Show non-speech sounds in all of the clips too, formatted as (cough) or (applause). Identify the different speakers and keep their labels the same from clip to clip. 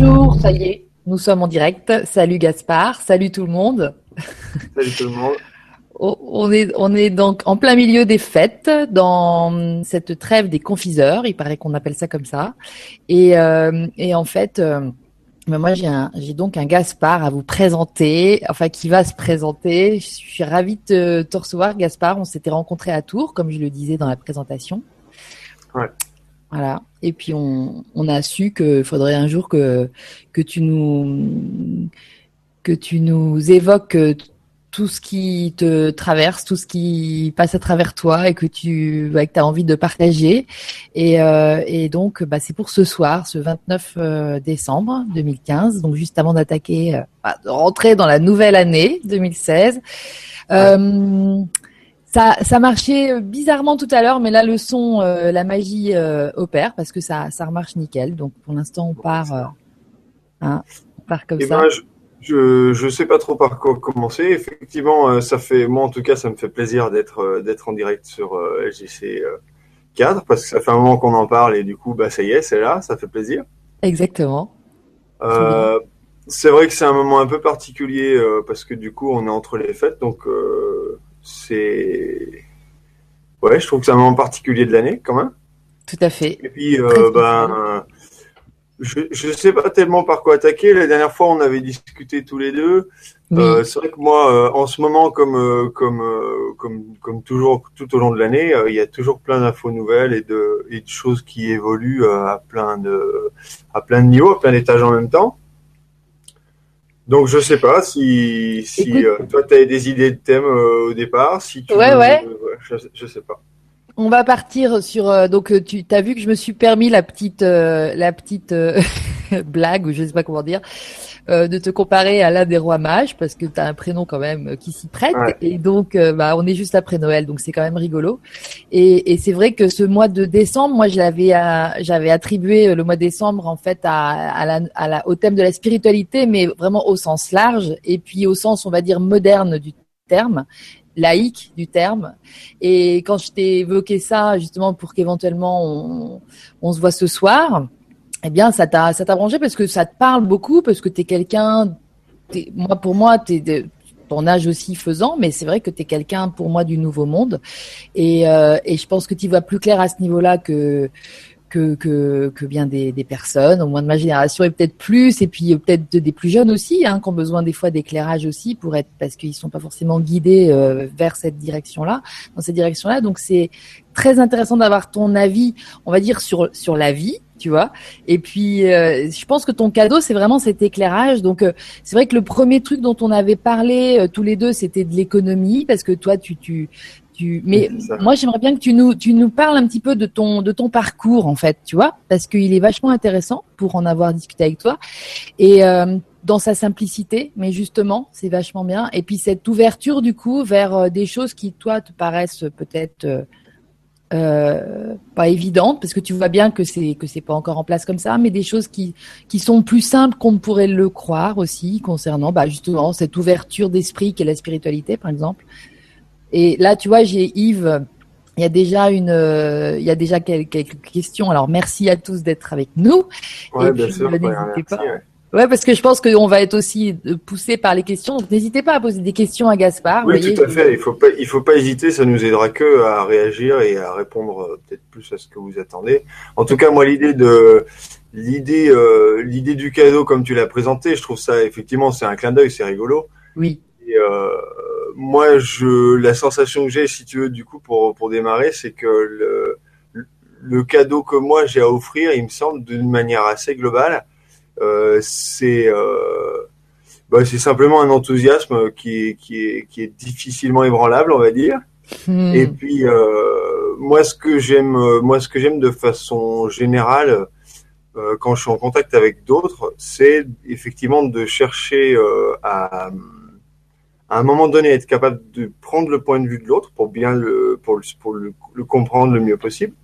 Speaker 1: Bonjour, ça y est, nous sommes en direct. Salut Gaspard, salut tout le monde.
Speaker 2: Salut tout le monde. (laughs)
Speaker 1: On est, on est donc en plein milieu des fêtes, dans cette trêve des confiseurs, il paraît qu'on appelle ça comme ça. Et, euh, et en fait, euh, moi j'ai, j'ai donc un Gaspard à vous présenter, enfin qui va se présenter. Je suis ravie de te recevoir Gaspard, on s'était rencontrés à Tours, comme je le disais dans la présentation.
Speaker 2: Ouais.
Speaker 1: Voilà. Et puis on, on a su qu'il faudrait un jour que que tu nous que tu nous évoques tout ce qui te traverse, tout ce qui passe à travers toi et que tu bah, que as envie de partager. Et, euh, et donc bah, c'est pour ce soir, ce 29 euh, décembre 2015, donc juste avant d'attaquer, euh, bah, de rentrer dans la nouvelle année 2016. Euh, ça, ça marchait bizarrement tout à l'heure, mais là le son, euh, la magie euh, opère parce que ça, ça remarche nickel. Donc pour l'instant on part, euh, hein, on part comme
Speaker 2: Eh
Speaker 1: ça.
Speaker 2: ben, je, je je sais pas trop par quoi commencer. Effectivement, euh, ça fait moi en tout cas, ça me fait plaisir d'être euh, d'être en direct sur euh, LGC euh, cadre parce que ça fait un moment qu'on en parle et du coup, bah ça y est, c'est là, ça fait plaisir.
Speaker 1: Exactement.
Speaker 2: Euh, c'est vrai que c'est un moment un peu particulier euh, parce que du coup, on est entre les fêtes, donc euh, c'est ouais, je trouve que c'est un moment particulier de l'année quand même.
Speaker 1: Tout à fait.
Speaker 2: Et puis, euh, ben, je je sais pas tellement par quoi attaquer. La dernière fois, on avait discuté tous les deux.
Speaker 1: Oui.
Speaker 2: Euh, c'est vrai que moi, euh, en ce moment, comme comme comme comme toujours tout au long de l'année, il y a toujours plein d'infos nouvelles et de et de choses qui évoluent à plein de à plein de niveaux, à plein d'étages en même temps. Donc je sais pas si si
Speaker 1: Écoute-
Speaker 2: euh, toi tu as des idées de thèmes euh, au départ, si tu
Speaker 1: Ouais,
Speaker 2: veux-
Speaker 1: ouais.
Speaker 2: euh, je, je sais pas.
Speaker 1: On va partir sur euh, donc euh, tu as vu que je me suis permis la petite euh, la petite euh, (laughs) blague ou je sais pas comment dire euh, de te comparer à l'un des rois mages parce que tu as un prénom quand même euh, qui s'y prête.
Speaker 2: Ouais.
Speaker 1: et donc euh, bah on est juste après Noël donc c'est quand même rigolo. Et, et c'est vrai que ce mois de décembre moi je l'avais j'avais attribué le mois de décembre en fait à, à la, à la au thème de la spiritualité mais vraiment au sens large et puis au sens on va dire moderne du terme laïque du terme. Et quand je t'ai évoqué ça, justement, pour qu'éventuellement on, on se voit ce soir, eh bien, ça t'a, ça t'a branché parce que ça te parle beaucoup, parce que t'es quelqu'un, t'es- moi, pour moi, t'es de ton âge aussi faisant, mais c'est vrai que t'es quelqu'un, pour moi, du nouveau monde. Et, euh, et je pense que tu vois plus clair à ce niveau-là que, que, que, que bien des, des personnes, au moins de ma génération et peut-être plus, et puis euh, peut-être de- des plus jeunes aussi, hein, qui ont besoin des fois d'éclairage aussi pour être, parce qu'ils sont pas forcément guidés euh, vers cette direction-là, dans cette direction-là. Donc c'est très intéressant d'avoir ton avis, on va dire sur sur la vie, tu vois. Et puis euh, je pense que ton cadeau c'est vraiment cet éclairage. Donc euh, c'est vrai que le premier truc dont on avait parlé euh, tous les deux c'était de l'économie parce que toi tu tu tu mais moi j'aimerais bien que tu nous tu nous parles un petit peu de ton de ton parcours en fait, tu vois, parce qu'il est vachement intéressant pour en avoir discuté avec toi et euh, dans sa simplicité, mais justement, c'est vachement bien. Et puis cette ouverture du coup vers euh, des choses qui toi te paraissent peut-être euh, pas évidentes, parce que tu vois bien que c'est que c'est pas encore en place comme ça, mais des choses qui qui sont plus simples qu'on ne pourrait le croire aussi concernant bah justement cette ouverture d'esprit qu'est la spiritualité par exemple. Et là, tu vois, j'ai Yves. Il y a déjà une, euh, il y a déjà quelques, quelques questions. Alors merci à tous d'être avec nous.
Speaker 2: Ouais,
Speaker 1: Et
Speaker 2: bien
Speaker 1: puis,
Speaker 2: sûr. ouais,
Speaker 1: n'hésitez
Speaker 2: merci,
Speaker 1: pas.
Speaker 2: ouais.
Speaker 1: Ouais, parce que je pense qu'on va être aussi euh, poussé par les questions. N'hésitez pas à poser des questions à Gaspard.
Speaker 2: Oui,
Speaker 1: voyez.
Speaker 2: tout à fait. Il faut pas, il faut pas hésiter. Ça nous aidera que à réagir et à répondre euh, peut-être plus à ce que vous attendez. En tout cas, moi, l'idée de l'idée, euh, l'idée du cadeau comme tu l'as présenté, je trouve ça effectivement, c'est un clin d'œil, c'est rigolo.
Speaker 1: Oui.
Speaker 2: Et euh, moi, je, la sensation que j'ai, si tu veux, du coup, pour pour démarrer, c'est que le le cadeau que moi j'ai à offrir, il me semble, d'une manière assez globale, c'est euh, bah, c'est simplement un enthousiasme qui est, qui est, qui est difficilement ébranlable, on va dire.
Speaker 1: Hmm.
Speaker 2: Et puis, euh, moi, ce que j'aime, euh, moi, ce que j'aime de façon générale, euh, quand je suis en contact avec d'autres, c'est effectivement de chercher euh, à, à un moment donné, être capable de prendre le point de vue de l'autre pour bien le, pour le, pour le, le comprendre le mieux possible.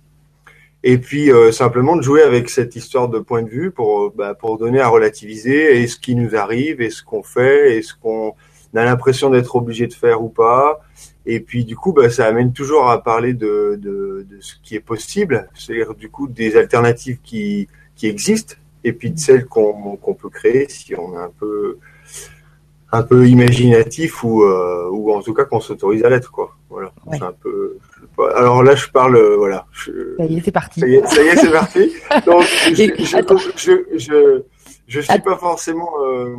Speaker 2: Et puis euh, simplement de jouer avec cette histoire de point de vue pour euh, bah, pour donner à relativiser et ce qui nous arrive et ce qu'on fait et ce qu'on a l'impression d'être obligé de faire ou pas. Et puis du coup, bah, ça amène toujours à parler de, de, de ce qui est possible, c'est-à-dire du coup des alternatives qui, qui existent et puis de celles qu'on peut créer si on est un peu un peu imaginatif ou euh, ou en tout cas qu'on s'autorise à l'être quoi. Voilà. C'est un peu. Alors là, je parle, euh, voilà.
Speaker 1: Ça y est, c'est parti.
Speaker 2: Ça y est, c'est parti. (laughs) Donc, je, je, je, je, suis pas forcément. Euh,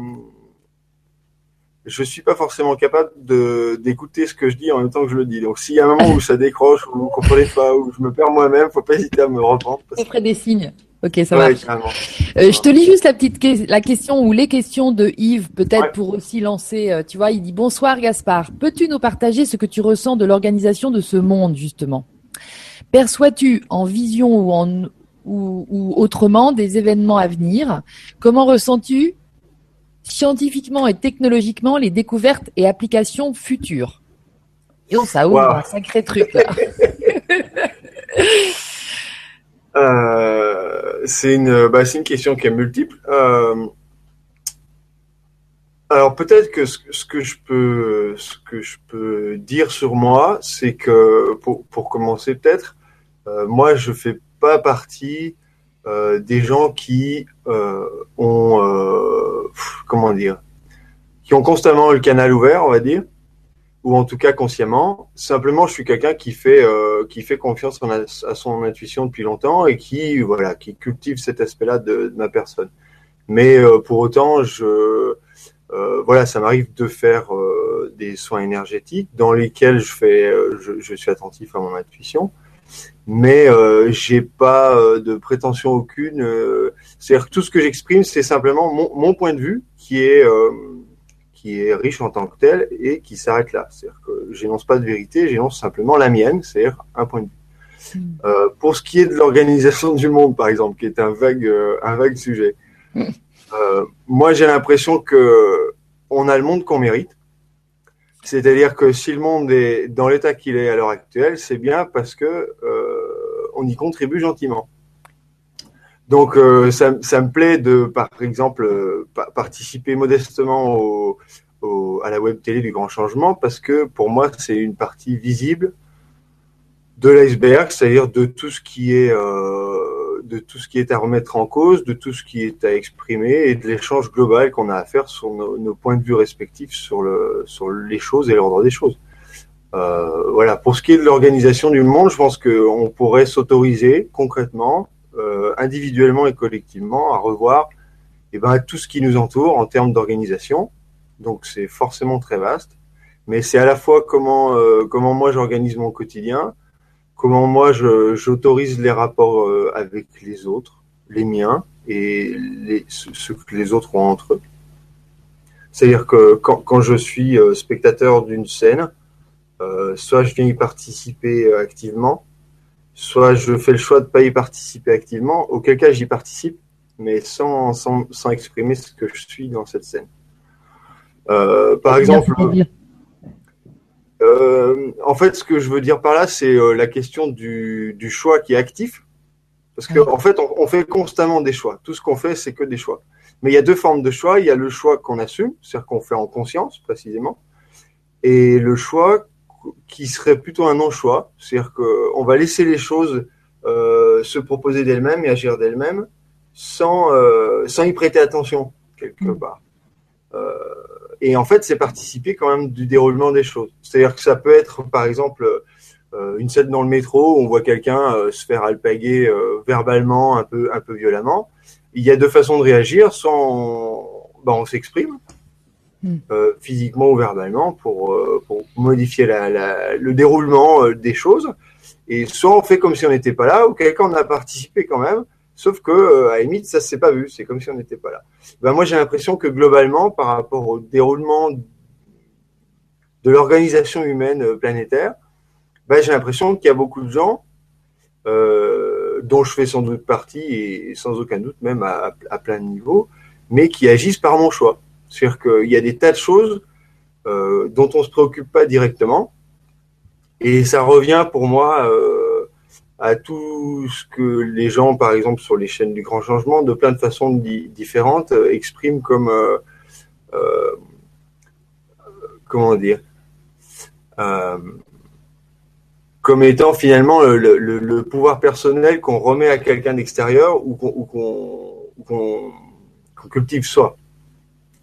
Speaker 2: je suis pas forcément capable de d'écouter ce que je dis en même temps que je le dis. Donc s'il y a un moment où ça décroche ou vous comprenez pas ou je me perds moi-même, faut pas hésiter à me reprendre.
Speaker 1: Parce... ferait des signes. Ok, ça va. Euh, je te lis juste la petite la question ou les questions de Yves, peut-être pour aussi lancer. Euh, tu vois, il dit bonsoir Gaspard. Peux-tu nous partager ce que tu ressens de l'organisation de ce monde justement? Perçois-tu en vision ou en ou, ou autrement des événements à venir? Comment ressens-tu scientifiquement et technologiquement les découvertes et applications futures? Et on, ça ouvre un sacré truc là. (laughs)
Speaker 2: Euh, c'est une, bah, une question qui est multiple. Euh, alors peut-être que ce, que je peux, ce que je peux dire sur moi, c'est que pour, pour commencer peut-être, euh, moi je fais pas partie euh, des gens qui euh, ont comment dire qui ont constamment le canal ouvert, on va dire, ou en tout cas consciemment. Simplement, je suis quelqu'un qui fait qui fait confiance à son intuition depuis longtemps et qui voilà qui cultive cet aspect-là de, ma personne. Mais pour autant, je voilà, ça m'arrive de faire des soins énergétiques dans lesquels je fais, je, suis attentif à mon intuition mais euh, j'ai pas euh, de prétention aucune. Euh, C'est-à-dire que tout ce que j'exprime, c'est simplement mon, point de vue qui est euh, qui est riche en tant que tel et qui s'arrête là. C'est-à-dire que j'énonce pas de vérité, j'énonce simplement la mienne, c'est-à-dire un point de vue. Hmm. Euh, pour ce qui est de l'organisation du monde, par exemple, qui est un vague un vague sujet, hmm. moi j'ai l'impression que on a le monde qu'on mérite c'est-à-dire que si le monde est dans l'état qu'il est à l'heure actuelle, c'est bien parce que euh, on y contribue gentiment. Donc euh, ça, me plaît de, par exemple, euh, participer modestement au, à la web télé du grand changement parce que pour moi c'est une partie visible de l'iceberg, c'est-à-dire de tout ce qui est de tout ce qui est à remettre en cause, de tout ce qui est à exprimer et de l'échange global qu'on a à faire sur nos, points de vue respectifs sur, le, sur les choses et l'ordre des choses. Euh, voilà. Pour ce qui est de l'organisation du monde, je pense qu'on pourrait s'autoriser concrètement, euh, individuellement et collectivement, à revoir eh ben, tout ce qui nous entoure en termes d'organisation. Donc c'est forcément très vaste, mais c'est à la fois comment, euh, comment moi j'organise mon quotidien, comment moi j'autorise les rapports euh, avec les autres, les miens et les, que les autres ont entre eux. C'est-à-dire que quand, quand, je suis spectateur d'une scène, soit je viens y participer activement, soit je fais le choix de ne pas y participer activement, auquel cas j'y participe, mais sans, sans, sans, exprimer ce que je suis dans cette scène. Euh, par exemple, euh, en fait, ce que je veux dire par là, c'est euh, la question du, du, choix qui est actif. Parce qu'en en fait, on, on, fait constamment des choix. Tout ce qu'on fait, c'est que des choix. Mais il y a deux formes de choix. Il y a le choix qu'on assume, c'est-à-dire qu'on fait en conscience, précisément. Et le choix qui serait plutôt un non-choix. C'est-à-dire qu'on va laisser les choses euh, se proposer d'elles-mêmes et agir d'elles-mêmes sans, euh, sans y prêter attention, quelque mmh. part. Euh, et en fait, c'est participer quand même du déroulement des choses. C'est-à-dire que ça peut être, par exemple, une scène dans le métro où on voit quelqu'un se faire alpaguer verbalement, un peu, un peu violemment. Il y a deux façons de réagir. Soit ben, on, s'exprime hmm. physiquement ou verbalement pour, pour modifier la, la, le déroulement des choses. Et soit on fait comme si on n'était pas là, ou quelqu'un en a participé quand même, Sauf que, euh, à limite, ça s'est pas vu. C'est comme si on n'était pas là. Ben, moi, j'ai l'impression que globalement, par rapport au déroulement de l'organisation humaine euh, planétaire, ben, j'ai l'impression qu'il y a beaucoup de gens, euh, dont je fais sans doute partie et sans aucun doute même à, à plein de niveaux, mais qui agissent par mon choix. C'est-à-dire qu'il y a des tas de choses euh, dont on se préoccupe pas directement, et ça revient pour moi. Euh, à tout ce que les gens, par exemple, sur les chaînes du grand changement, de plein de façons différentes, euh, expriment comme comment dire comme étant finalement le, pouvoir personnel qu'on remet à quelqu'un d'extérieur ou qu'on cultive soi.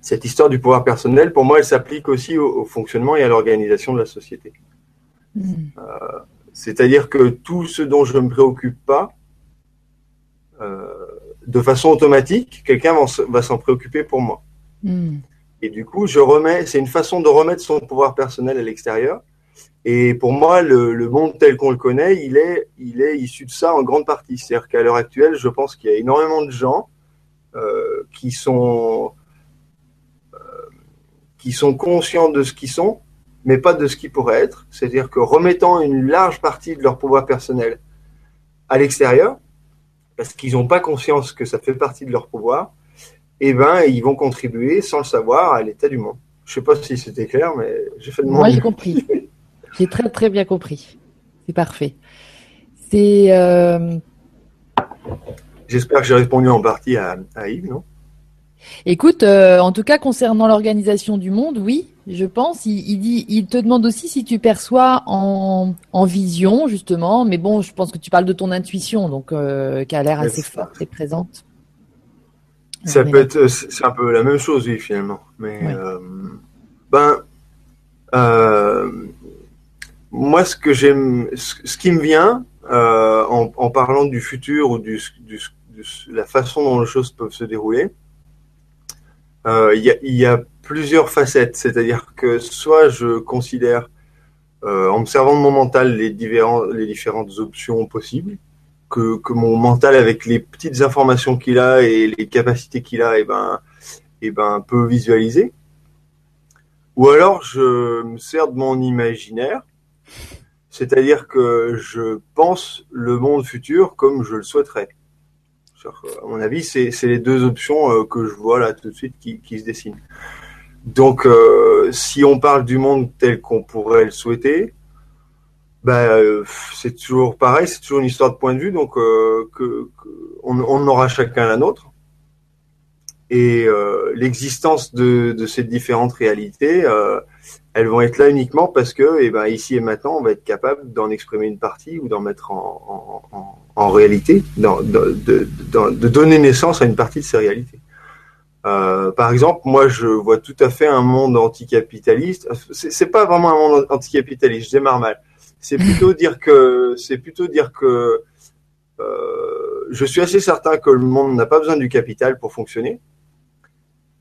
Speaker 2: Cette histoire du pouvoir personnel, pour moi, elle s'applique aussi au, fonctionnement et à l'organisation de la société. Mmh. Euh, c'est-à-dire que tout ce dont je ne me préoccupe pas, euh, de façon automatique, quelqu'un va s'en préoccuper pour moi. Mmh. Et du coup, je remets, c'est une façon de remettre son pouvoir personnel à l'extérieur. Et pour moi, le, monde tel qu'on le connaît, il est, il est issu de ça en grande partie. C'est-à-dire qu'à l'heure actuelle, je pense qu'il y a énormément de gens euh, qui sont qui sont conscients de ce qu'ils sont, mais pas de ce qu'ils pourraient être. C'est-à-dire que remettant une large partie de leur pouvoir personnel à l'extérieur, parce qu'ils n'ont pas conscience que ça fait partie de leur pouvoir, eh ben, ils vont contribuer sans le savoir à l'état du monde. Je sais pas si c'était clair, mais j'ai fait de
Speaker 1: Moi, j'ai compris. J'ai très très bien compris. C'est parfait. C'est. Euh,
Speaker 2: J'espère que j'ai répondu en partie à, Yves, non?
Speaker 1: Écoute, euh, en tout cas concernant l'organisation du monde, oui, je pense. Il, dit, il te demande aussi si tu perçois en, vision justement, mais bon, je pense que tu parles de ton intuition, donc euh, qui a l'air assez forte et présente.
Speaker 2: Ça peut être, c'est un peu la même chose, oui, finalement. Mais ben, moi, ce que j'aime, ce, qui me vient euh, en, parlant du futur ou du, du, de la façon dont les choses peuvent se dérouler, euh, il y, a, plusieurs facettes. C'est-à-dire que soit je considère, euh, en observant mon mental, les, différents, les différentes options possibles, que, que, mon mental, avec les petites informations qu'il a et les capacités qu'il a, et eh ben, et eh ben, peut visualiser. Ou alors je me sers de mon imaginaire c'est-à-dire que je pense le monde futur comme je le souhaiterais. À mon avis, c'est les deux options euh, que je vois là tout de suite qui, se dessinent. Donc, euh, si on parle du monde tel qu'on pourrait le souhaiter, euh, c'est toujours pareil, c'est toujours une histoire de point de vue, donc on, aura chacun la nôtre. Et l'existence de, ces différentes réalités, elles vont être là uniquement parce que, eh ben, ici et maintenant, on va être capable d'en exprimer une partie ou d'en mettre en, en, en, réalité, de, donner naissance à une partie de ces réalités. Euh, par exemple, moi, je vois tout à fait un monde anticapitaliste. C'est pas vraiment un monde anticapitaliste. Je démarre mal. C'est plutôt (laughs) dire que, c'est plutôt dire que, euh, je suis assez certain que le monde n'a pas besoin du capital pour fonctionner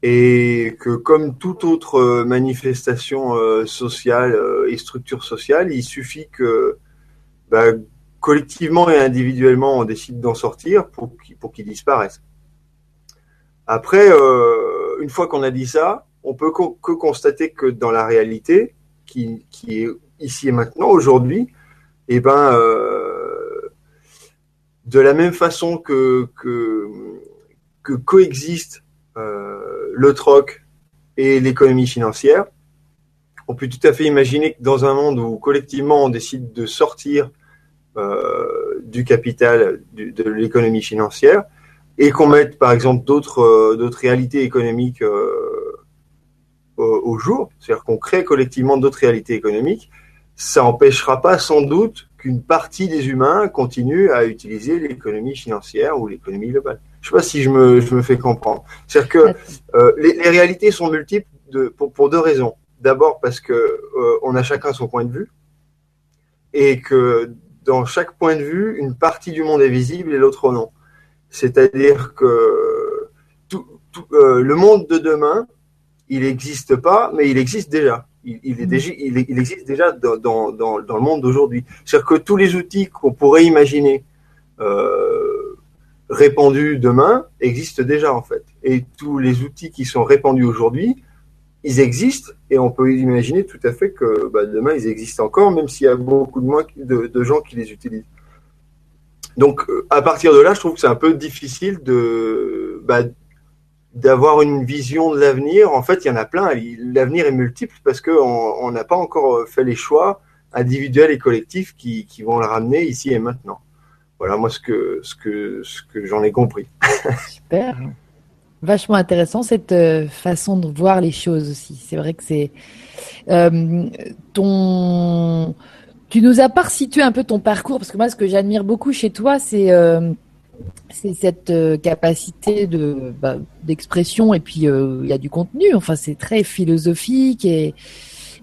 Speaker 2: et que comme toute autre euh, manifestation euh, sociale euh, et structure sociale, il suffit que bah, collectivement et individuellement on décide d'en sortir pour qu'ils disparaissent. Après, une fois qu'on a dit ça, on peut que constater que dans la réalité, qui, est ici et maintenant, aujourd'hui, eh ben, de la même façon que, que, coexistent le troc et l'économie financière. On peut tout à fait imaginer que dans un monde où collectivement on décide de sortir euh, du capital de l'économie financière et qu'on mette par exemple d'autres euh, d'autres réalités économiques au, jour, c'est-à-dire qu'on crée collectivement d'autres réalités économiques, ça n'empêchera pas sans doute qu'une partie des humains continue à utiliser l'économie financière ou l'économie globale. Je sais pas si je me, je me fais comprendre. C'est-à-dire que euh, les, les, réalités sont multiples de, pour, pour deux raisons. D'abord parce que euh, on a chacun son point de vue et que dans chaque point de vue, une partie du monde est visible et l'autre non. C'est-à-dire que tout, tout, euh, le monde de demain, il n'existe pas, mais il existe déjà. Il, il est mmh. déjà, il, il, existe déjà dans, dans, dans, dans le monde d'aujourd'hui. C'est-à-dire que tous les outils qu'on pourrait imaginer euh, répandus demain existent déjà en fait. Et tous les outils qui sont répandus aujourd'hui, ils existent et on peut imaginer tout à fait que bah, demain ils existent encore, même s'il y a beaucoup de moins de, gens qui les utilisent. Donc euh, à partir de là, je trouve que c'est un peu difficile de bah, d'avoir une vision de l'avenir. En fait, il y en a plein. L'avenir est multiple parce qu'on n'a pas encore fait les choix individuels et collectifs qui vont le ramener ici et maintenant. Voilà, moi, ce que, ce que, ce que j'en ai compris. (laughs)
Speaker 1: Super. Vachement intéressant cette euh, façon de voir les choses aussi. C'est vrai que c'est euh, ton. Tu nous as pas situé un peu ton parcours parce que moi, ce que j'admire beaucoup chez toi, c'est euh, c'est cette capacité de bah, d'expression et puis il y a du contenu. Enfin, c'est très philosophique et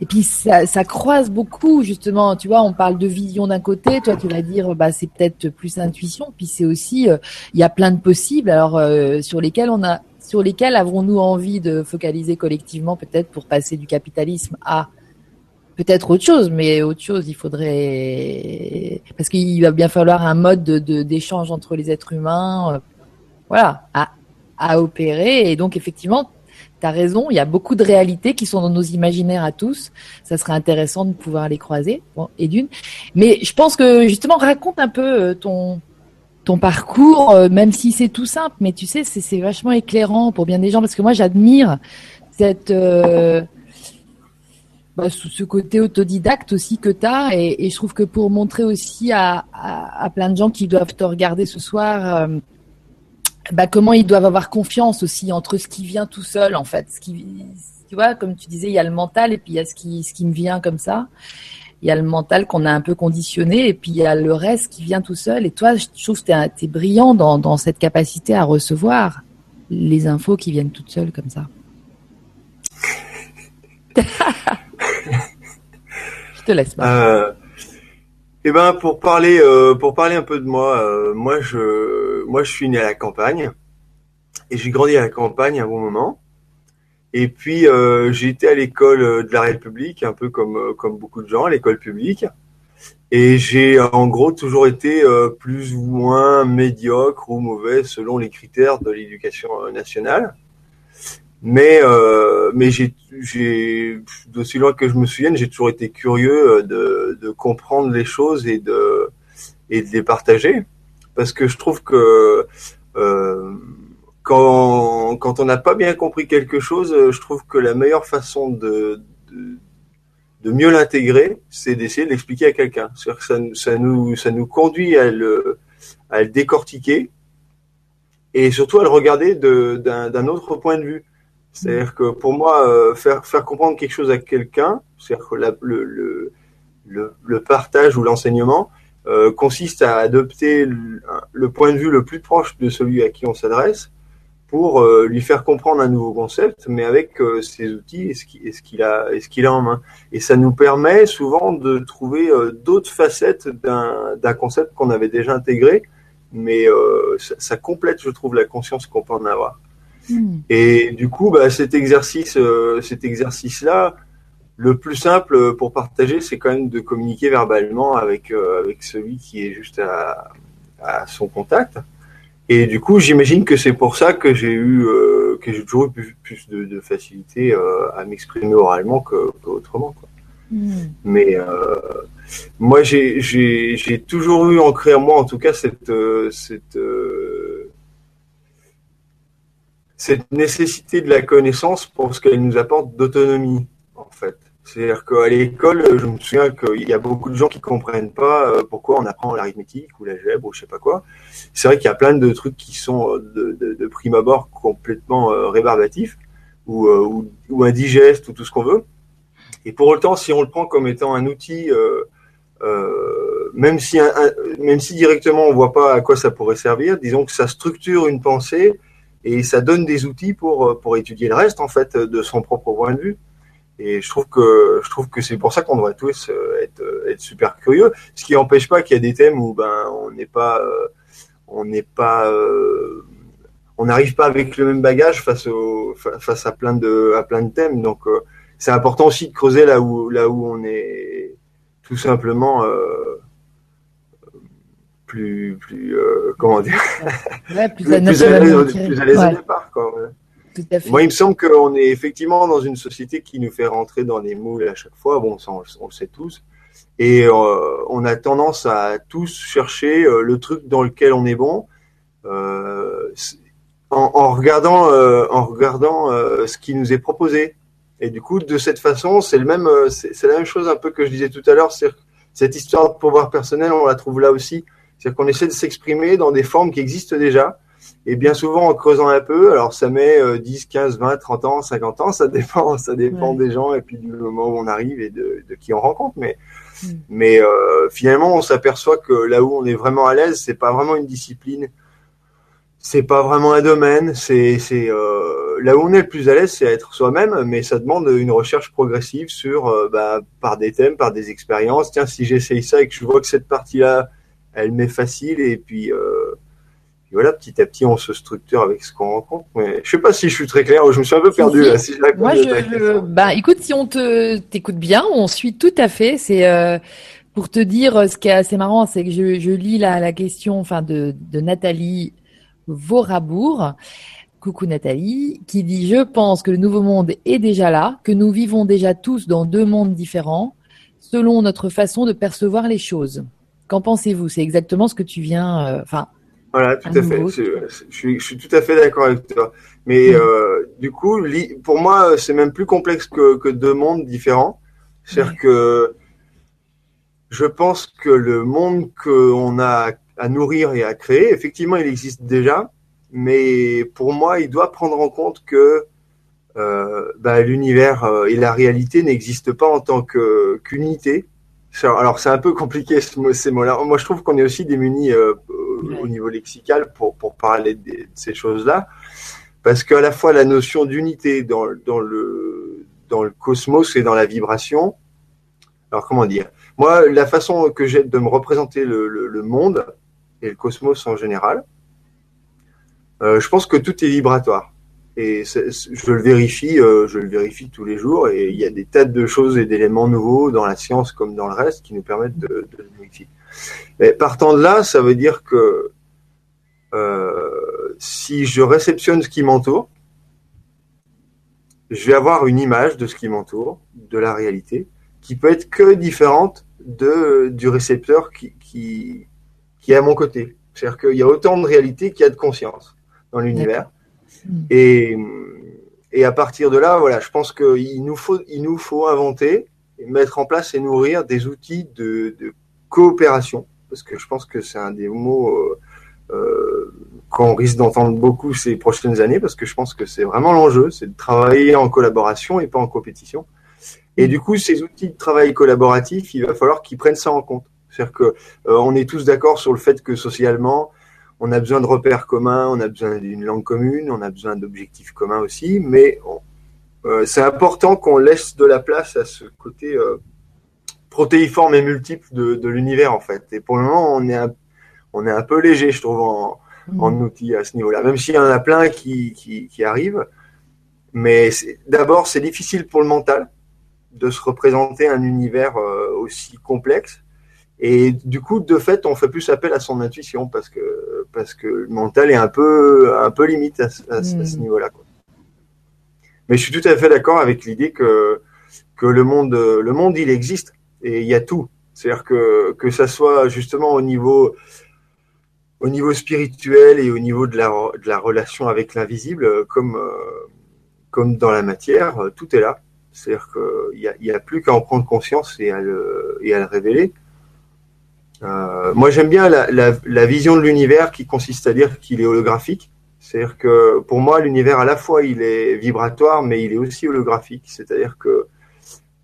Speaker 1: et puis ça, ça croise beaucoup justement. Tu vois, on parle de vision d'un côté, toi tu vas dire bah c'est peut-être plus intuition, puis c'est aussi euh, il y a plein de possibles. Alors sur lesquels on a sur lesquels avons-nous envie de focaliser collectivement peut-être pour passer du capitalisme à peut-être autre chose, mais autre chose, il faudrait parce qu'il va bien falloir un mode de d'échange entre les êtres humains, euh, voilà, à, à opérer. Et donc effectivement, tu as raison, il y a beaucoup de réalités qui sont dans nos imaginaires à tous. Ça serait intéressant de pouvoir les croiser. Bon, et d'une, mais je pense que justement raconte un peu euh, ton ton parcours, euh, même si c'est tout simple, mais tu sais, c'est vachement éclairant pour bien des gens parce que moi j'admire cette bah, ce côté autodidacte aussi que tu as. Et, je trouve que pour montrer aussi à, plein de gens qui doivent te regarder ce soir, euh, bah, comment ils doivent avoir confiance aussi entre ce qui vient tout seul, en fait. Ce qui, tu vois, comme tu disais, il y a le mental et puis il y a ce qui, ce qui me vient comme ça. Il y a le mental qu'on a un peu conditionné et puis il y a le reste qui vient tout seul. Et toi, je trouve que tu es, brillant dans, dans cette capacité à recevoir les infos qui viennent toutes seules comme ça. (laughs) Je te laisse.
Speaker 2: Euh, eh ben, pour parler, euh, pour parler un peu de moi, euh, moi je, moi je suis né à la campagne et j'ai grandi à la campagne à un bon moment. Et puis j'ai été à l'école de la République, un peu comme comme beaucoup de gens, à l'école publique. Et j'ai en gros toujours été plus ou moins médiocre ou mauvais selon les critères de l'éducation nationale. Mais euh, mais j'ai j'ai d'aussi loin que je me souvienne, j'ai toujours été curieux euh, de, de comprendre les choses et de et de les partager parce que je trouve que euh, quand quand on n'a pas bien compris quelque chose, euh, je trouve que la meilleure façon de de, de mieux l'intégrer, c'est d'essayer de l'expliquer à quelqu'un. C'est-à-dire que ça, ça nous ça nous conduit à le à le décortiquer et surtout à le regarder d'un autre point de vue. C'est-à-dire que pour moi, euh, faire, comprendre quelque chose à quelqu'un, c'est-à-dire que le, partage ou l'enseignement euh, consiste à adopter le, point de vue le plus proche de celui à qui on s'adresse pour euh, lui faire comprendre un nouveau concept, mais avec ses outils et ce qu'il a, a en main. Et ça nous permet souvent de trouver d'autres facettes d'un concept qu'on avait déjà intégré, mais ça, ça complète, je trouve, la conscience qu'on peut en avoir. Hmm. Et du coup, bah, cet exercice, euh, cet exercice-là, le plus simple pour partager, c'est quand même de communiquer verbalement avec euh, avec celui qui est juste à, à son contact. Et du coup, j'imagine que c'est pour ça que j'ai eu euh, que j'ai toujours eu plus, de, de, facilité à m'exprimer oralement qu'autrement. Quoi. Hmm. Mais moi, j'ai j'ai toujours eu ancré en moi, en tout cas, cette cette cette nécessité de la connaissance pour ce qu'elle nous apporte d'autonomie, en fait. C'est-à-dire qu'à l'école, je me souviens qu'il y a beaucoup de gens qui comprennent pas euh, pourquoi on apprend l'arithmétique ou l'algèbre ou je sais pas quoi. C'est vrai qu'il y a plein de trucs qui sont euh, de, de, prime abord complètement euh, rébarbatifs ou, ou, indigestes ou tout ce qu'on veut. Et pour autant, si on le prend comme étant un outil, même si même si directement on voit pas à quoi ça pourrait servir, disons que ça structure une pensée et ça donne des outils pour euh, pour étudier le reste en fait de son propre point de vue. Et je trouve que je trouve que c'est pour ça qu'on devrait tous euh, être euh, être super curieux, ce qui n'empêche pas qu'il y a des thèmes où ben on n'est pas on n'est pas on n'arrive pas avec le même bagage face au face à plein de à plein de thèmes. Donc c'est important aussi de creuser là où là où on est tout simplement euh, plus, plus euh, comment dire,
Speaker 1: ouais, plus, (laughs) plus, à l'aise
Speaker 2: au départ. Quoi, Moi, il me semble qu'on est effectivement dans une société qui nous fait rentrer dans des moules à chaque fois. Bon, ça, on, le sait tous. Et euh, on a tendance à tous chercher euh, le truc dans lequel on est bon, euh, en, en, regardant, en regardant ce qui nous est proposé. Et du coup, de cette façon, c'est le même, c'est la même chose un peu que je disais tout à l'heure. Cette histoire de pouvoir personnel, on la trouve là aussi. C'est-à-dire qu'on essaie de s'exprimer dans des formes qui existent déjà. Et bien souvent, en creusant un peu, alors ça met 10, 15, 20, 30 ans, 50 ans, ça (laughs) dépend, ça dépend des gens et puis du moment où on arrive et de, de qui on rencontre. Mais, mm. mais euh, finalement, on s'aperçoit que là où on est vraiment à l'aise, c'est pas vraiment une discipline c'est pas vraiment un domaine. C'est c'est euh, là où on est le plus à l'aise, c'est être soi-même, mais ça demande une recherche progressive sur euh, bah, par des thèmes, par des expériences. Tiens, si j'essaye ça et que je vois que cette partie-là, elle m'est facile, et puis euh, voilà, petit à petit, on se structure avec ce qu'on rencontre. Mais je sais pas si je suis très clair. Je me suis un peu perdu là. Si
Speaker 1: Moi, je, bah, écoute, si on te t'écoute bien, on suit tout à fait. C'est euh, pour te dire ce qui est assez marrant, c'est que je, je lis la, la question, enfin de, de Nathalie Vaurabourg. Coucou Nathalie, qui dit Je pense que le nouveau monde est déjà là, que nous vivons déjà tous dans deux mondes différents, selon notre façon de percevoir les choses. Qu'en pensez-vous? C'est exactement ce que tu viens. Euh,
Speaker 2: voilà, tout à, fait. Je suis, tout à fait d'accord avec toi. Mais euh, du coup, pour moi, c'est même plus complexe que, deux mondes différents. C'est-à-dire que je pense que le monde qu'on a à nourrir et à créer. Effectivement, il existe déjà, mais pour moi, il doit prendre en compte que euh, bah, l'univers et la réalité n'existent pas en tant qu'unité. Alors c'est un peu compliqué ces mots-là. Moi, je trouve qu'on est aussi démunis euh, au niveau lexical pour, pour parler de, ces choses-là, parce qu'à la fois la notion d'unité dans, dans, le, dans le cosmos et dans la vibration. Alors comment dire? Moi, la façon que j'ai de me représenter le, le, le monde, et le cosmos en général. Euh, je pense que tout est vibratoire. Et je le vérifie, euh, je le vérifie tous les jours. Et il y a des tas de choses et d'éléments nouveaux dans la science comme dans le reste qui nous permettent de, le vérifier. Partant de là, ça veut dire que euh, si je réceptionne ce qui m'entoure, je vais avoir une image de ce qui m'entoure, de la réalité, qui peut être que différente de, du récepteur qui, qui est à mon côté. C'est-à-dire qu'il y a autant de réalité qu'il y a de conscience dans l'univers. Hmm. Et, et à partir de là, voilà, je pense qu'il nous faut, il nous faut inventer, mettre en place et nourrir des outils de, de coopération, parce que je pense que c'est un des mots euh, euh, qu'on risque d'entendre beaucoup ces prochaines années, parce que je pense que c'est vraiment l'enjeu, c'est de travailler en collaboration et pas en compétition. Et du coup, ces outils de travail collaboratif, il va falloir qu'ils prennent ça en compte. C'est-à-dire que euh, on est tous d'accord sur le fait que socialement, on a besoin de repères communs, on a besoin d'une langue commune, on a besoin d'objectifs communs aussi, mais euh, c'est important qu'on laisse de la place à ce côté euh, protéiforme et multiple de, l'univers en fait. Et pour le moment, on est un, on est un peu léger, je trouve, en, mmh. en outils à ce niveau-là. Même s'il y en a plein qui, qui, qui arrivent, mais d'abord, c'est difficile pour le mental de se représenter un univers aussi complexe. Et du coup, de fait, on fait plus appel à son intuition parce que parce que le mental est un peu un peu limite à, ce hmm. niveau-là. Mais je suis tout à fait d'accord avec l'idée que que le monde le monde il existe et il y a tout. C'est-à-dire que que ça soit justement au niveau au niveau spirituel et au niveau de la de la relation avec l'invisible, comme euh, comme dans la matière, tout est là. C'est-à-dire qu'il y a, y a plus qu'à en prendre conscience et à le et à le révéler. Euh, moi, j'aime bien la, la, la, vision de l'univers qui consiste à dire qu'il est holographique. C'est-à-dire que pour moi, l'univers à la fois il est vibratoire, mais il est aussi holographique. C'est-à-dire que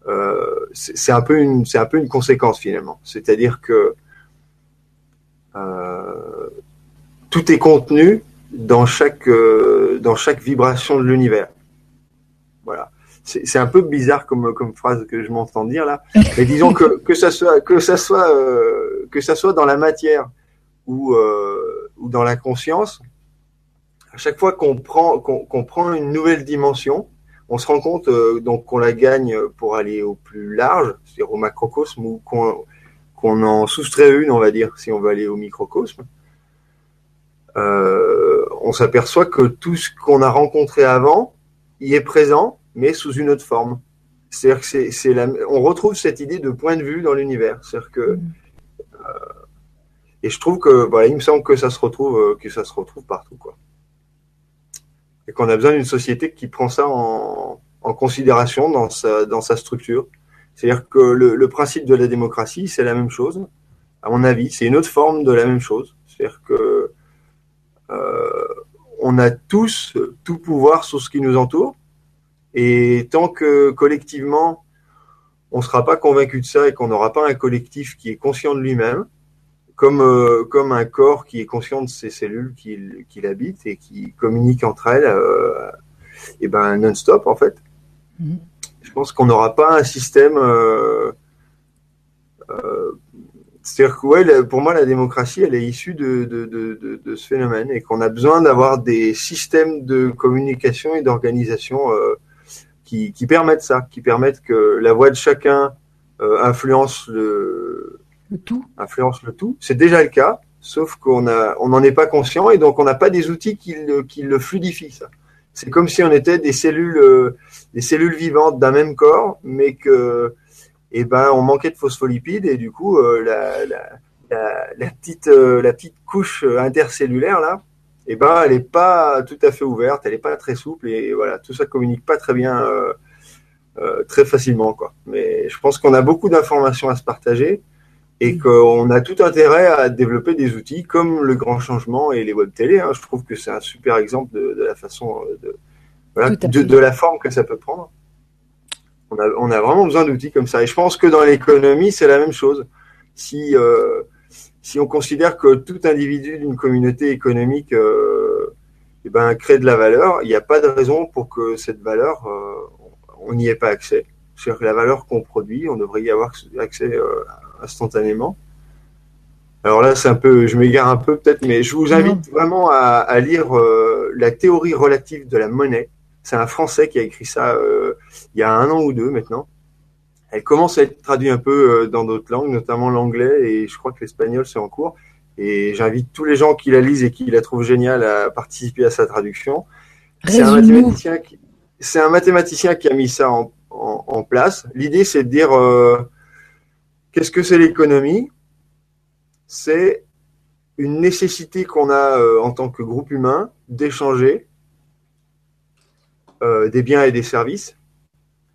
Speaker 2: euh, c'est un peu une c'est un peu une conséquence finalement. C'est-à-dire que euh, tout est contenu dans chaque euh, dans chaque vibration de l'univers. C'est un peu bizarre comme comme phrase que je m'entends dire là, mais disons que que ça soit que ça soit euh, que ça soit dans la matière ou euh, ou dans la conscience, à chaque fois qu'on prend qu'on prend une nouvelle dimension, on se rend compte euh, donc qu'on la gagne pour aller au plus large, c'est-à-dire au macrocosme ou qu'on qu'on en soustrait une, on va dire, si on veut aller au microcosme. on s'aperçoit que tout ce qu'on a rencontré avant y est présent mais sous une autre forme. C'est-à-dire que c'est, la, on retrouve cette idée de point de vue dans l'univers. C'est-à-dire que, mm. euh, et je trouve que, voilà, il me semble que ça se retrouve, euh, que ça se retrouve partout, quoi. Et qu'on a besoin d'une société qui prend ça en, en considération dans sa, dans sa structure. C'est-à-dire que le, le, principe de la démocratie, c'est la même chose, à mon avis. C'est une autre forme de la même chose. C'est-à-dire que euh, on a tous tout pouvoir sur ce qui nous entoure, et tant que collectivement, on ne sera pas convaincu de ça et qu'on n'aura pas un collectif qui est conscient de lui-même, comme euh, comme un corps qui est conscient de ses cellules qu'il habite et qui communique entre elles, euh, et ben non-stop en fait. Mhm. Je pense qu'on n'aura pas un système. Euh, euh, c'est-à-dire que ouais, pour moi, la démocratie, elle est issue de, de, de, de ce phénomène et qu'on a besoin d'avoir des systèmes de communication et d'organisation euh, qui, qui permettent ça, qui permettent que la voix de chacun influence le,
Speaker 1: le tout.
Speaker 2: Influence le tout. C'est déjà le cas, sauf qu'on a, on n'en est pas conscient et donc on n'a pas des outils qui le, qui le fluidifient. Ça. C'est comme si on était des cellules, euh, des cellules vivantes d'un même corps, mais que, eh ben, on manquait de phospholipides et du coup, euh, la, la, la, la, petite, euh, la petite couche intercellulaire là, eh ben, elle n'est pas tout à fait ouverte, elle n'est pas très souple et voilà, tout ça communique pas très bien, très facilement quoi. Mais je pense qu'on a beaucoup d'informations à se partager et qu'on a tout intérêt à développer des outils comme le grand changement et les web télé. Hein. Je trouve que c'est un super exemple de, de la façon euh, de, voilà, de, de, la forme que ça peut prendre. On a, on a vraiment besoin d'outils comme ça. Et je pense que dans l'économie, c'est la même chose. Si, euh, si on considère que tout individu d'une communauté économique euh, eh ben, crée de la valeur, il n'y a pas de raison pour que cette valeur, euh, on n'y ait pas accès. C'est-à-dire que la valeur qu'on produit, on devrait y avoir accès euh, instantanément. Alors là, c'est un peu, je m'égare un peu peut-être, mais je vous invite vraiment à, lire euh, la théorie relative de la monnaie. C'est un Français qui a écrit ça euh, il y a un an ou deux maintenant. Elle commence à être traduite un peu euh, dans d'autres langues, notamment l'anglais et je crois que l'espagnol c'est en cours. Et j'invite tous les gens qui la lisent et qui la trouvent géniale à participer à sa traduction. C'est un mathématicien qui, c'est un mathématicien qui a mis ça en, en place. L'idée, c'est de dire Qu'est-ce que c'est l'économie? C'est une nécessité qu'on a euh, en tant que groupe humain d'échanger euh, des biens et des services.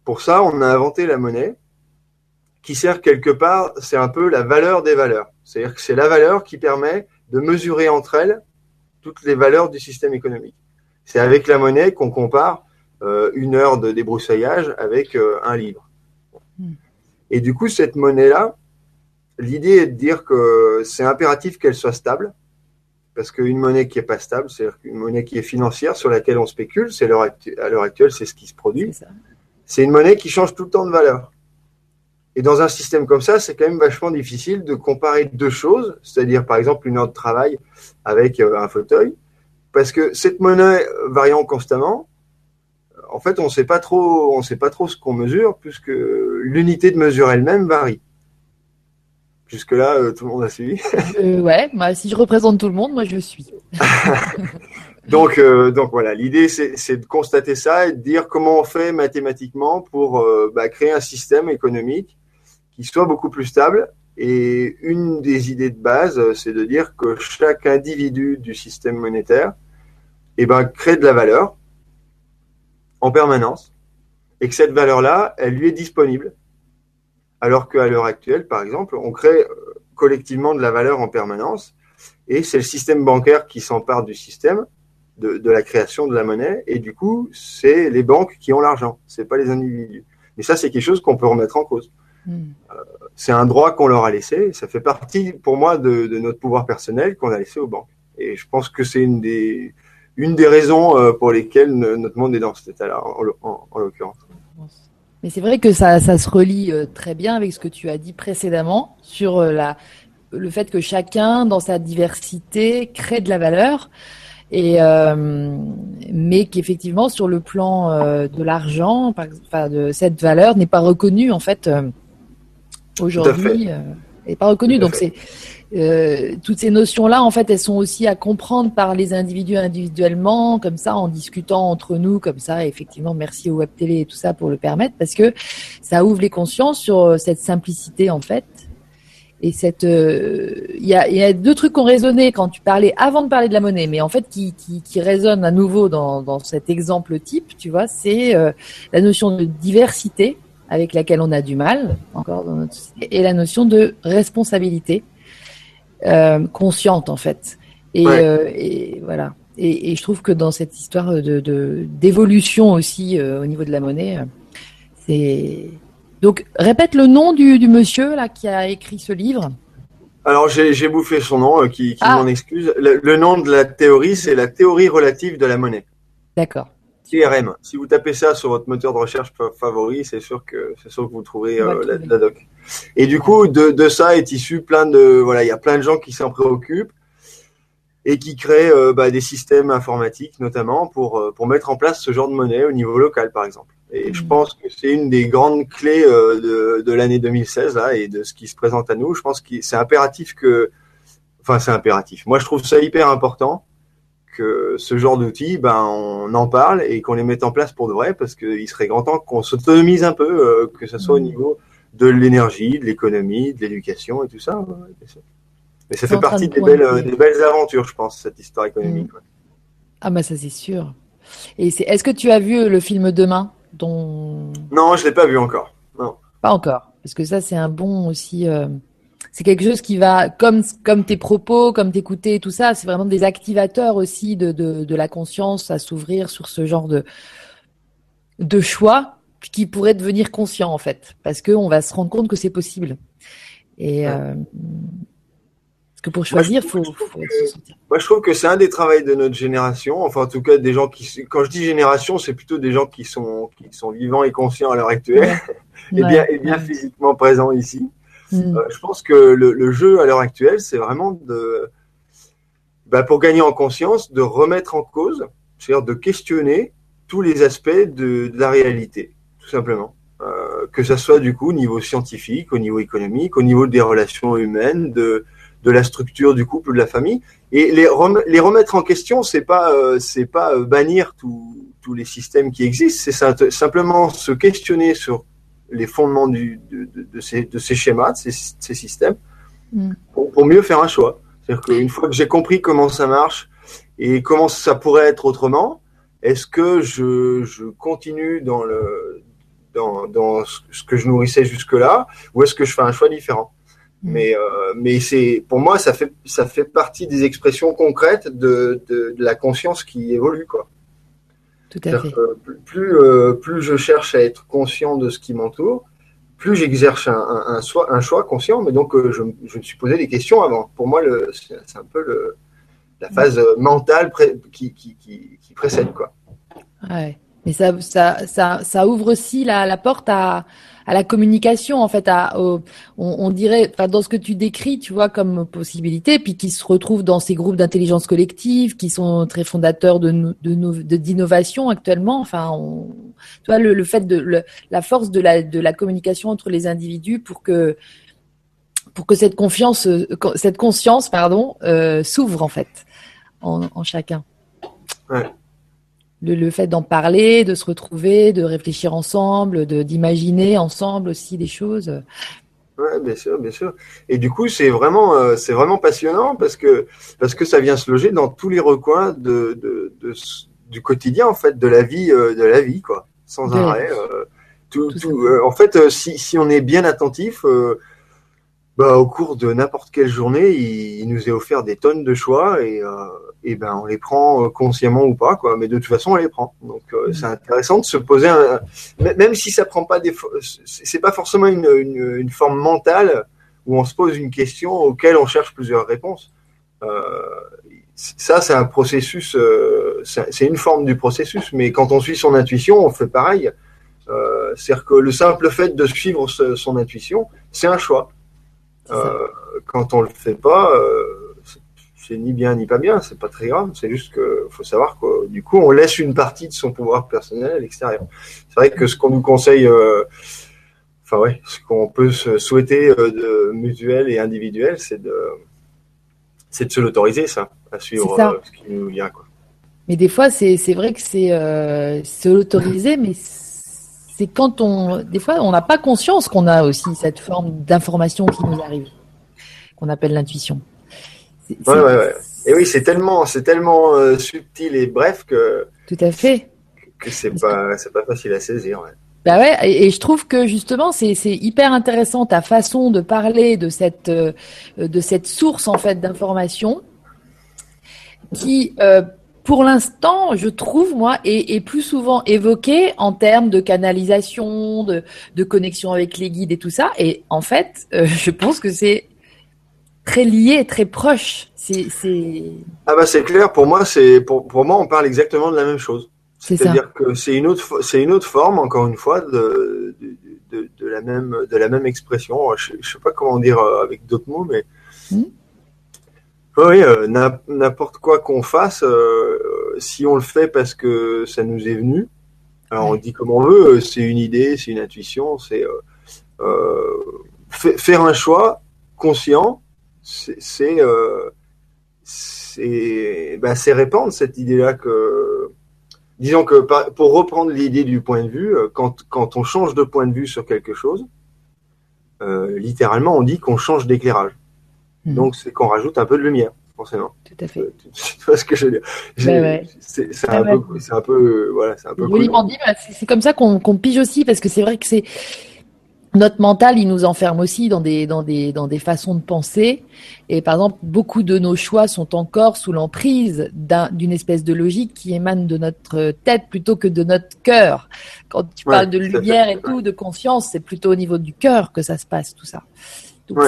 Speaker 2: Pour ça, on a inventé la monnaie qui sert quelque part, c'est un peu la valeur des valeurs. C'est-à-dire que c'est la valeur qui permet de mesurer entre elles toutes les valeurs du système économique. C'est avec la monnaie qu'on compare euh, une heure de débroussaillage avec un livre. Et du coup, cette monnaie-là, l'idée est de dire que c'est impératif qu'elle soit stable, parce qu'une monnaie qui est pas stable, c'est-à-dire une monnaie qui est financière, sur laquelle on spécule, c'est à l'heure actuelle, c'est ce qui se produit. C'est une monnaie qui change tout le temps de valeur. Et dans un système comme ça, c'est quand même vachement difficile de comparer deux choses, c'est-à-dire par exemple une heure de travail avec euh, un fauteuil, parce que cette monnaie variant constamment, en fait, on sait pas trop, on sait pas trop ce qu'on mesure, puisque l'unité de mesure elle-même varie. Jusque-là, euh, tout le monde a suivi.
Speaker 1: euh, ouais, bah, si je représente tout le monde, moi je suis. (laughs)
Speaker 2: donc, euh, donc voilà, l'idée c'est de constater ça et de dire comment on fait mathématiquement pour euh, bah, créer un système économique soit beaucoup plus stable. Et une des idées de base, c'est de dire que chaque individu du système monétaire eh ben, crée de la valeur en permanence et que cette valeur-là, elle lui est disponible. Alors qu'à l'heure actuelle, par exemple, on crée euh, collectivement de la valeur en permanence et c'est le système bancaire qui s'empare du système, de, de, la création de la monnaie et du coup, c'est les banques qui ont l'argent, c'est pas les individus. Mais ça, c'est quelque chose qu'on peut remettre en cause. Euh, c'est un droit qu'on leur a laissé. Ça fait partie, pour moi, de, notre pouvoir personnel qu'on a laissé aux banques. Et je pense que c'est une des, une des raisons euh, pour lesquelles notre monde est dans cet état-là, en, en, en l'occurrence.
Speaker 1: Mais c'est vrai que ça, ça se relie euh, très bien avec ce que tu as dit précédemment sur la, le fait que chacun, dans sa diversité, crée de la valeur. Et mais qu'effectivement sur le plan de l'argent, enfin de cette valeur n'est pas reconnue en fait aujourd'hui, n'est pas reconnue. Donc c'est euh, toutes ces notions-là, en fait, elles sont aussi à comprendre par les individus individuellement, comme ça, en discutant entre nous, comme ça. effectivement, merci au web télé et tout ça pour le permettre, parce que ça ouvre les consciences sur euh, cette simplicité, en fait. Et cette, euh, il y, a, y, a, deux trucs qui ont résonné quand tu parlais avant de parler de la monnaie, mais en fait qui, qui, qui résonnent à nouveau dans, dans cet exemple type, tu vois, c'est la notion de diversité avec laquelle on a du mal encore dans notre société, et la notion de responsabilité euh, consciente en fait. Et, euh, et voilà. Et, et, je trouve que dans cette histoire de d'évolution aussi euh, au niveau de la monnaie, c'est donc répète le nom du, du, monsieur là qui a écrit ce livre.
Speaker 2: Alors j'ai bouffé son nom, qui, qui
Speaker 1: Ah.
Speaker 2: m'en excuse. Le, le nom de la théorie, c'est la théorie relative de la monnaie.
Speaker 1: D'accord.
Speaker 2: TRM. Si vous tapez ça sur votre moteur de recherche fa- favori, c'est sûr que c'est sûr que vous trouverez euh, la, doc. Et du coup, de, de ça est issu plein de voilà, il y a plein de gens qui s'en préoccupent et qui créent euh, bah, des systèmes informatiques notamment pour euh, pour mettre en place ce genre de monnaie au niveau local, par exemple. Et je
Speaker 1: Mhm.
Speaker 2: pense que c'est une des grandes clés euh, de, de l'année 2016 là et de ce qui se présente à nous. Je pense que c'est impératif que, enfin c'est impératif. Moi, je trouve ça hyper important que ce genre d'outils, ben, on en parle et qu'on les mette en place pour de vrai, parce qu'il serait grand temps qu'on s'autonomise un peu, euh, que ce soit au
Speaker 1: Mhm.
Speaker 2: niveau de l'énergie, de l'économie, de l'éducation et tout ça. Mais ça fait partie
Speaker 1: de
Speaker 2: des belles, euh, des belles aventures, je pense, cette histoire économique. ouais.
Speaker 1: Ah bah ça c'est sûr. Et c'est est-ce que tu as vu le film Demain dont
Speaker 2: Non, je l'ai pas vu encore. Non.
Speaker 1: pas encore parce que ça c'est un bon aussi euh, c'est quelque chose qui va comme comme tes propos, comme t'écouter tout ça, c'est vraiment des activateurs aussi de de, de la conscience à s'ouvrir sur ce genre de de choix qui pourraient devenir conscients en fait parce que on va se rendre compte que c'est possible. Et
Speaker 2: Ouais.
Speaker 1: euh, parce que pour choisir, faut, faut se sentir.
Speaker 2: Moi, je trouve que c'est un des travaux de notre génération. Enfin, en tout cas, des gens qui, quand je dis génération, c'est plutôt des gens qui sont, qui sont vivants et conscients à l'heure actuelle (laughs) et bien, et bien
Speaker 1: Ouais.
Speaker 2: physiquement présents ici.
Speaker 1: Mm.
Speaker 2: Euh, je pense que le, jeu à l'heure actuelle, c'est vraiment de, bah, pour gagner en conscience, de remettre en cause, c'est-à-dire de questionner tous les aspects de, la réalité, tout simplement. Euh, que ça soit du coup au niveau scientifique, au niveau économique, au niveau des relations humaines, de, de la structure du couple ou de la famille, et les, rem- les remettre en question, c'est pas, euh, c'est pas bannir tous les systèmes qui existent, c'est sim- simplement se questionner sur les fondements du, de, ces, de ces schémas, de ces, ces systèmes,
Speaker 1: Mm.
Speaker 2: pour, pour mieux faire un choix. C'est-à-dire qu'une fois que j'ai compris comment ça marche et comment ça pourrait être autrement, est-ce que je, je continue dans le dans, dans ce que je nourrissais jusque-là, ou est-ce que je fais un choix différent?
Speaker 1: Mm.
Speaker 2: Mais euh, mais c'est pour moi ça fait ça fait partie des expressions concrètes de, de, de la conscience qui évolue quoi.
Speaker 1: Tout à
Speaker 2: C'est-à-dire
Speaker 1: fait.
Speaker 2: que plus, plus, euh, plus je cherche à être conscient de ce qui m'entoure, plus j'exerce un, un, un, choix, un choix conscient, mais donc euh, je, je me suis posé des questions avant. Pour moi, c'est un peu le, la phase euh, mentale pré- qui, qui, qui, qui précède. Quoi.
Speaker 1: Ouais. Mais ça, ça, ça, ça ouvre aussi la, la porte à, à la communication, en fait, à, on, dirait, dans ce que tu décris, tu vois, comme possibilité, puis qui se retrouvent dans ces groupes d'intelligence collective, qui sont très fondateurs de, de, d'innovation actuellement. Enfin, on, tu vois, le, fait de le- la force de la, de la communication entre les individus pour que pour que cette confiance, euh, cette conscience, pardon, euh, s'ouvre en fait en, chacun. Le, le fait d'en parler, de se retrouver, de réfléchir ensemble, de d'imaginer ensemble aussi des choses.
Speaker 2: Ouais, bien sûr, bien sûr. Et du coup, c'est vraiment, euh, c'est vraiment passionnant parce que parce que ça vient se loger dans tous les recoins de, de, du quotidien en fait, de la vie, euh, de la vie quoi, sans arrêt. euh, tout,
Speaker 1: Tout
Speaker 2: tout, en fait, si si on est bien attentif, bah, au cours de n'importe quelle journée, il, il nous est offert des tonnes de choix et et ben on les prend euh, consciemment ou pas quoi, mais de toute façon on les prend. Donc euh,
Speaker 1: Mm.
Speaker 2: c'est intéressant de se poser un, même si ça prend pas des, c'est pas forcément une, une, une forme mentale où on se pose une question auquel on cherche plusieurs réponses. Euh, ça, c'est un processus, euh, c'est une forme du processus, mais quand on suit son intuition, on fait pareil. Euh, C'est-à-dire que le simple fait de suivre ce- son intuition, c'est un choix. Euh, quand on le fait pas, euh, c'est- ni bien ni pas bien, c'est pas très grave. C'est juste que faut savoir que du coup, on laisse une partie de son pouvoir personnel à l'extérieur. C'est vrai que ce qu'on nous conseille, euh, enfin ouais, ce qu'on peut se souhaiter euh, de mutuel et individuel, c'est de, c'est de se l'autoriser ça, à suivre
Speaker 1: ça.
Speaker 2: euh, ce qui nous vient quoi.
Speaker 1: Mais des fois, c'est c'est vrai que c'est se l'autoriser, mais c'est quand on, des fois, on n'a pas conscience qu'on a aussi cette forme d'information qui nous arrive, qu'on appelle l'intuition.
Speaker 2: Ouais, ouais, ouais. Et oui, c'est tellement, c'est tellement euh, subtil et bref que
Speaker 1: Tout à fait.
Speaker 2: que c'est pas, c'est pas facile à saisir. Ouais.
Speaker 1: Bah ouais, et, je trouve que justement c'est hyper intéressant ta façon de parler de cette euh, de cette source en fait d'information qui euh, pour l'instant je trouve moi est, est plus souvent évoquée en termes de canalisation, de de connexion avec les guides et tout ça et en fait euh, je pense que c'est très liés, très proches. C'est,
Speaker 2: Ah bah c'est clair. Pour moi, c'est pour, pour moi, on parle exactement de la même chose. C'est-à-dire que c'est une autre, c'est une autre forme, encore une fois, de, de, de, la même, de la même expression. Je, je sais pas comment dire euh, avec d'autres mots, mais hmm. oui, euh, n'importe quoi qu'on fasse, euh, si on le fait parce que ça nous est venu, alors on dit comme on veut, c'est une idée, c'est une intuition, c'est faire un choix conscient, c'est bah, c'est répandre cette idée-là que disons que pour reprendre l'idée du point de vue, euh, quand, quand on change de point de vue sur quelque chose, euh, littéralement, on dit qu'on change d'éclairage. Hmm. Donc, c'est qu'on rajoute un peu de lumière, forcément.
Speaker 1: Tout à fait. Euh,
Speaker 2: tu vois ce que je veux dire C'est un, un, peu, voilà, c'est un peu.
Speaker 1: Cool. C'est comme ça qu'on pige aussi, parce que c'est vrai que c'est notre mental, il nous enferme aussi dans des, dans des, dans des façons de penser. Et par exemple, beaucoup de nos choix sont encore sous l'emprise d'une espèce de logique qui émane de notre tête plutôt que de notre cœur. Quand tu parles de lumière et tout, de conscience, c'est plutôt au niveau du cœur que ça se passe, tout ça. Donc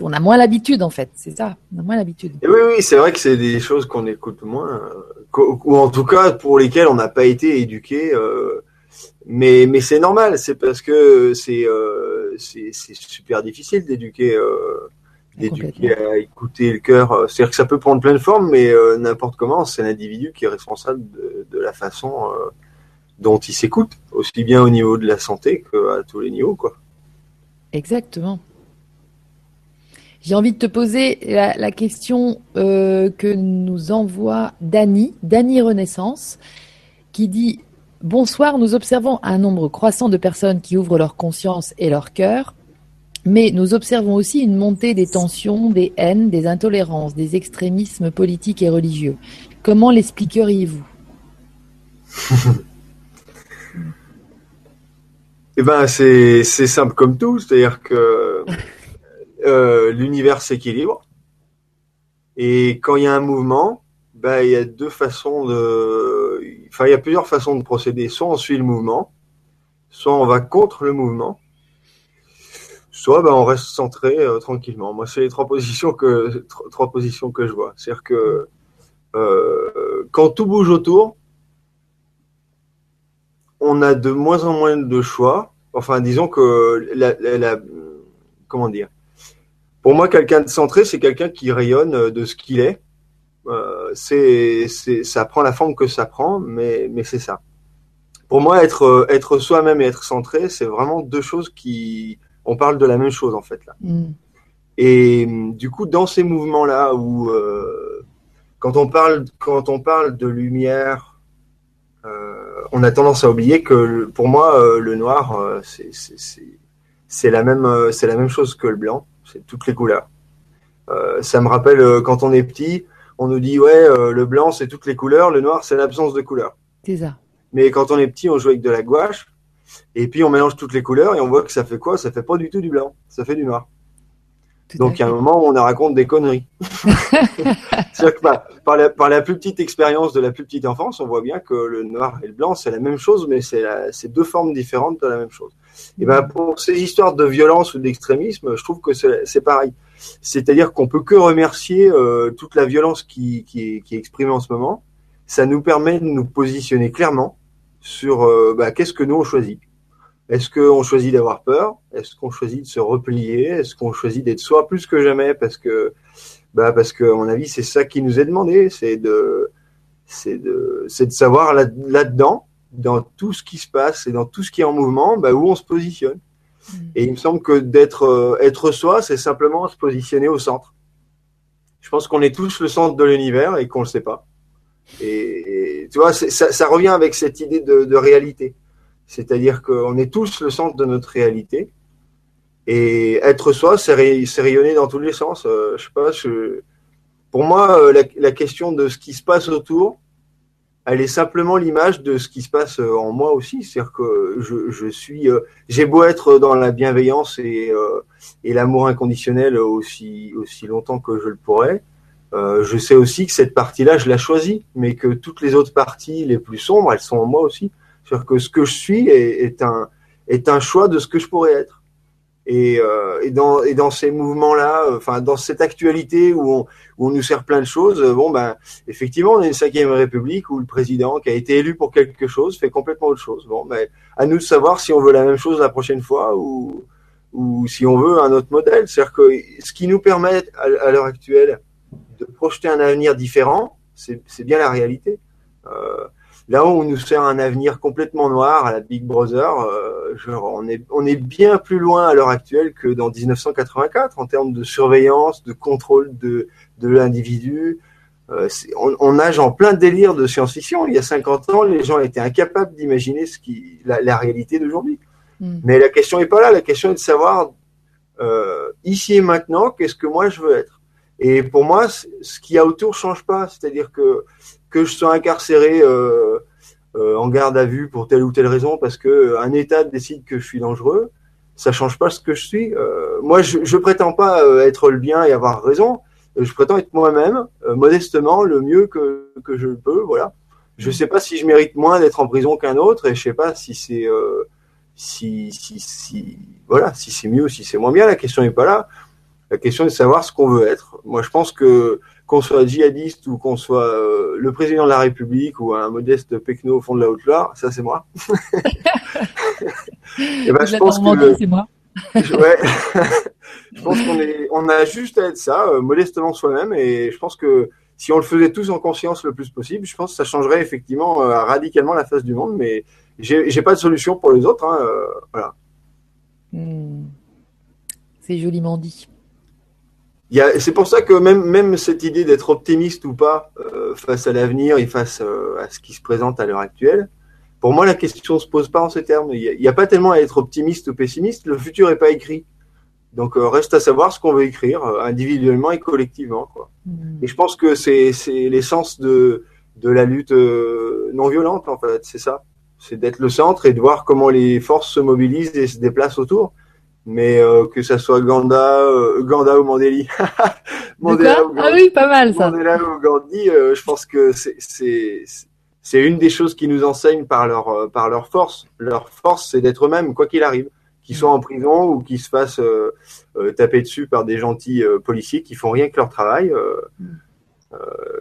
Speaker 1: on a moins l'habitude en fait, c'est ça, on a moins l'habitude.
Speaker 2: Oui, oui, c'est vrai que c'est des choses qu'on écoute moins, euh, ou en tout cas pour lesquelles on n'a pas été éduqué. Euh, mais mais c'est normal, c'est parce que c'est euh, c'est super difficile d'éduquer euh, d'éduquer à écouter le cœur. C'est-à-dire que ça peut prendre plein de formes, mais euh, n'importe comment, c'est l'individu qui est responsable de, de la façon euh, dont il s'écoute, aussi bien au niveau de la santé qu'à tous les niveaux, quoi.
Speaker 1: Exactement. J'ai envie de te poser la, la question que nous envoie Dany, Dany Renaissance, qui dit Bonsoir, nous observons un nombre croissant de personnes qui ouvrent leur conscience et leur cœur, mais nous observons aussi une montée des tensions, des haines, des intolérances, des extrémismes politiques et religieux. Comment l'expliqueriez-vous? (laughs)
Speaker 2: Eh ben, c'est simple comme tout, c'est-à-dire que euh, l'univers s'équilibre et quand il y a un mouvement, ben, il y a deux façons de enfin, il y a plusieurs façons de procéder. Soit on suit le mouvement, soit on va contre le mouvement, soit ben, on reste centré euh, tranquillement. Moi, c'est les trois positions que trois positions que je vois. C'est-à-dire que euh, quand tout bouge autour, on a de moins en moins de choix. Enfin, disons que la, comment dire? Pour moi, quelqu'un de centré, c'est quelqu'un qui rayonne de ce qu'il est euh, c'est, c'est, ça prend la forme que ça prend, mais, mais c'est ça. Pour moi, être, être soi-même et être centré, c'est vraiment deux choses qui, on parle de la même chose en fait là. Mm. Et du coup, dans ces mouvements-là où, euh, quand on parle, quand on parle de lumière, euh, on a tendance à oublier que pour moi, euh, le noir, c'est, c'est, c'est, c'est la même, c'est la même chose que le blanc. C'est toutes les couleurs. ça me rappelle quand on est petit, on nous dit ouais, euh, le blanc c'est toutes les couleurs, le noir c'est l'absence de couleurs.
Speaker 1: C'est ça.
Speaker 2: Mais quand on est petit, on joue avec de la gouache et puis on mélange toutes les couleurs et on voit que ça fait quoi? Ça fait pas du tout du blanc, ça fait du noir. Donc à un moment, on raconte des conneries. (laughs) (laughs) par, la, par, la, plus petite expérience de la plus petite enfance, on voit bien que le noir et le blanc, c'est la même chose, mais c'est deux formes différentes de la même chose. Et ben pour ces histoires de violence ou d'extrémisme, je trouve que c'est pareil. C'est-à-dire qu'on peut que remercier euh, toute la violence qui, est, exprimée en ce moment. Ça nous permet de nous positionner clairement sur euh, bah, qu'est-ce que nous on choisit. Est-ce qu'on choisit d'avoir peur? Est-ce qu'on choisit de se replier? Est-ce qu'on choisit d'être soi plus que jamais? Parce que, bah parce que à mon avis, c'est ça qui nous est demandé, c'est de, savoir là, là-dedans, dans tout ce qui se passe et dans tout ce qui est en mouvement, bah, où on se positionne. Mm. Et il me semble que d'être euh, être soi, c'est simplement se positionner au centre. Je pense qu'on est tous le centre de l'univers et qu'on le sait pas. Et, tu vois, ça, revient avec cette idée de, réalité. C'est-à-dire qu'on est tous le centre de notre réalité. Et être soi, c'est rayonner dans tous les sens. Euh, je sais pas, pour moi, euh, la, question de ce qui se passe autour, elle est simplement l'image de ce qui se passe euh, en moi aussi. C'est-à-dire que je, je suis, euh, j'ai beau être dans la bienveillance et, euh, et l'amour inconditionnel aussi aussi longtemps que je le pourrais. Euh, je sais aussi que cette partie-là, je la choisis, mais que toutes les autres parties les plus sombres, elles sont en moi aussi. C'est-à-dire que ce que je suis est, un est un choix de ce que je pourrais être. Et, euh, et, dans, et dans ces mouvements-là, euh, enfin dans cette actualité où on, où on nous sert plein de choses, euh, bon ben effectivement on a une cinquième république où le président qui a été élu pour quelque chose fait complètement autre chose. Bon ben à nous de savoir si on veut la même chose la prochaine fois ou ou si on veut un autre modèle. C'est-à-dire que ce qui nous permet à, l'heure actuelle de projeter un avenir différent, c'est bien la réalité. Euh, Là où on nous sert un avenir complètement noir à la Big Brother, euh, genre on est on est bien plus loin à l'heure actuelle que dans 1984 en termes de surveillance, de contrôle de de l'individu. Euh, on, on, nage en plein délire de science-fiction. Il y a 50 ans, les gens étaient incapables d'imaginer ce qui la, la réalité d'aujourd'hui. Hmm. Mais la question est pas là. La question est de savoir euh, ici et maintenant qu'est-ce que moi je veux être? Et pour moi, ce qu'il y a autour change pas. C'est-à-dire que que je sois incarcéré euh, euh, en garde à vue pour telle ou telle raison parce que un État décide que je suis dangereux, ça change pas ce que je suis. Euh, moi, je, je prétends pas être le bien et avoir raison. Je prétends être moi-même, modestement, le mieux que, que je peux. Voilà. Je sais pas si je mérite moins d'être en prison qu'un autre et je sais pas si c'est si, si, si voilà si c'est mieux ou si c'est moins bien. La question n'est pas là. La question est de savoir ce qu'on veut être. Moi, je pense que qu'on soit djihadiste ou qu'on soit euh, le président de la République ou un modeste pecno au fond de la Haute-Loire, ça c'est moi.
Speaker 1: Et (laughs) eh ben, je pense que c'est moi. (laughs)
Speaker 2: ouais. (laughs) je pense qu'on est, on a juste à être ça, euh, modestement soi-même, et je pense que si on le faisait tous en conscience le plus possible, je pense que ça changerait effectivement euh, radicalement la face du monde. Mais j'ai pas de solution pour les autres. Hein, voilà.
Speaker 1: Hmm. C'est joliment dit
Speaker 2: c'est pour ça que même, même cette idée d'être optimiste ou pas euh, face à l'avenir et face euh, à ce qui se présente à l'heure actuelle, pour moi, la question ne se pose pas en ces termes. Il n'y a, pas tellement à être optimiste ou pessimiste. Le futur n'est pas écrit. Donc, euh, reste à savoir ce qu'on veut écrire individuellement et collectivement. Quoi. Mmh. Et je pense que c'est l'essence de, de la lutte non violente, en fait. C'est ça. C'est d'être le centre et de voir comment les forces se mobilisent et se déplacent autour mais euh, que ça soit Ganda, euh, Ganda ou Mandeli.
Speaker 1: Mandela (laughs) ou ah oui, pas mal ça.
Speaker 2: Mandela ou Gandhi, euh, je pense que c'est c'est c'est une des choses qui nous enseignent par leur par leur force. Leur force, c'est d'être eux-mêmes, quoi qu'il arrive, qu'ils soient en prison ou qu'ils se fassent taper dessus par des gentils policiers qui font rien que leur travail.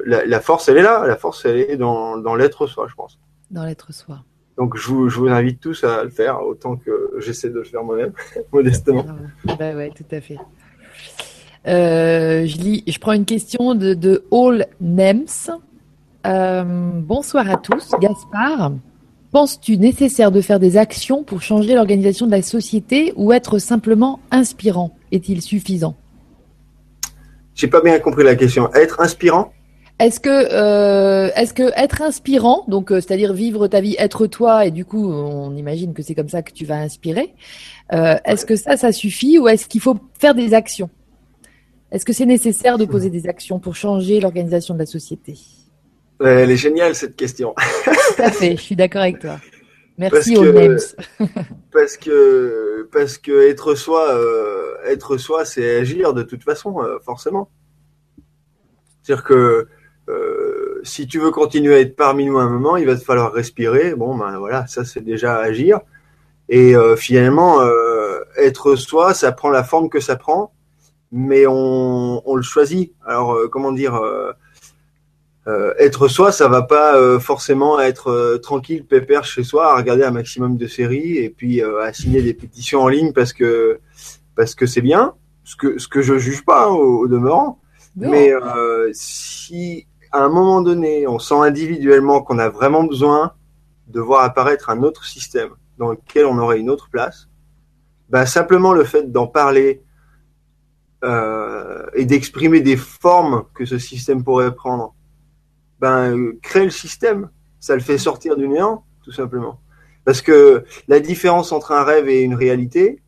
Speaker 2: La, la, force, elle est là. La force, elle est dans dans l'être soi, je pense.
Speaker 1: Dans l'être soi.
Speaker 2: Donc je vous, je vous, invite tous à le faire autant que j'essaie de le faire moi-même, (laughs) modestement.
Speaker 1: Bah ouais, tout à fait. Euh, je, lis, je prends une question de, de All Nems. Euh, bonsoir à tous. Gaspard, penses-tu nécessaire de faire des actions pour changer l'organisation de la société ou être simplement inspirant? Est-il suffisant?
Speaker 2: J'ai pas bien compris la question. Être inspirant?
Speaker 1: Est-ce que, euh, est-ce que être inspirant, donc euh, c'est-à-dire vivre ta vie, être toi, et du coup, on imagine que c'est comme ça que tu vas inspirer. Euh, est-ce que ça, ça suffit, ou est-ce qu'il faut faire des actions? Est-ce que c'est nécessaire de poser des actions pour changer l'organisation de la société?
Speaker 2: Elle est géniale cette question. (laughs)
Speaker 1: Tout à fait, je suis d'accord avec toi. Merci aux names. (laughs)
Speaker 2: parce que parce que être soi, être soi, c'est agir de toute façon, forcément. C'est-à-dire que euh, si tu veux continuer à être parmi nous un moment, il va te falloir respirer. Bon, ben voilà, ça c'est déjà agir. Et euh, finalement, euh, être soi, ça prend la forme que ça prend, mais on, on le choisit. Alors, comment dire être soi, ça va pas forcément être tranquille, pépère chez soi, à regarder un maximum de séries et puis à signer des pétitions en ligne parce que parce que c'est bien. Ce que ce que je juge pas hein, au, demeurant. Mais si à un moment donné, on sent individuellement qu'on a vraiment besoin de voir apparaître un autre système dans lequel on aurait une autre place, bah simplement le fait d'en parler euh, et d'exprimer des formes que ce système pourrait prendre, ben crée le système, ça le fait sortir du néant, tout simplement. Parce que la différence entre un rêve et une réalité,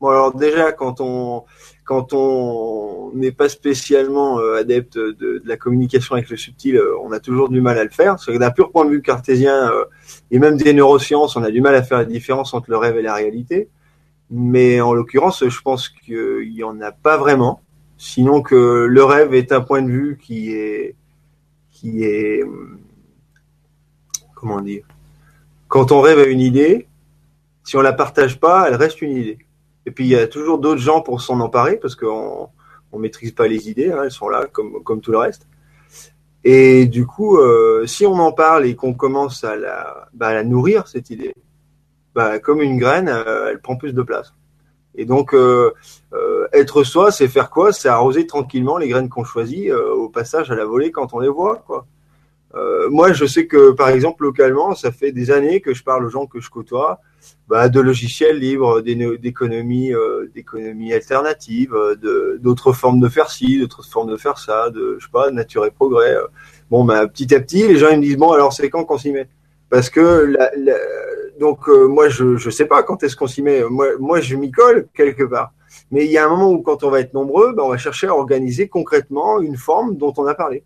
Speaker 2: bon alors déjà quand on quand on n'est pas spécialement euh, adepte de, la communication avec le subtil, euh, on a toujours du mal à le faire. D'un pur point de vue cartésien euh, et même des neurosciences, on a du mal à faire la différence entre le rêve et la réalité. Mais en l'occurrence, je pense qu'il n'y en a pas vraiment. Sinon que le rêve est un point de vue qui est, qui est, comment dire, quand on rêve à une idée, si on la partage pas, elle reste une idée. Et puis il y a toujours d'autres gens pour s'en emparer parce qu'on on maîtrise pas les idées, hein, elles sont là comme tout le reste. Et du coup, euh, si on en parle et qu'on commence à la, bah, nourrir cette idée, bah, comme une graine, euh, elle prend plus de place. Et donc, euh, être soi, c'est faire quoi? C'est arroser tranquillement les graines qu'on choisit au passage à la volée quand on les voit. Quoi. Euh, moi, je sais que, par exemple, localement, ça fait des années que je parle aux gens que je côtoie bah, de logiciels libres, d'économie, euh, d'économie alternative, de, d'autres formes de faire ci, d'autres formes de faire ça, de, je sais pas, nature et progrès. Bon, bah, petit à petit, les gens ils me disent bon, alors c'est quand qu'on s'y met? Parce que la, la, donc euh, moi je je sais pas quand est-ce qu'on s'y met. Moi moi je m'y colle quelque part. Mais il y a un moment où quand on va être nombreux, ben, on va chercher à organiser concrètement une forme dont on a parlé.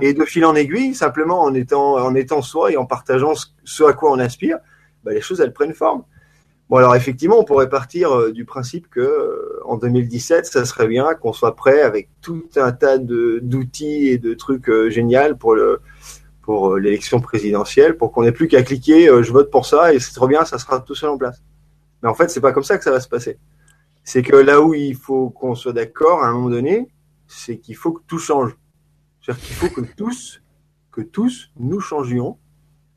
Speaker 2: Et de fil en aiguille, simplement en étant en étant soi et en partageant ce, à quoi on aspire, ben, les choses elles prennent forme. Bon alors effectivement, on pourrait partir euh, du principe que euh, en 2017, ça serait bien qu'on soit prêt avec tout un tas d'outils et de trucs euh, géniaux pour pour euh, l'élection présidentielle, pour qu'on n'ait plus qu'à cliquer je vote pour ça et c'est trop bien, ça sera tout seul en place. Mais en fait, c'est pas comme ça que ça va se passer. C'est que là où il faut qu'on soit d'accord à un moment donné, c'est qu'il faut que tout change. C'est-à-dire qu'il faut que tous, que tous nous changions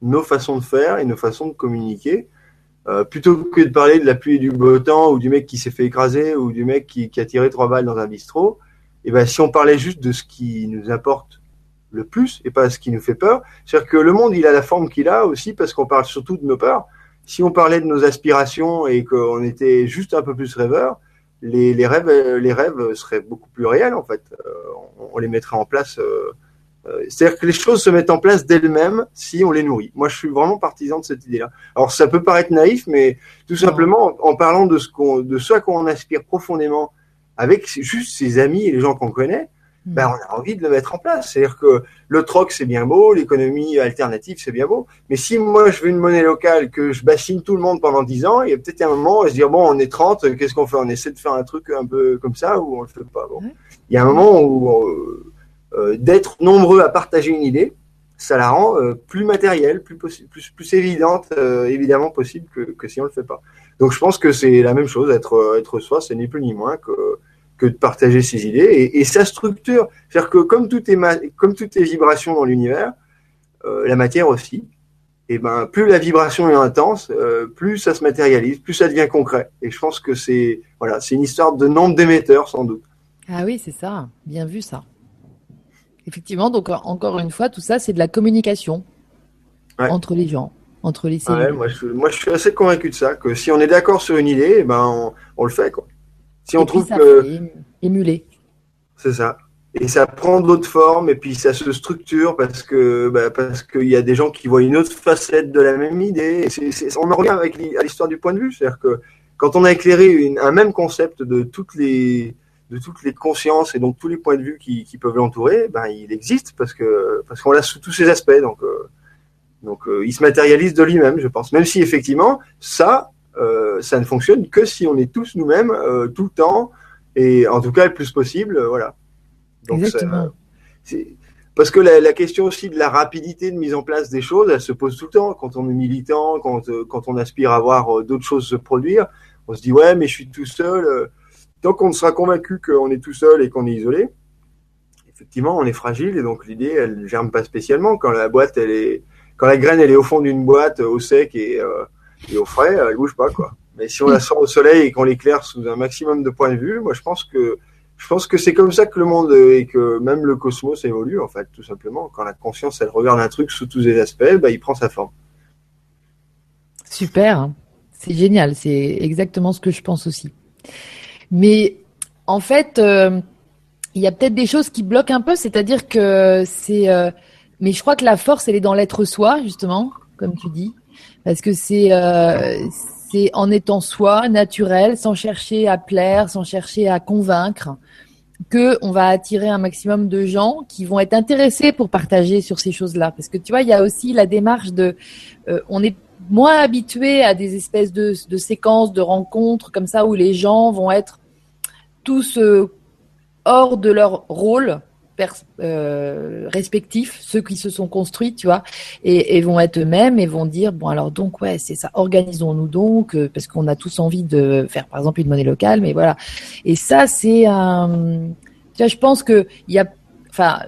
Speaker 2: nos façons de faire et nos façons de communiquer. Euh, plutôt que de parler de la pluie et du beau temps ou du mec qui s'est fait écraser ou du mec qui, qui, a tiré trois balles dans un bistrot, et eh ben si on parlait juste de ce qui nous importe le plus et pas ce qui nous fait peur. C'est-à-dire que le monde, il a la forme qu'il a aussi parce qu'on parle surtout de nos peurs. Si on parlait de nos aspirations et qu'on était juste un peu plus rêveur, les, les, rêves, les rêves seraient beaucoup plus réels en fait. Euh, on, on, les mettrait en place. Euh, euh, C'est-à-dire que les choses se mettent en place d'elles-mêmes si on les nourrit. Moi, je suis vraiment partisan de cette idée-là. Alors, ça peut paraître naïf, mais tout simplement en, en parlant de ce qu'on, de ce à quoi on aspire profondément, avec juste ses amis et les gens qu'on connaît, ben, on a envie de le mettre en place. C'est-à-dire que le troc, c'est bien beau, l'économie alternative, c'est bien beau. Mais si moi, je veux une monnaie locale, que je bassine tout le monde pendant 10 ans, il y a peut-être un moment, on va se dire, bon, on est 30, qu'est-ce qu'on fait? On essaie de faire un truc un peu comme ça ou on le fait pas bon. Il y a un moment où euh, euh, d'être nombreux à partager une idée, ça la rend euh, plus matérielle, plus, plus, plus évidente, euh, évidemment possible que, que si on le fait pas. Donc je pense que c'est la même chose, être, être soi, c'est ni plus ni moins que que de partager ses idées et, et sa structure. C'est-à-dire que comme tout est, comme toutes est vibration dans l'univers, euh, la matière aussi, et ben plus la vibration est intense, euh, plus ça se matérialise, plus ça devient concret. Et je pense que c'est voilà, c'est une histoire de nombre d'émetteurs sans doute.
Speaker 1: Ah oui, c'est ça. Bien vu ça. Effectivement, donc encore une fois, tout ça, c'est de la communication ouais. entre les gens, entre les
Speaker 2: cellules. Ouais, moi, je, moi, je suis assez convaincu de ça, que si on est d'accord sur une idée, eh ben on, on le fait quoi. Si on trouve que.
Speaker 1: Émuler.
Speaker 2: C'est ça. Et ça prend d'autres formes et puis ça se structure parce que bah, parce qu'il y a des gens qui voient une autre facette de la même idée. Et c est, c est, on en revient avec à l'histoire du point de vue, c'est-à-dire que quand on a éclairé une, un même concept de toutes les de toutes les consciences et donc tous les points de vue qui, qui peuvent l'entourer, ben il existe parce que parce qu'on l'a sous tous ses aspects. Donc euh, donc euh, il se matérialise de lui-même, je pense. Même si effectivement ça ça ne fonctionne que si on est tous nous-mêmes euh, tout le temps et en tout cas le plus possible, euh, voilà.
Speaker 1: Donc Exactement.
Speaker 2: parce que la, la, question aussi de la rapidité de mise en place des choses, elle se pose tout le temps quand on est militant, quand euh, quand on aspire à voir d'autres choses se produire, on se dit ouais mais je suis tout seul. Tant qu'on sera convaincu qu'on est tout seul et qu'on est isolé, effectivement on est fragile et donc l'idée elle germe pas spécialement quand la boîte elle est quand la graine elle est au fond d'une boîte au sec et euh, et au frais, elle bouge pas quoi. Mais si on la sort au soleil et qu'on l'éclaire sous un maximum de points de vue, moi je pense que je pense que c'est comme ça que le monde et que même le cosmos évolue en fait, tout simplement. Quand la conscience elle regarde un truc sous tous les aspects, bah, il prend sa forme.
Speaker 1: Super, c'est génial, c'est exactement ce que je pense aussi. Mais en fait, euh, il y a peut-être des choses qui bloquent un peu, c'est-à-dire que c'est. Euh, mais je crois que la force, elle est dans l'être soi, justement, comme tu dis parce que c'est euh, c'est en étant soi, naturel, sans chercher à plaire, sans chercher à convaincre, que on va attirer un maximum de gens qui vont être intéressés pour partager sur ces choses-là. Parce que tu vois, il y a aussi la démarche de, euh, on est moins habitué à des espèces de, de séquences, de rencontres comme ça où les gens vont être tous euh, hors de leur rôle euh, respectifs, ceux qui se sont construits, tu vois, et, vont être eux-mêmes et vont dire bon alors donc ouais c'est ça, organisons-nous donc euh, parce qu'on a tous envie de faire par exemple une monnaie locale, mais voilà. Et ça c'est un, tu vois, je pense que il y a, enfin,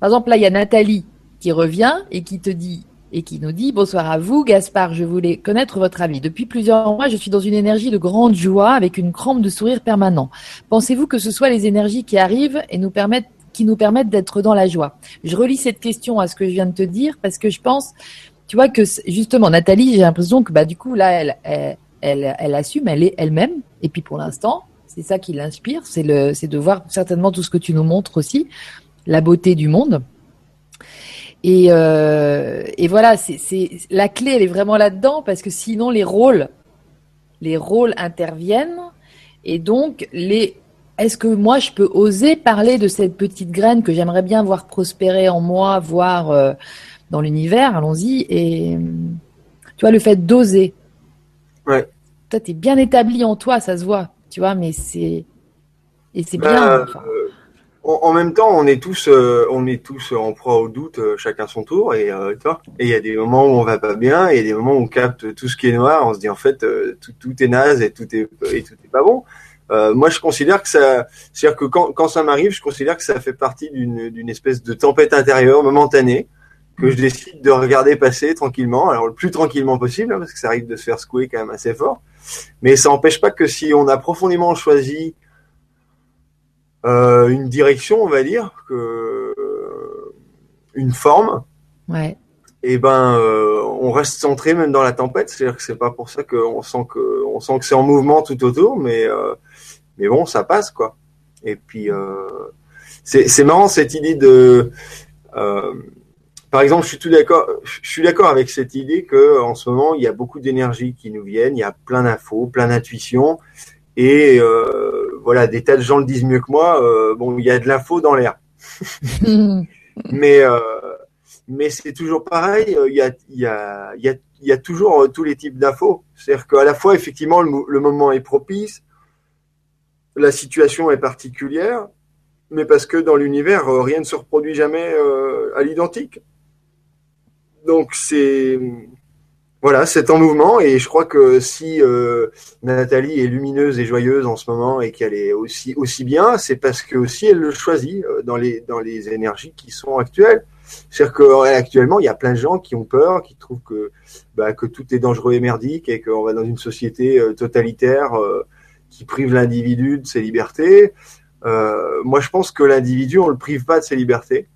Speaker 1: par exemple là il y a Nathalie qui revient et qui te dit et qui nous dit Bonsoir à vous, Gaspard. Je voulais connaître votre avis. Depuis plusieurs mois, je suis dans une énergie de grande joie avec une crampe de sourire permanent. Pensez-vous que ce soit les énergies qui arrivent et nous permettent qui nous permettent d'être dans la joie Je relis cette question à ce que je viens de te dire parce que je pense, tu vois, que justement, Nathalie, j'ai l'impression que bah, du coup, là, elle, elle, elle, assume, elle est elle-même. Et puis pour l'instant, c'est ça qui l'inspire, c'est de voir certainement tout ce que tu nous montres aussi, la beauté du monde. Et, euh, et voilà, c'est la clé, elle est vraiment là-dedans parce que sinon les rôles, les rôles interviennent et donc les. Est-ce que moi je peux oser parler de cette petite graine que j'aimerais bien voir prospérer en moi, voir euh, dans l'univers? Allons-y et tu vois le fait d'oser.
Speaker 2: Ouais.
Speaker 1: Toi, t'es bien établi en toi, ça se voit, tu vois, mais c'est et c'est bien.
Speaker 2: Bah, enfin en, même temps, on est tous, euh, on est tous en proie au doute, euh, chacun son tour, et euh, Et il y a des moments où on va pas bien, et il y a des moments où on capte tout ce qui est noir. On se dit en fait, tout, tout, est naze et tout est et tout est pas bon. Moi, je considère que ça, c'est-à-dire que quand, quand ça m'arrive, je considère que ça fait partie d'une espèce de tempête intérieure momentanée que je décide de regarder passer tranquillement, alors le plus tranquillement possible, hein, parce que ça arrive de se faire secouer quand même assez fort. Mais ça n'empêche pas que si on a profondément choisi euh, une direction, on va dire, que euh, une forme.
Speaker 1: Ouais.
Speaker 2: Et ben, euh, on reste centré même dans la tempête. C'est-à-dire que c'est pas pour ça qu'on sent que on sent que c'est en mouvement tout autour, mais mais bon, ça passe quoi. Et puis c'est c'est marrant cette idée de par exemple, je suis tout d'accord. Je suis d'accord avec cette idée que en ce moment, il y a beaucoup d'énergie qui nous viennent. Il y a plein d'infos, plein d'intuitions, et euh, voilà, des tas de gens le disent mieux que moi. Euh, bon, il y a de l'info dans l'air. (laughs) mais euh, mais c'est toujours pareil. Il y a il y a il y a il y a toujours tous les types d'infos. C'est-à-dire qu'à la fois, effectivement, le, moment est propice, la situation est particulière, mais parce que dans l'univers, rien ne se reproduit jamais à l'identique. Donc c'est voilà, c'est en mouvement et je crois que si euh, Nathalie est lumineuse et joyeuse en ce moment et qu'elle est aussi aussi bien, c'est parce que aussi elle le choisit euh, dans les dans les énergies qui sont actuelles. C'est-à-dire qu'actuellement, il y a plein de gens qui ont peur, qui trouvent que bah, que tout est dangereux et merdique et qu'on va dans une société euh, totalitaire qui prive l'individu de ses libertés. moi, je pense que l'individu, on le prive pas de ses libertés.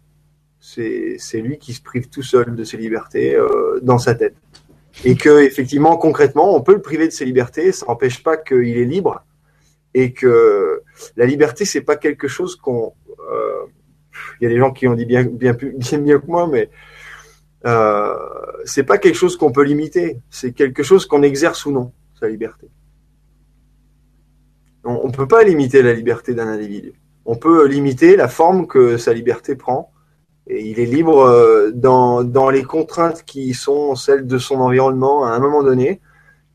Speaker 2: C'est lui qui se prive tout seul de ses libertés dans sa tête et que effectivement concrètement on peut le priver de ses libertés, ça n'empêche pas qu'il est libre et que la liberté c'est pas quelque chose qu'on euh, il y a des gens qui ont dit bien bien (laughs) bien mieux que moi mais euh, c'est pas quelque chose qu'on peut limiter, c'est quelque chose qu'on exerce ou non sa liberté. On, ne peut pas limiter la liberté d'un individu. On peut limiter la forme que sa liberté prend et il est libre euh, dans, dans les contraintes qui sont celles de son environnement à un moment donné,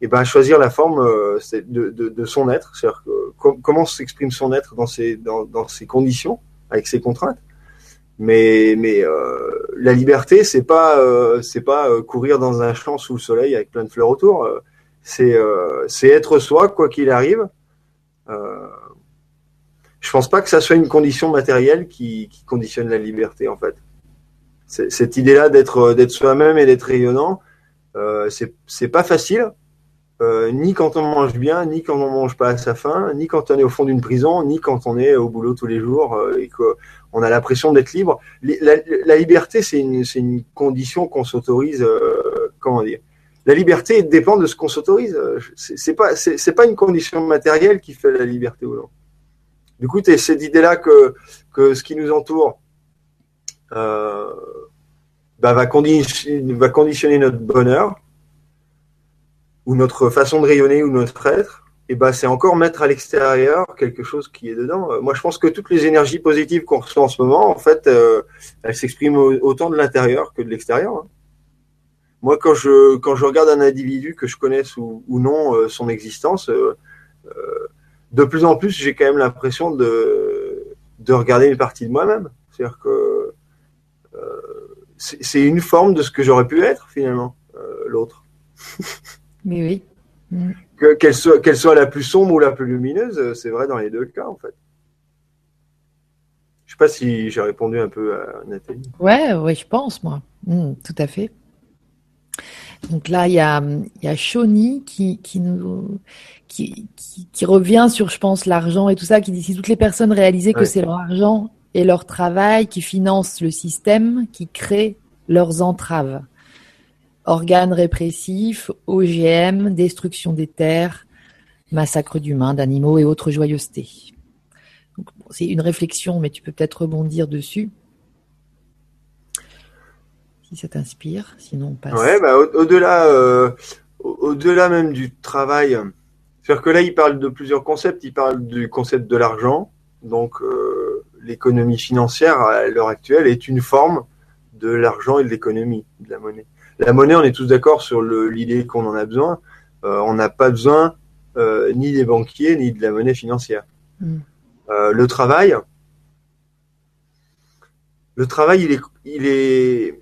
Speaker 2: et ben choisir la forme euh, de, de, de, son être, c'est-à-dire comment s'exprime son être dans ces dans, dans ces conditions avec ses contraintes. Mais mais euh, la liberté c'est pas euh, c'est pas courir dans un champ sous le soleil avec plein de fleurs autour. c'est c'est être soi quoi qu'il arrive. Euh, je pense pas que ça soit une condition matérielle qui, conditionne la liberté en fait. Cette idée-là d'être euh, d'être soi-même et d'être rayonnant, euh, c'est pas facile, euh, ni quand on mange bien, ni quand on mange pas à sa faim, ni quand on est au fond d'une prison, ni quand on est au boulot tous les jours euh, et qu'on a l'impression d'être libre. La, liberté, c'est une condition qu'on s'autorise. Comment dire La liberté dépend de ce qu'on s'autorise. C'est pas c'est pas une condition matérielle qui fait la liberté ou non. Du coup, cette idée-là que, que ce qui nous entoure euh, bah, va, conditionner, va conditionner notre bonheur ou notre façon de rayonner ou notre être, et bah, c'est encore mettre à l'extérieur quelque chose qui est dedans. Euh, moi, je pense que toutes les énergies positives qu'on reçoit en ce moment, en fait, euh, elles s'expriment autant de l'intérieur que de l'extérieur. Hein. Moi, quand je quand je regarde un individu que je connaisse ou, ou non euh, son existence, euh, de plus en plus, j'ai quand même l'impression de, de regarder une partie de moi-même. C'est-à-dire que c'est une forme de ce que j'aurais pu être finalement, l'autre. (laughs)
Speaker 1: Mais oui.
Speaker 2: Qu'elle soit, qu'elle soit la plus sombre ou la plus lumineuse, c'est vrai dans les deux cas en fait. Je sais pas si j'ai répondu un peu à Nathalie.
Speaker 1: Ouais, ouais, je pense moi. Mm, tout à fait. Donc là, il y a, il y a Shoni qui, qui, nous, qui, qui, revient sur, je pense, l'argent et tout ça, qui dit si toutes les personnes réalisaient que c'est leur argent et leur travail qui financent le système, qui crée leurs entraves. Organes répressifs, OGM, destruction des terres, massacre d'humains, d'animaux et autres joyeusetés. c'est une réflexion, mais tu peux peut-être rebondir dessus si ça t'inspire. Sinon, on passe.
Speaker 2: Ouais, bah, au-delà, euh, au-delà même du travail. C'est-à-dire que là, il parle de plusieurs concepts. Il parle du concept de l'argent. Donc, euh, l'économie financière à l'heure actuelle est une forme de l'argent et de l'économie, de la monnaie. La monnaie, on est tous d'accord sur l'idée qu'on en a besoin. Euh, on n'a pas besoin ni des banquiers ni de la monnaie financière. Hmm. le travail, le travail, il est, il est,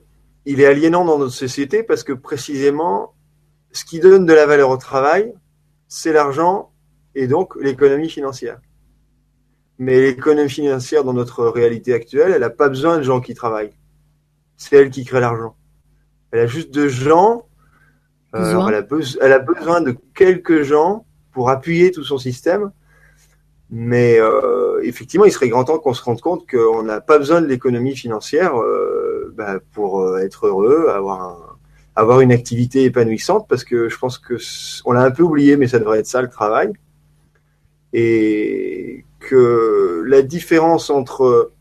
Speaker 2: il est aliénant dans notre société parce que précisément, ce qui donne de la valeur au travail, c'est l'argent et donc l'économie financière. Mais l'économie financière dans notre réalité actuelle, elle n'a pas besoin de gens qui travaillent. C'est elle qui crée l'argent. Elle a juste de gens, euh, elle, a elle, a besoin de quelques gens pour appuyer tout son système. Mais euh, effectivement, il serait grand temps qu'on se rende compte qu'on n'a pas besoin de l'économie financière euh, bah, pour euh, être heureux, avoir avoir une activité épanouissante, parce que je pense que on l'a un peu oublié, mais ça devrait être ça le travail, et que la différence entre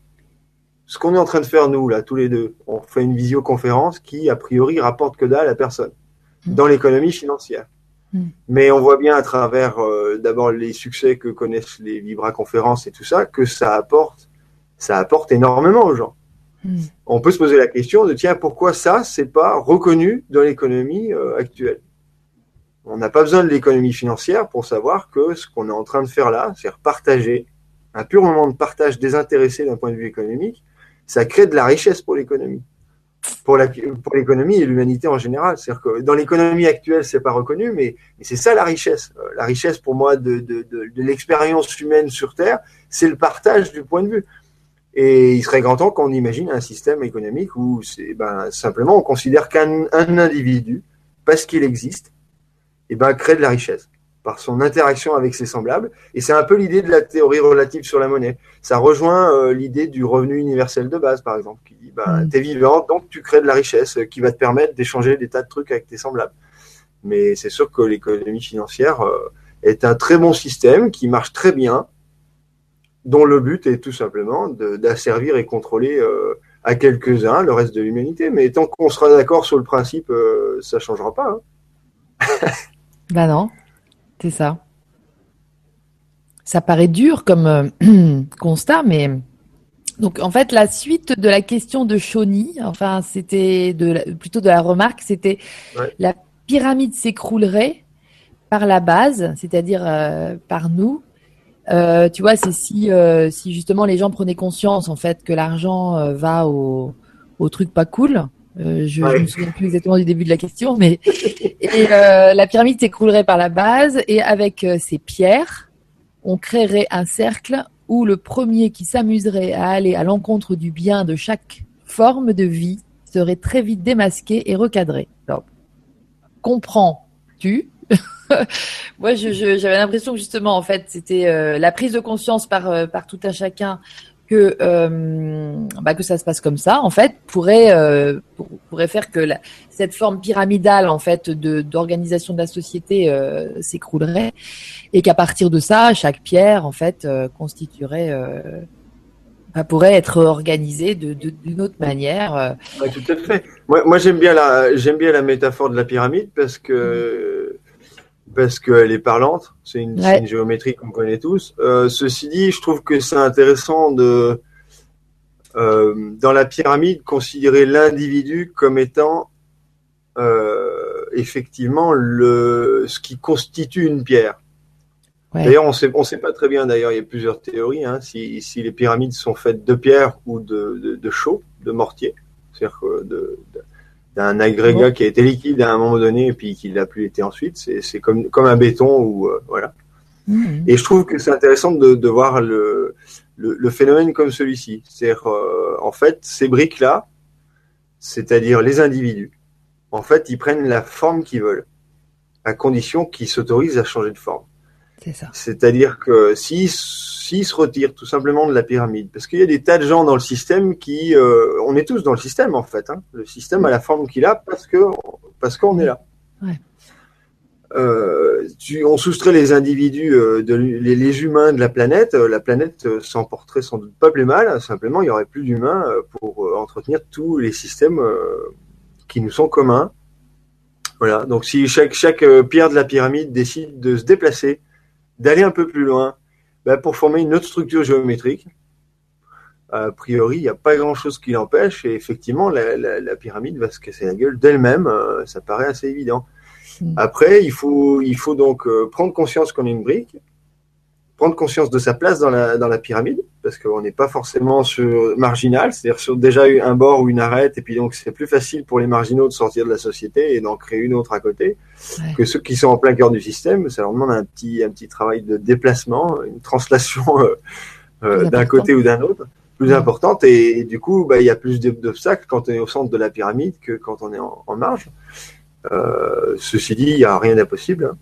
Speaker 2: ce qu'on est en train de faire nous là, tous les deux, on fait une visioconférence qui a priori rapporte que dalle à personne mmh. dans l'économie financière. Mm. Mais on voit bien à travers euh, d'abord les succès que connaissent les Vibra conférences et tout ça que ça apporte, ça apporte énormément aux gens. Mm. On peut se poser la question de tiens pourquoi ça c'est pas reconnu dans l'économie euh, actuelle? On n'a pas besoin de l'économie financière pour savoir que ce qu'on est en train de faire là, c'est partager un pur moment de partage désintéressé d'un point de vue économique, ça crée de la richesse pour l'économie pour l'économie et l'humanité en général. C'est-à-dire que dans l'économie actuelle, c'est pas reconnu, mais, c'est ça la richesse. Euh, la richesse pour moi de l'expérience humaine sur Terre, c'est le partage du point de vue. Et il serait grand temps qu'on imagine un système économique où c'est ben, simplement on considère qu'un individu, parce qu'il existe, et eh ben, crée de la richesse par son interaction avec ses semblables. Et c'est un peu l'idée de la théorie relative sur la monnaie. Ça rejoint euh, l'idée du revenu universel de base, par exemple, qui dit, bah, mm. t'es vivant, donc tu crées de la richesse euh, qui va te permettre d'échanger des tas de trucs avec tes semblables. Mais c'est sûr que l'économie financière euh, est un très bon système qui marche très bien, dont le but est tout simplement d'asservir et contrôler à quelques-uns le reste de l'humanité. Mais tant qu'on sera d'accord sur le principe, ça changera pas.
Speaker 1: Hein. (laughs) bah non. C'est ça. Ça paraît dur comme euh, (clears throat) constat, mais donc en fait la suite de la question de Shawnee, enfin c'était de plutôt de la remarque, c'était la pyramide s'écroulerait par la base, c'est-à-dire euh, par nous. Euh, tu vois, c'est si si justement les gens prenaient conscience en fait que l'argent va au au truc pas cool, euh, je ne me souviens plus exactement du début de la question, mais (laughs) et, euh, la pyramide s'écroulerait par la base et avec euh, ces pierres, on créerait un cercle où le premier qui s'amuserait à aller à l'encontre du bien de chaque forme de vie serait très vite démasqué et recadré. Comprends-tu (laughs) Moi, j'avais l'impression que justement, en fait, c'était la prise de conscience par, par tout un chacun que euh, bah, que ça se passe comme ça en fait pourrait euh, pourrait faire que la, cette forme pyramidale en fait de d'organisation de la société euh, s'écroulerait et qu'à partir de ça chaque pierre en fait euh, constituerait euh, bah, pourrait être organisée de d'une autre manière.
Speaker 2: Ouais, tout à fait. Moi, moi j'aime bien la j'aime bien la métaphore de la pyramide parce que parce qu'elle est parlante. C'est une, géométrie qu'on connaît tous. Euh, ceci dit, je trouve que c'est intéressant de, euh, dans la pyramide, considérer l'individu comme étant euh, effectivement le, ce qui constitue une pierre. D'ailleurs, on sait, on sait pas très bien. D'ailleurs, il y a plusieurs théories. Hein, si, si les pyramides sont faites de pierre ou de, de, de chaux, de mortier, c'est-à-dire de, d'un agrégat qui a été liquide à un moment donné et puis qui l'a plus été ensuite. C'est comme, comme un béton ou euh, voilà. Mmh. Et je trouve que c'est intéressant de, de voir le, le, le, phénomène comme celui-ci. C'est-à-dire, euh, en fait, ces briques-là, c'est-à-dire les individus, en fait, ils prennent la forme qu'ils veulent, à condition qu'ils s'autorisent à changer de forme. C'est-à-dire que s'ils s'ils se retirent tout simplement de la pyramide, parce qu'il y a des tas de gens dans le système qui, euh, on est tous dans le système en fait. Hein. Le système a la forme qu'il a parce que parce qu'on est là.
Speaker 1: Ouais.
Speaker 2: Euh, tu, on soustrait les individus, euh, de, les, les, humains de la planète, euh, la planète euh, s'en porterait sans doute pas plus mal. Simplement, il y aurait plus d'humains pour entretenir tous les systèmes qui nous sont communs. Voilà. Donc, si chaque chaque pierre de la pyramide décide de se déplacer, d'aller un peu plus loin, ben, pour former une autre structure géométrique. A priori, il n'y a pas grand-chose qui l'empêche et effectivement, la, la, la, pyramide va se casser la gueule d'elle-même. Euh, ça paraît assez évident. Mmh. Après, il faut, il faut donc euh, prendre conscience qu'on est une brique, prendre conscience de sa place dans la, dans la pyramide, parce qu'on n'est pas forcément sur marginal, c'est-à-dire sur déjà un bord ou une arête, et puis donc c'est plus facile pour les marginaux de sortir de la société et d'en créer une autre à côté, ouais. que ceux qui sont en plein cœur du système, ça leur demande un petit, un petit travail de déplacement, une translation euh, euh, d'un côté ou d'un autre, plus importante, et, et, du coup, bah, il y a plus d'obstacles quand on est au centre de la pyramide que quand on est en, en marge. Euh, ceci dit, il n'y a rien d'impossible. Hein.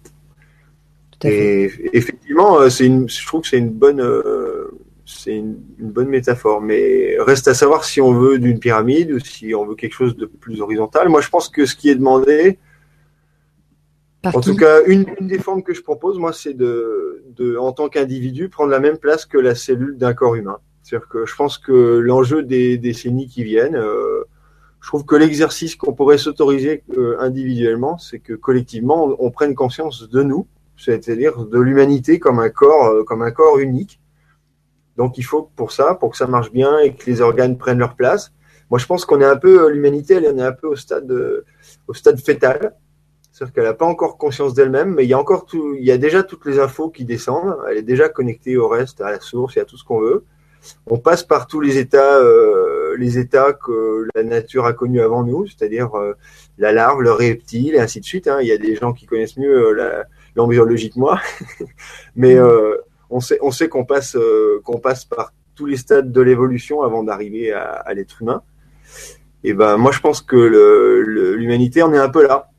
Speaker 2: Et effectivement, euh, c'est une, je trouve que c'est une bonne, euh, c'est une, une, bonne métaphore. Mais reste à savoir si on veut d'une pyramide ou si on veut quelque chose de plus horizontal. Moi, je pense que ce qui est demandé, Par en tout cas, une, une, des formes que je propose, moi, c'est de, de, en tant qu'individu, prendre la même place que la cellule d'un corps humain. C'est-à-dire que je pense que l'enjeu des décennies qui viennent, euh, je trouve que l'exercice qu'on pourrait s'autoriser euh, individuellement, c'est que collectivement, on, on prenne conscience de nous c'est-à-dire de l'humanité comme un corps, euh, comme un corps unique. Donc il faut pour ça, pour que ça marche bien et que les organes prennent leur place. Moi, je pense qu'on est un peu euh, l'humanité, elle est un peu au stade, euh, au stade fétal, c'est-à-dire qu'elle n'a pas encore conscience d'elle-même, mais il y a encore tout, il y a déjà toutes les infos qui descendent. Elle est déjà connectée au reste, à la source et à tout ce qu'on veut. On passe par tous les états, les états que la nature a connus avant nous, c'est-à-dire la larve, le reptile et ainsi de suite. Hein. Il y a des gens qui connaissent mieux la, que moi, (laughs) mais mm. euh, on sait, on sait qu'on passe, euh, qu'on passe par tous les stades de l'évolution avant d'arriver à, à l'être humain. Et ben, moi, je pense que l'humanité, on est un peu là.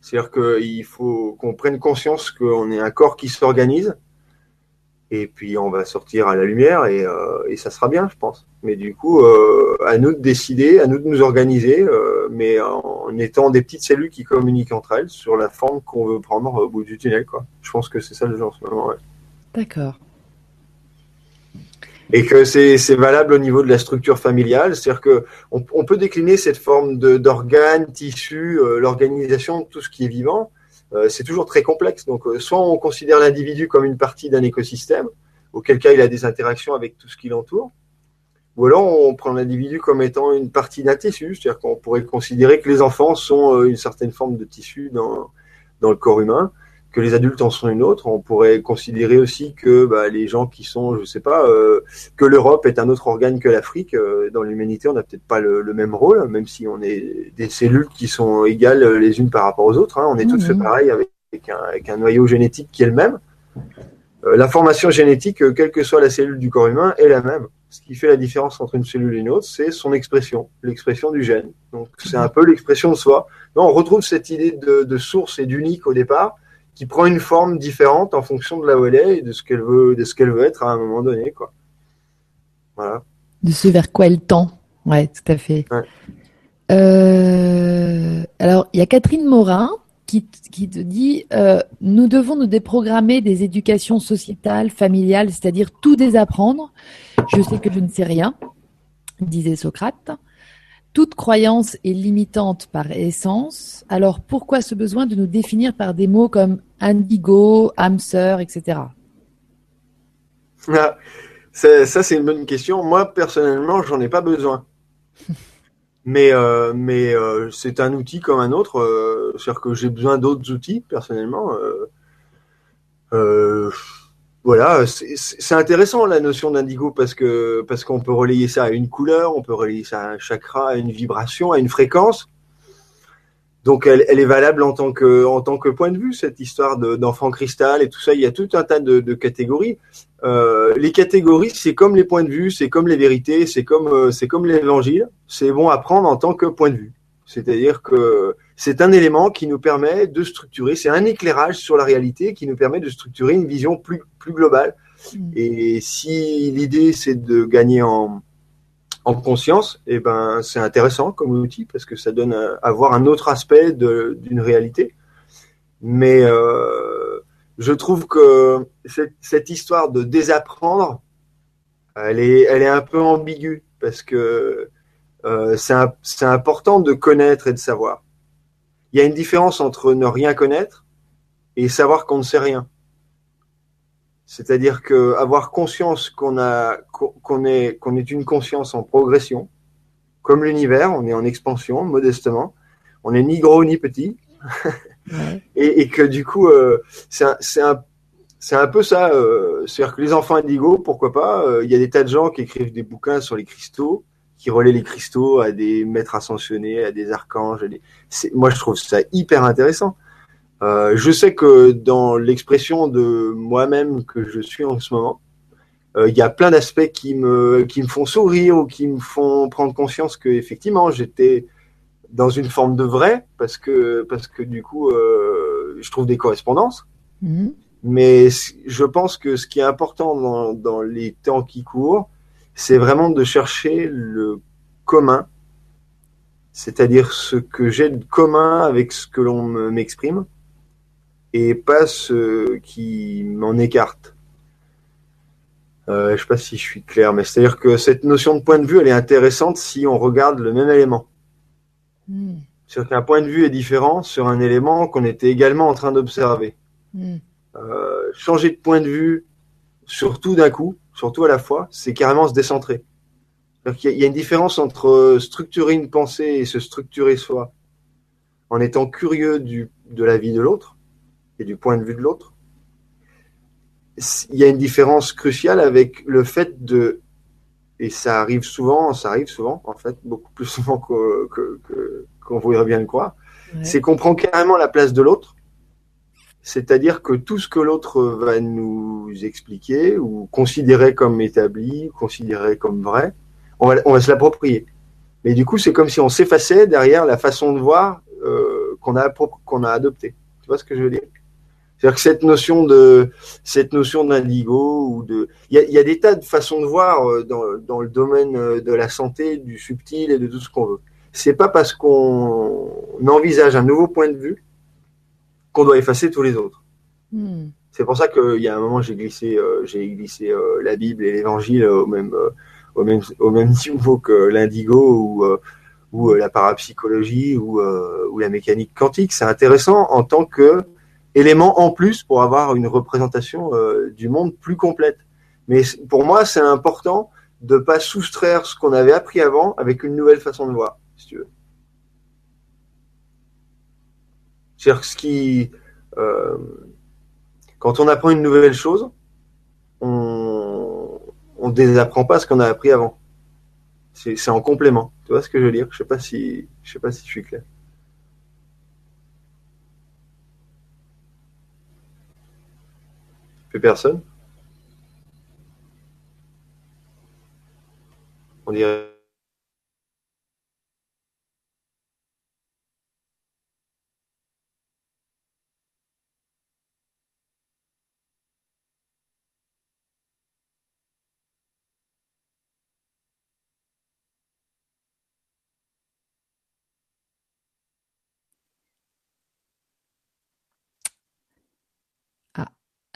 Speaker 2: C'est-à-dire qu'il faut qu'on prenne conscience qu'on est un corps qui s'organise, et puis on va sortir à la lumière et, euh, et, ça sera bien, je pense. Mais du coup, euh, à nous de décider, à nous de nous organiser, euh, mais en étant des petites cellules qui communiquent entre elles sur la forme qu'on veut prendre au bout du tunnel. Quoi. Je pense que c'est ça le jeu en ce moment. Ouais.
Speaker 1: D'accord.
Speaker 2: Et que c'est valable au niveau de la structure familiale, c'est-à-dire que on, on, peut décliner cette forme d'organes, tissus, euh, l'organisation de tout ce qui est vivant euh, c'est toujours très complexe. Donc, euh, soit on considère l'individu comme une partie d'un écosystème, auquel cas il a des interactions avec tout ce qui l'entoure, ou alors on prend l'individu comme étant une partie d'un tissu, c'est-à-dire qu'on pourrait considérer que les enfants sont euh, une certaine forme de tissu dans, dans le corps humain, que les adultes en sont une autre. On pourrait considérer aussi que bah, les gens qui sont, je sais pas, euh, que l'Europe est un autre organe que l'Afrique. Euh, dans l'humanité, on n'a peut-être pas le, le, même rôle, même si on est des cellules qui sont égales les unes par rapport aux autres. Hein. On est mmh. toutes fait pareil avec un, avec un, noyau génétique qui est le même. Euh, L'information génétique, euh, quelle que soit la cellule du corps humain, est la même. Ce qui fait la différence entre une cellule et une autre, c'est son expression, l'expression du gène. Donc c'est un peu l'expression de soi. On retrouve cette idée de, de source et d'unique au départ qui prend une forme différente en fonction de là où elle est et de ce qu'elle veut, de ce qu'elle veut être à un moment donné, quoi. Voilà.
Speaker 1: De ce vers quoi elle tend. Ouais, tout à fait.
Speaker 2: Ouais.
Speaker 1: Euh, alors, il y a Catherine Morin qui, qui te dit euh, nous devons nous déprogrammer des éducations sociétales, familiales, c'est-à-dire tout désapprendre. Je sais que je ne sais rien, disait Socrate. Toute croyance est limitante par essence. Alors pourquoi ce besoin de nous définir par des mots comme indigo, âme sœur, etc.
Speaker 2: Ah, ça, c'est une bonne question. Moi, personnellement, j'en ai pas besoin. (laughs) mais euh, mais euh, c'est un outil comme un autre. Euh, C'est-à-dire que j'ai besoin d'autres outils, personnellement. Euh. Voilà, c'est intéressant la notion d'indigo parce que parce qu'on peut relayer ça à une couleur, on peut relayer ça à un chakra, à une vibration, à une fréquence. Donc elle, est valable en tant que en tant que point de vue cette histoire d'enfant cristal et tout ça. Il y a tout un tas de, de catégories. Euh, les catégories, c'est comme les points de vue, c'est comme les vérités, c'est comme euh, c'est comme l'évangile. C'est bon à prendre en tant que point de vue. C'est-à-dire que c'est un élément qui nous permet de structurer, c'est un éclairage sur la réalité qui nous permet de structurer une vision plus, plus globale. Mm. Et si l'idée c'est de gagner en, en conscience, eh ben c'est intéressant comme outil parce que ça donne à, voir un autre aspect d'une réalité. Mais euh, je trouve que cette, cette, histoire de désapprendre, elle est, elle est un peu ambiguë parce que euh, c'est important de connaître et de savoir. Il y a une différence entre ne rien connaître et savoir qu'on ne sait rien. C'est-à-dire que avoir conscience qu'on a qu'on est qu'on est une conscience en progression, comme l'univers, on est en expansion modestement. On n'est ni gros ni petit, (laughs) et, et, que du coup euh, c'est un, un c'est un peu ça. Euh, C'est-à-dire que les enfants indigo, pourquoi pas euh, Il y a des tas de gens qui écrivent des bouquins sur les cristaux qui relaient les cristaux à des maîtres ascensionnés, à des archanges. des... Moi, je trouve ça hyper intéressant. Euh, je sais que dans l'expression de moi-même que je suis en ce moment, euh, il y a plein d'aspects qui me qui me font sourire ou qui me font prendre conscience que effectivement j'étais dans une forme de vrai parce que parce que du coup euh, je trouve des correspondances. Mmh. Mais je pense que ce qui est important dans, dans les temps qui courent, c'est vraiment de chercher le commun, c'est-à-dire ce que j'ai de commun avec ce que l'on m'exprime, et pas ce qui m'en écarte. Euh, je ne sais pas si je suis clair, mais c'est-à-dire que cette notion de point de vue, elle est intéressante si on regarde le même élément. Hmm. C'est-à-dire qu'un point de vue est différent sur un élément qu'on était également en train d'observer. Hmm. Euh, changer de point de vue, surtout d'un coup, surtout à la fois, c'est carrément se décentrer. Il y a une différence entre structurer une pensée et se structurer soi en étant curieux du, de la vie de l'autre et du point de vue de l'autre. Il y a une différence cruciale avec le fait de, et ça arrive souvent, ça arrive souvent, en fait, beaucoup plus souvent qu'on que, voudrait bien le croire, c'est qu'on prend carrément la place de l'autre c'est-à-dire que tout ce que l'autre va nous expliquer ou considérer comme établi, considérer comme vrai, on va, se l'approprier. Mais du coup, c'est comme si on s'effaçait derrière la façon de voir euh, qu'on a qu'on a adoptée. Tu vois ce que je veux dire? C'est-à-dire que cette notion de cette notion d'indigo ou de il y a, y a, des tas de façons de voir euh, dans, dans le domaine euh, de la santé, du subtil et de tout ce qu'on veut. C'est pas parce qu'on envisage un nouveau point de vue qu'on doit effacer tous les autres. Hmm. C'est pour ça qu'il y a un moment, j'ai glissé, euh, j'ai glissé euh, la Bible et l'Évangile au même, euh, au même, au même (laughs) niveau que l'indigo ou, ou la parapsychologie ou, ou la mécanique quantique. C'est intéressant en tant que élément en plus pour avoir une représentation du monde plus complète. Mais pour moi, c'est important de pas soustraire ce qu'on avait appris avant avec une nouvelle façon de voir, si tu veux. C'est-à-dire ce qui, euh, quand on apprend une nouvelle chose, on ne désapprend pas ce qu'on a appris avant. C'est en complément. Tu vois ce que je veux dire? Je sais pas si je sais pas si je suis clair. Plus personne? On dirait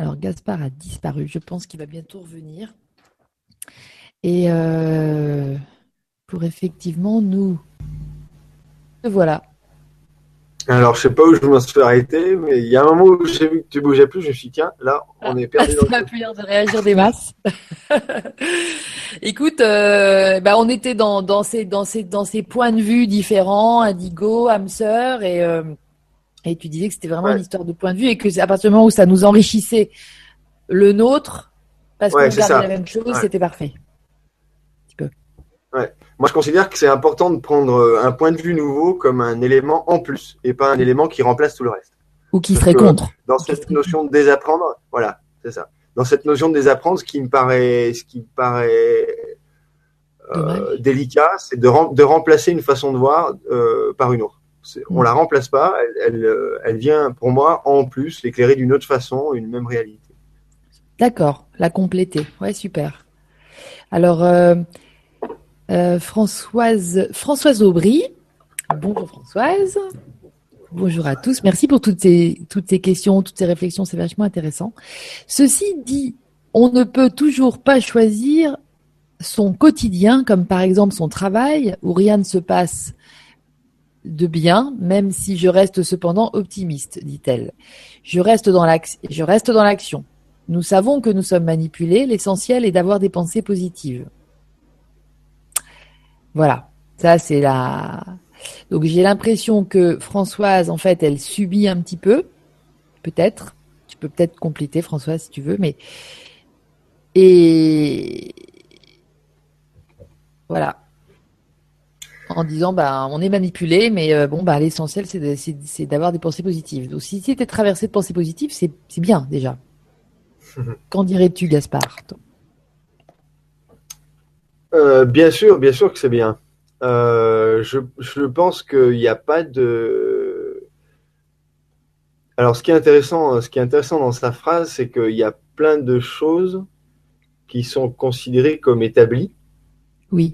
Speaker 1: Alors Gaspard a disparu. Je pense qu'il va bientôt revenir. Et euh, pour effectivement nous. Voilà.
Speaker 2: Alors, je sais pas où je me suis arrêté, mais il y a un moment où j'ai vu que tu bougeais plus, je me suis dit, tiens, là, on est perdu. (laughs)
Speaker 1: Ça m'a plus de réagir des masses. (laughs) Écoute, euh, bah, on était dans, dans, ces, dans, ces, dans ces points de vue différents, Indigo, âme et, euh, Et tu disais que c'était vraiment une histoire de point de vue et que à partir du moment où ça nous enrichissait le nôtre, parce qu'on regardait la même chose, c'était parfait.
Speaker 2: Ouais. Moi, je considère que c'est important de prendre euh, un point de vue nouveau comme un élément en plus et pas un élément qui remplace tout le reste.
Speaker 1: Ou qui serait contre.
Speaker 2: Dans cette notion de désapprendre, voilà, c'est ça. Dans cette notion de désapprendre, ce qui me paraît, ce qui me paraît euh, délicat, c'est de, de, remplacer une façon de voir euh, par une autre. On la remplace pas, elle, euh, elle, vient pour moi en plus l'éclairer d'une autre façon, une même réalité.
Speaker 1: D'accord, la compléter. Ouais, super. Alors, euh, euh, Françoise, Françoise Aubry. Bonjour Françoise. Bonjour à tous. Merci pour toutes ces, toutes ces questions, toutes ces réflexions. C'est vachement intéressant. Ceci dit, on ne peut toujours pas choisir son quotidien, comme par exemple son travail, où rien ne se passe de bien, même si je reste cependant optimiste, dit-elle. Je reste dans l'action. Nous savons que nous sommes manipulés. L'essentiel est d'avoir des pensées positives. Voilà. Ça, c'est la. Donc, j'ai l'impression que Françoise, en fait, elle subit un petit peu. Peut-être. Tu peux peut-être compléter, Françoise, si tu veux, mais. Et, voilà. En disant, bah, on est manipulé, mais euh, bon, bah, l'essentiel, c'est d'avoir des pensées positives. Donc, si tu étais traversé de pensées positives, c'est bien, déjà. (laughs) Qu'en dirais-tu, Gaspard
Speaker 2: euh, Bien sûr, bien sûr que c'est bien. Euh, je, je, pense qu'il n'y a pas de. Alors, ce qui est intéressant, ce qui est intéressant dans sa phrase, c'est qu'il y a plein de choses qui sont considérées comme établies.
Speaker 1: Oui.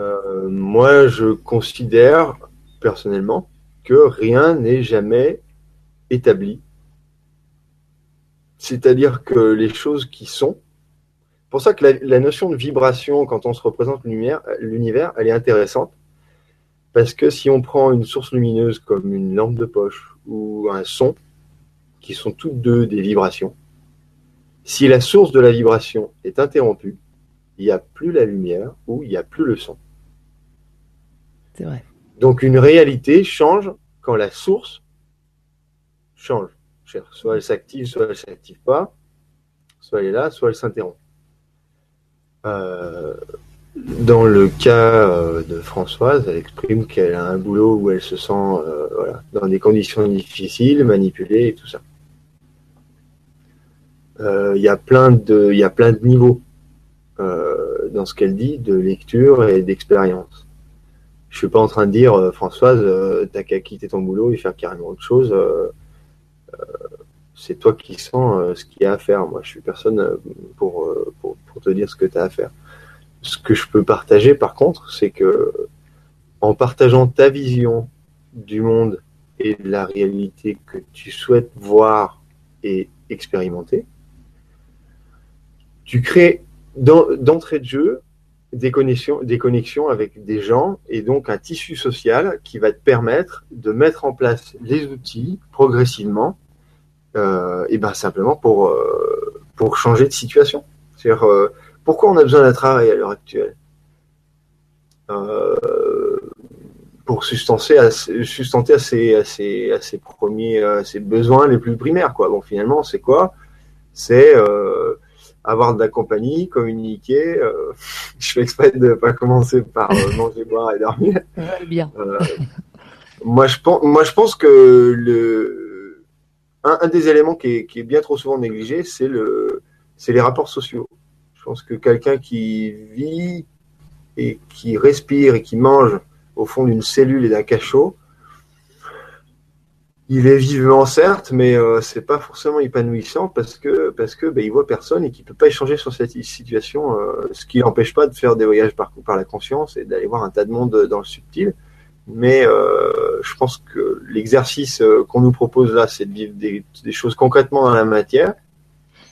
Speaker 2: Euh, moi, je considère personnellement que rien n'est jamais établi. C'est-à-dire que les choses qui sont. pour ça que la, notion de vibration, quand on se représente l'univers, elle est intéressante. Parce que si on prend une source lumineuse comme une lampe de poche ou un son, qui sont toutes deux des vibrations, si la source de la vibration est interrompue, il n'y a plus la lumière ou il n'y a plus le son.
Speaker 1: C'est vrai.
Speaker 2: Donc une réalité change quand la source change. Soit elle s'active, soit elle ne s'active pas. Soit elle est là, soit elle s'interrompt. Euh, dans le cas euh, de Françoise, elle exprime qu'elle a un boulot où elle se sent euh, dans des conditions difficiles, manipulée et tout ça. Il y, a plein de, y a plein de niveaux dans ce qu'elle dit de lecture et d'expérience. Je suis pas en train de dire euh, Françoise, euh, t'as qu'à quitter ton boulot et faire carrément autre chose. c'est toi qui sens ce qu'il y a à faire. Moi, je suis personne pour, pour, te dire ce que tu as à faire. Ce que je peux partager, par contre, c'est que en partageant ta vision du monde et de la réalité que tu souhaites voir et expérimenter, tu crées d'entrée de jeu des connexions, des connexions avec des gens et donc un tissu social qui va te permettre de mettre en place les outils progressivement euh, et ben simplement pour, euh, pour changer de situation. C'est-à-dire euh, pourquoi on a besoin d'un travail à l'heure actuelle? Pour sustenter à, sustenter à ses, à premiers à besoins les plus primaires quoi. Bon finalement c'est quoi? C'est avoir de la compagnie, communiquer. Euh, (laughs) je fais exprès de ne pas commencer par euh, manger, boire et dormir.
Speaker 1: bien. Euh,
Speaker 2: moi, je pense, moi, je pense que le, un, des éléments qui est, qui est, bien trop souvent négligé, c'est le, c'est les rapports sociaux. Je pense que quelqu'un qui vit et qui respire et qui mange au fond d'une cellule et d'un cachot, il est vivant certes, mais euh, c'est pas forcément épanouissant parce que parce que ben, il voit personne et qu'il peut pas échanger sur cette situation, euh, ce qui n'empêche pas de faire des voyages par par la conscience et d'aller voir un tas de monde dans le subtil. Mais euh, je pense que l'exercice euh, qu'on nous propose là, c'est de vivre des, des, choses concrètement dans la matière.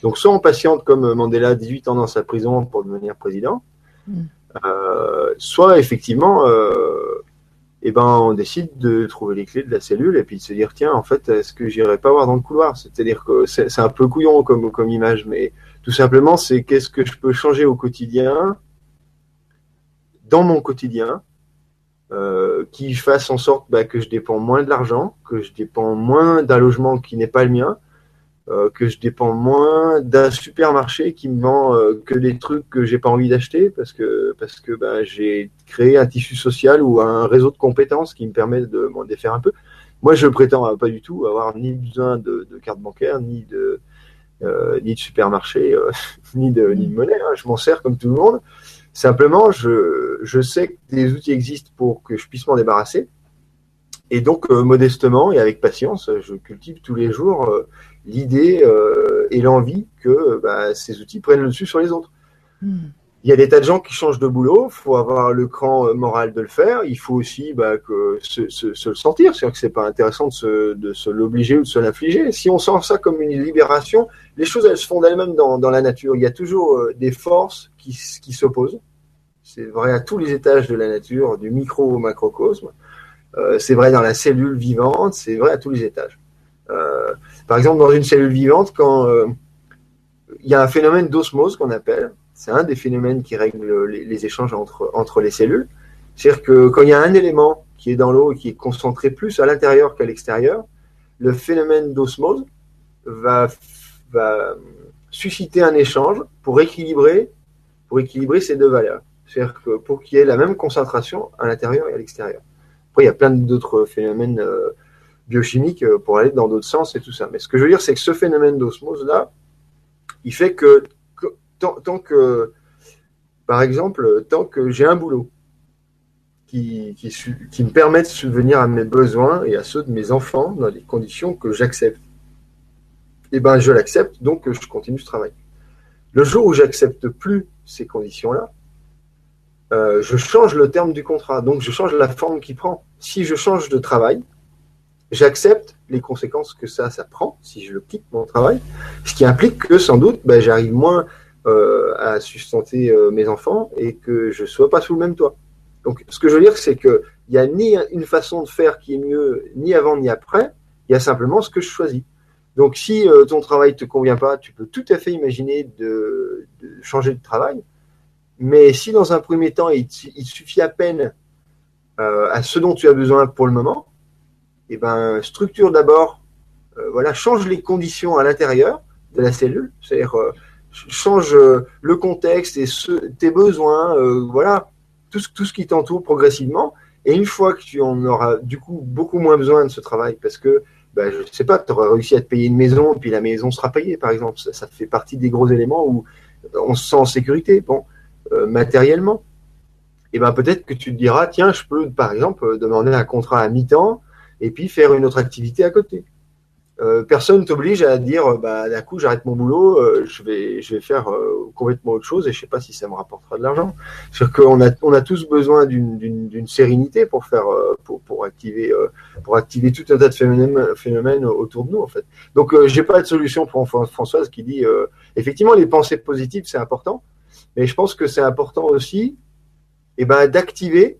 Speaker 2: Donc soit on patiente comme Mandela, 18 ans dans sa prison pour devenir président, mm. soit effectivement et eh ben on décide de trouver les clés de la cellule et puis de se dire tiens en fait est-ce que j'irai pas voir dans le couloir? C'est-à-dire que c'est un peu couillon comme comme image mais tout simplement c'est qu'est-ce que je peux changer au quotidien dans mon quotidien euh, qui fasse en sorte bah, que je dépends moins de l'argent, que je dépends moins d'un logement qui n'est pas le mien, euh, que je dépends moins d'un supermarché qui me vend euh, que des trucs que j'ai pas envie d'acheter parce que parce que bah, j'ai créé un tissu social ou un réseau de compétences qui me permet de m'en défaire un peu. Moi, je prétends pas du tout avoir ni besoin de, carte bancaire, ni de euh, ni de supermarché, euh, (laughs) ni, de, ni de monnaie. Hein. Je m'en sers comme tout le monde. Simplement, je, je sais que des outils existent pour que je puisse m'en débarrasser. Et donc, euh, modestement et avec patience, je cultive tous les jours euh, l'idée euh, et l'envie que bah, ces outils prennent le dessus sur les autres. Hmm. Il y a des tas de gens qui changent de boulot, il faut avoir le cran moral de le faire, il faut aussi bah, que se, se, se, le sentir, c'est-à-dire que c'est pas intéressant de se, de se l'obliger ou de se l'infliger. Si on sent ça comme une libération, les choses elles se font d'elles-mêmes dans, dans la nature. Il y a toujours des forces qui, qui s'opposent. C'est vrai à tous les étages de la nature, du micro au macrocosme. Euh, c'est vrai dans la cellule vivante, c'est vrai à tous les étages. Euh, par exemple, dans une cellule vivante, quand euh, il y a un phénomène d'osmose qu'on appelle, c'est un des phénomènes qui règle les, échanges entre, entre les cellules. C'est-à-dire que quand il y a un élément qui est dans l'eau et qui est concentré plus à l'intérieur qu'à l'extérieur, le phénomène d'osmose va, va susciter un échange pour équilibrer, pour équilibrer ces deux valeurs. C'est-à-dire que pour qu'il y ait la même concentration à l'intérieur et à l'extérieur. Après, il y a plein d'autres phénomènes euh, biochimiques euh, pour aller dans d'autres sens et tout ça. Mais ce que je veux dire, c'est que ce phénomène d'osmose-là, il fait que, tant, que, par exemple, tant que j'ai un boulot qui, qui, qui, me permet de subvenir à mes besoins et à ceux de mes enfants dans des conditions que j'accepte, eh ben, je l'accepte, donc je continue ce travail. Le jour où j'accepte plus ces conditions-là, euh, je change le terme du contrat, donc je change la forme qu'il prend. Si je change de travail, j'accepte les conséquences que ça, ça prend si je quitte mon travail, ce qui implique que sans doute, ben, j'arrive moins euh, à sustenter euh, mes enfants et que je sois pas sous le même toit. Donc, ce que je veux dire, c'est que il y a ni une façon de faire qui est mieux, ni avant ni après. Il y a simplement ce que je choisis. Donc, si euh, ton travail te convient pas, tu peux tout à fait imaginer de, de changer de travail. Mais si dans un premier temps, il, suffit à peine euh, à ce dont tu as besoin pour le moment, eh ben structure d'abord, euh, voilà, change les conditions à l'intérieur de la cellule, c'est-à-dire euh, change euh, le contexte et tes besoins, voilà, tout, tout ce qui t'entoure progressivement. Et une fois que tu en auras du coup beaucoup moins besoin de ce travail, parce que ben, je sais pas, tu auras réussi à te payer une maison, puis la maison sera payée, par exemple. Ça, ça fait partie des gros éléments où on se sent en sécurité. Bon, matériellement, et eh ben peut-être que tu te diras, tiens, je peux par exemple demander un contrat à mi-temps et puis faire une autre activité à côté. Euh, personne t'oblige à dire, bah d'un coup j'arrête mon boulot, euh, je vais je vais faire euh, complètement autre chose et je sais pas si ça me rapportera de l'argent. C'est qu'on a on a tous besoin d'une sérénité pour faire euh, pour pour activer euh, pour activer tout un tas de phénomènes phénomènes autour de nous en fait. Donc j'ai pas de solution pour Françoise qui dit effectivement les pensées positives c'est important, mais je pense que c'est important aussi eh ben, d'activer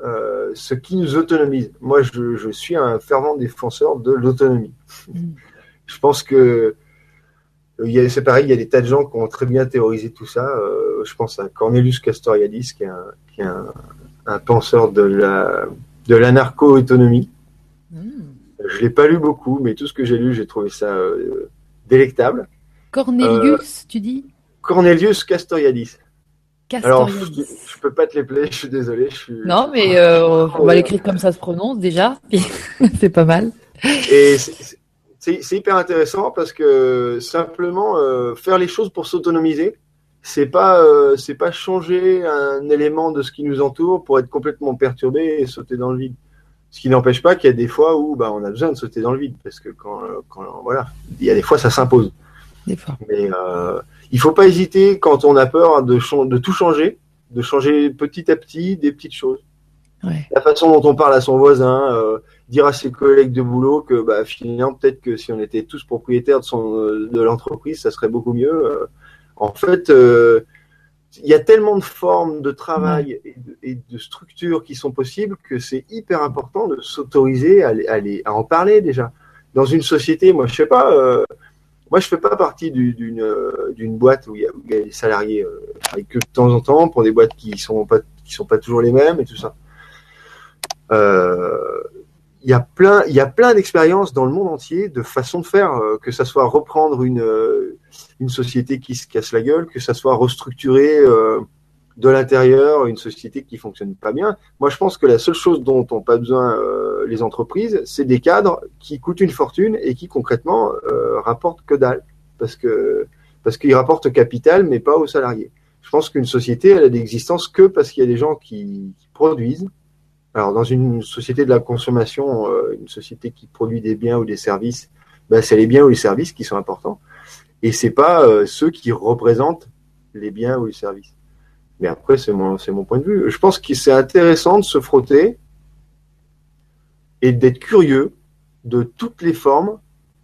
Speaker 2: euh, ce qui nous autonomise. Moi, je, je, suis un fervent défenseur de l'autonomie. Mmh. Je pense que c'est pareil, il y a des tas de gens qui ont très bien théorisé tout ça. Euh, je pense à Cornelius Castoriadis, qui est un, qui est un, un penseur de la de l'anarcho-autonomie. Mmh. Je l'ai pas lu beaucoup, mais tout ce que j'ai lu, j'ai trouvé ça euh, délectable.
Speaker 1: Cornelius, tu dis?
Speaker 2: Cornelius Castoriadis. Alors, je, je, peux pas te les je suis désolé. Je suis...
Speaker 1: Non, mais euh, on va l'écrire comme ça se prononce déjà. (laughs) c'est pas mal.
Speaker 2: Et c'est hyper intéressant parce que simplement euh, faire les choses pour s'autonomiser, c'est pas euh, c'est pas changer un élément de ce qui nous entoure pour être complètement perturbé et sauter dans le vide. Ce qui n'empêche pas qu'il y a des fois où bah, on a besoin de sauter dans le vide parce que quand, quand voilà, il y a des fois ça s'impose.
Speaker 1: Des fois.
Speaker 2: Mais il faut pas hésiter quand on a peur de, de tout changer, de changer petit à petit des petites choses.
Speaker 1: Ouais.
Speaker 2: La façon dont on parle à son voisin, euh, dire à ses collègues de boulot que bah, finalement peut-être que si on était tous propriétaires de son euh, de l'entreprise, ça serait beaucoup mieux. Euh, en fait, euh, il y a tellement de formes de travail et de, et de structures qui sont possibles que c'est hyper important de s'autoriser à, à, à, en parler déjà. Dans une société, moi je sais pas, euh, moi, je fais pas partie d'une euh, d'une boîte où il, y a, des salariés euh, que de temps en temps pour des boîtes qui sont pas qui sont pas toujours les mêmes et tout ça. Euh, il y a plein, il y a plein d'expériences dans le monde entier de façons de faire, euh, que ça soit reprendre une, euh, une société qui se casse la gueule, que ça soit restructurer euh, de l'intérieur une société qui fonctionne pas bien. Moi, je pense que la seule chose dont ont pas besoin les entreprises, c'est des cadres qui coûtent une fortune et qui concrètement rapportent que dalle, parce que parce qu'ils rapportent capital, mais pas aux salariés. Je pense qu'une société, elle a d'existence que parce qu'il y a des gens qui, produisent, alors, dans une société de la consommation, euh, une société qui produit des biens ou des services, ben, c'est les biens ou les services qui sont importants. Et c'est pas euh, ceux qui représentent les biens ou les services. Mais après, c'est mon, c'est mon point de vue. Je pense que c'est intéressant de se frotter et d'être curieux de toutes les formes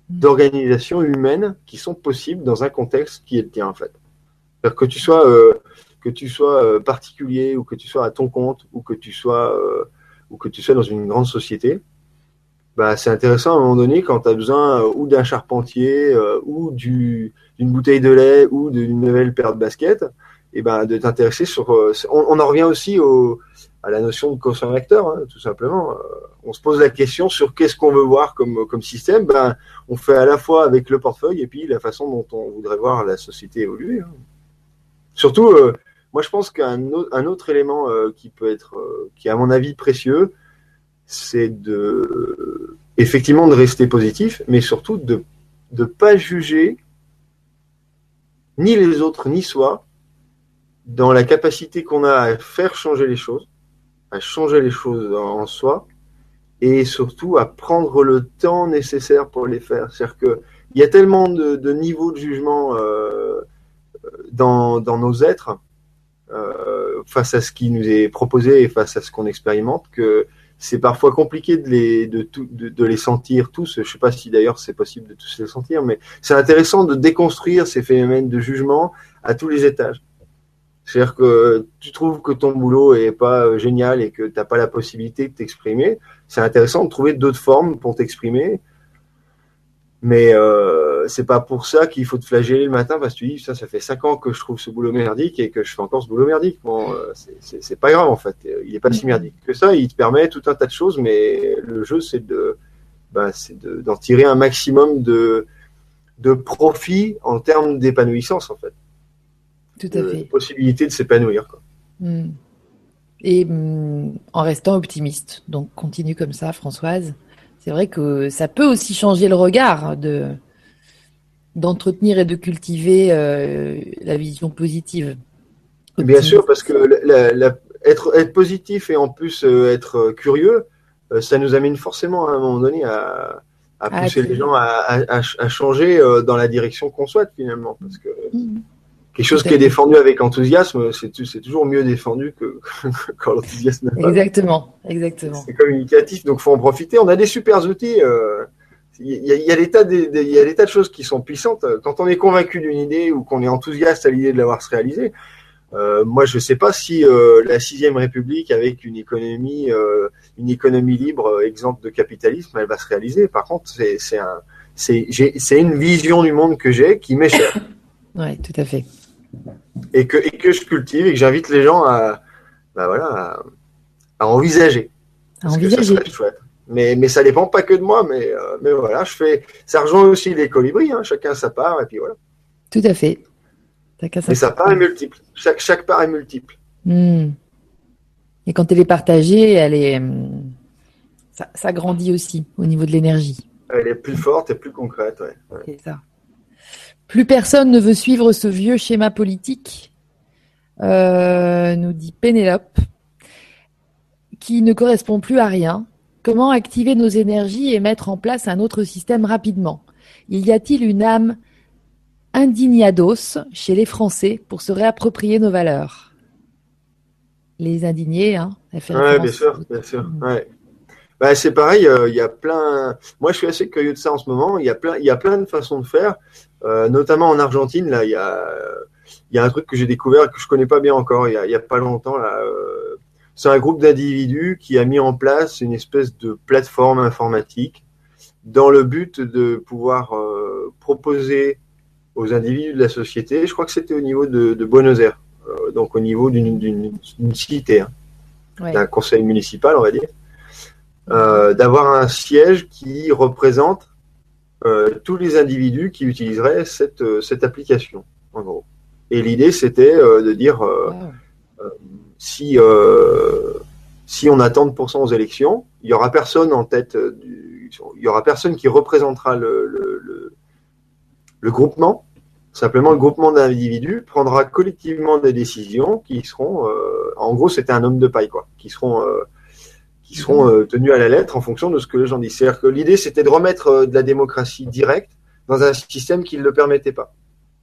Speaker 2: d'organisation humaine qui sont possibles dans un contexte qui est le tien, en fait. C'est-à-dire que tu sois, euh, que tu sois particulier ou que tu sois à ton compte ou que tu sois ou que tu sois dans une grande société, bah, c'est intéressant à un moment donné quand tu as besoin euh, ou d'un charpentier euh, ou d'une bouteille de lait ou d'une nouvelle paire de baskets, et ben de t'intéresser sur. Euh, on, en revient aussi au, à la notion de consommateur, hein, tout simplement. on se pose la question sur qu'est-ce qu'on veut voir comme, système. Ben, on fait à la fois avec le portefeuille et puis la façon dont on voudrait voir la société évoluer. Hein. Surtout, moi, je pense qu'un autre, élément euh, qui peut être, euh, qui est à mon avis précieux, c'est de, effectivement, de rester positif, mais surtout de ne pas juger ni les autres ni soi dans la capacité qu'on a à faire changer les choses, à changer les choses en soi, et surtout à prendre le temps nécessaire pour les faire. C'est-à-dire qu'il y a tellement de, niveaux de jugement euh, dans, dans, nos êtres euh, face à ce qui nous est proposé et face à ce qu'on expérimente que c'est parfois compliqué de les, de, de, les sentir tous. Je ne sais pas si d'ailleurs c'est possible de tous les sentir, mais c'est intéressant de déconstruire ces phénomènes de jugement à tous les étages. C'est-à-dire que tu trouves que ton boulot est pas euh, génial et que tu n'as pas la possibilité de t'exprimer. C'est intéressant de trouver d'autres formes pour t'exprimer mais euh, c'est pas pour ça qu'il faut te flageller le matin parce que tu dis ça, ça fait cinq ans que je trouve ce boulot merdique et que je fais encore ce boulot merdique. Bon, euh, c'est pas grave en fait. Il est pas si merdique que ça. Il te permet tout un tas de choses, mais le jeu c'est de, bah, c'est d'en tirer un maximum de de profit en termes d'épanouissance en fait.
Speaker 1: Tout à fait.
Speaker 2: Possibilité de s'épanouir.
Speaker 1: Hmm. Et hmm, en restant optimiste. Donc continue comme ça, Françoise c'est vrai que ça peut aussi changer le regard de d'entretenir et de cultiver euh, la vision positive.
Speaker 2: Bien sûr, parce que être, être positif et en plus euh, être curieux, euh, ça nous amène forcément à un moment donné à, à ah, pousser les gens à, à, changer dans la direction qu'on souhaite finalement. Parce que mmh quelque chose qui est défendu avec enthousiasme, c'est toujours mieux défendu que, (laughs) quand l'enthousiasme
Speaker 1: n'est pas. Exactement, exactement.
Speaker 2: C'est communicatif, donc faut en profiter. On a des super outils. Euh, il y, a, y, a des tas de, il y a des tas de choses qui sont puissantes. Quand on est convaincu d'une idée ou qu'on est enthousiaste à l'idée de l'avoir se réaliser, euh, moi je ne sais pas si euh, la sixième République avec une économie, euh, une économie libre, exemple de capitalisme, elle va se réaliser. Par contre, c'est un, c'est une vision du monde que j'ai qui m'est chère. (laughs)
Speaker 1: ouais, tout à fait
Speaker 2: et que, et que je cultive et que j'invite les gens à, bah voilà, à, envisager.
Speaker 1: À envisager.
Speaker 2: Mais, mais ça dépend pas que de moi, mais, euh, mais voilà, je fais. Ça rejoint aussi les colibris, hein, chacun sa part, et puis voilà.
Speaker 1: Tout à fait.
Speaker 2: Chacun sa mais sa part est multiple. Chaque, chaque part est multiple.
Speaker 1: Hmm. Et quand elle est partagée, elle est. Hmm, ça, ça grandit aussi au niveau de l'énergie.
Speaker 2: Elle est plus forte et plus concrète, ouais.
Speaker 1: C'est ça. Plus personne ne veut suivre ce vieux schéma politique, euh, nous dit Pénélope, qui ne correspond plus à rien. Comment activer nos énergies et mettre en place un autre système rapidement? Il y a-t-il une âme indignados chez les Français pour se réapproprier nos valeurs? Les indignés, hein
Speaker 2: Oui, bien sûr, bien sûr. Ouais. Bah, c'est pareil, euh, il y a plein. Moi, je suis assez curieux de ça en ce moment. Il y a plein, il y a plein de façons de faire. Euh, notamment en Argentine, là, il y a, il y a un truc que j'ai découvert que je connais pas bien encore. Il y a, il y a pas longtemps là. Euh, c'est un groupe d'individus qui a mis en place une espèce de plateforme informatique dans le but de pouvoir euh, proposer aux individus de la société. Je crois que c'était au niveau de, de Buenos Aires, donc au niveau d'une cité, hein, d'un conseil municipal, on va dire d'avoir un siège qui représente tous les individus qui utiliseraient cette, cette application, en gros. Et l'idée, c'était de dire si si on a tant de pourcents aux élections, il y aura personne en tête du, il y aura personne qui représentera le, le, le, groupement. Simplement, le groupement d'individus prendra collectivement des décisions qui seront, euh, en gros, c'était un homme de paille, quoi, qui seront, euh, qui seront euh, tenus à la lettre en fonction de ce que les gens disent. C'est-à-dire que l'idée, c'était de remettre de la démocratie directe dans un système qui ne le permettait pas.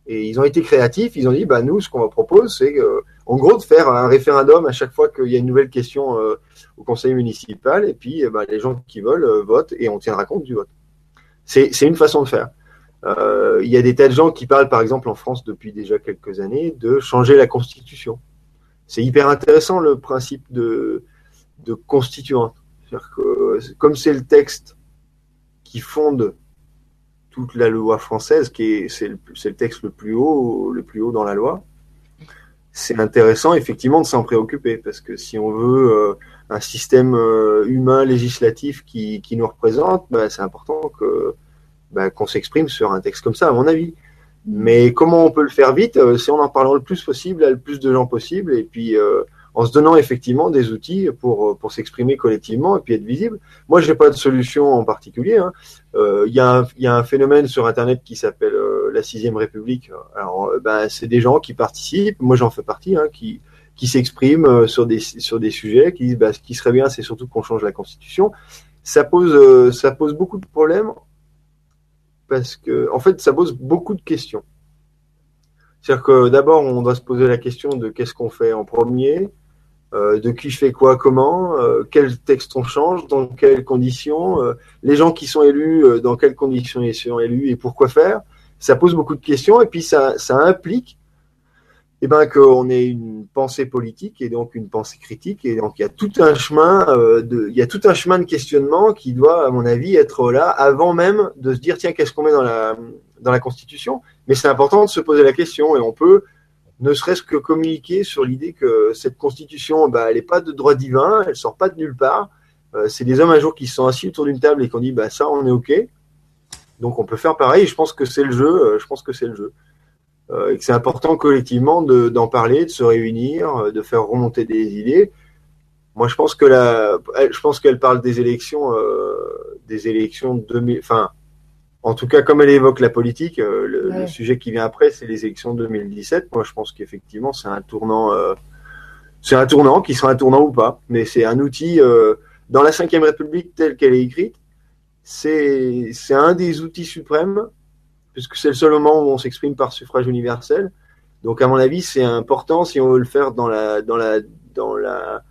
Speaker 2: Et ils ont été créatifs, ils ont dit, bah nous, ce qu'on propose, c'est en gros de faire un référendum à chaque fois qu'il y a une nouvelle question euh, au conseil municipal, et puis bah, les gens qui veulent euh, votent et on tiendra compte du vote. C'est une façon de faire. Euh, il y a des tas de gens qui parlent, par exemple en France depuis déjà quelques années, de changer la constitution. C'est hyper intéressant le principe de, de constituante. Que, comme c'est le texte qui fonde toute la loi française, qui est c'est le, texte le plus haut, le plus haut dans la loi. C'est intéressant effectivement de s'en préoccuper parce que si on veut euh, un système euh, humain législatif qui, qui nous représente, bah, c'est important que bah, qu'on s'exprime sur un texte comme ça, à mon avis. Mais comment on peut le faire vite euh, C'est en en parlant le plus possible à le plus de gens possible et puis en se donnant effectivement des outils pour, pour s'exprimer collectivement et puis être visible. Moi, j'ai pas de solution en particulier. Hein. Euh, il y, a un, y a un phénomène sur Internet qui s'appelle euh, la sixième République. Alors, euh, ben, c'est des gens qui participent. Moi, j'en fais partie, hein, qui qui s'expriment sur des sur des sujets, qui disent bah, ce qui serait bien, c'est surtout qu'on change la Constitution. Ça pose ça pose beaucoup de problèmes parce que en fait, ça pose beaucoup de questions. C'est-à-dire que d'abord, on doit se poser la question de qu'est-ce qu'on fait en premier, euh, de qui fait quoi, comment, euh, quel texte on change, dans quelles conditions, euh, les gens qui sont élus, dans quelles conditions ils sont élus et pourquoi faire. Ça pose beaucoup de questions et puis ça, ça implique eh ben, qu'on ait une pensée politique et donc une pensée critique et donc il y a tout un chemin de, il y a tout un chemin de questionnement qui doit, à mon avis, être là avant même de se dire tiens qu'est-ce qu'on met dans la dans la Constitution? Mais c'est important de se poser la question et on peut ne serait-ce que communiquer sur l'idée que cette constitution, bah, elle n'est pas de droit divin, elle sort pas de nulle part. Euh, c'est des hommes un jour qui se sont assis autour d'une table et qui ont dit, bah, ça, on est OK. Donc, on peut faire pareil. Je pense que c'est le jeu. Euh, je pense que c'est le jeu. Euh, et que c'est important collectivement d'en parler, de se réunir, de faire remonter des idées. Moi, je pense que la, je pense qu'elle parle des élections, des élections 2000, enfin, en tout cas, comme elle évoque la politique, euh, le, sujet qui vient après, c'est les élections 2017. Moi, je pense qu'effectivement, c'est un tournant, euh, c'est un tournant qui sera un tournant ou pas, mais c'est un outil euh, dans la Ve République telle qu'elle est écrite. C'est c'est un des outils suprêmes, puisque c'est le seul moment où on s'exprime par suffrage universel. Donc, à mon avis, c'est important si on veut le faire dans la dans la dans la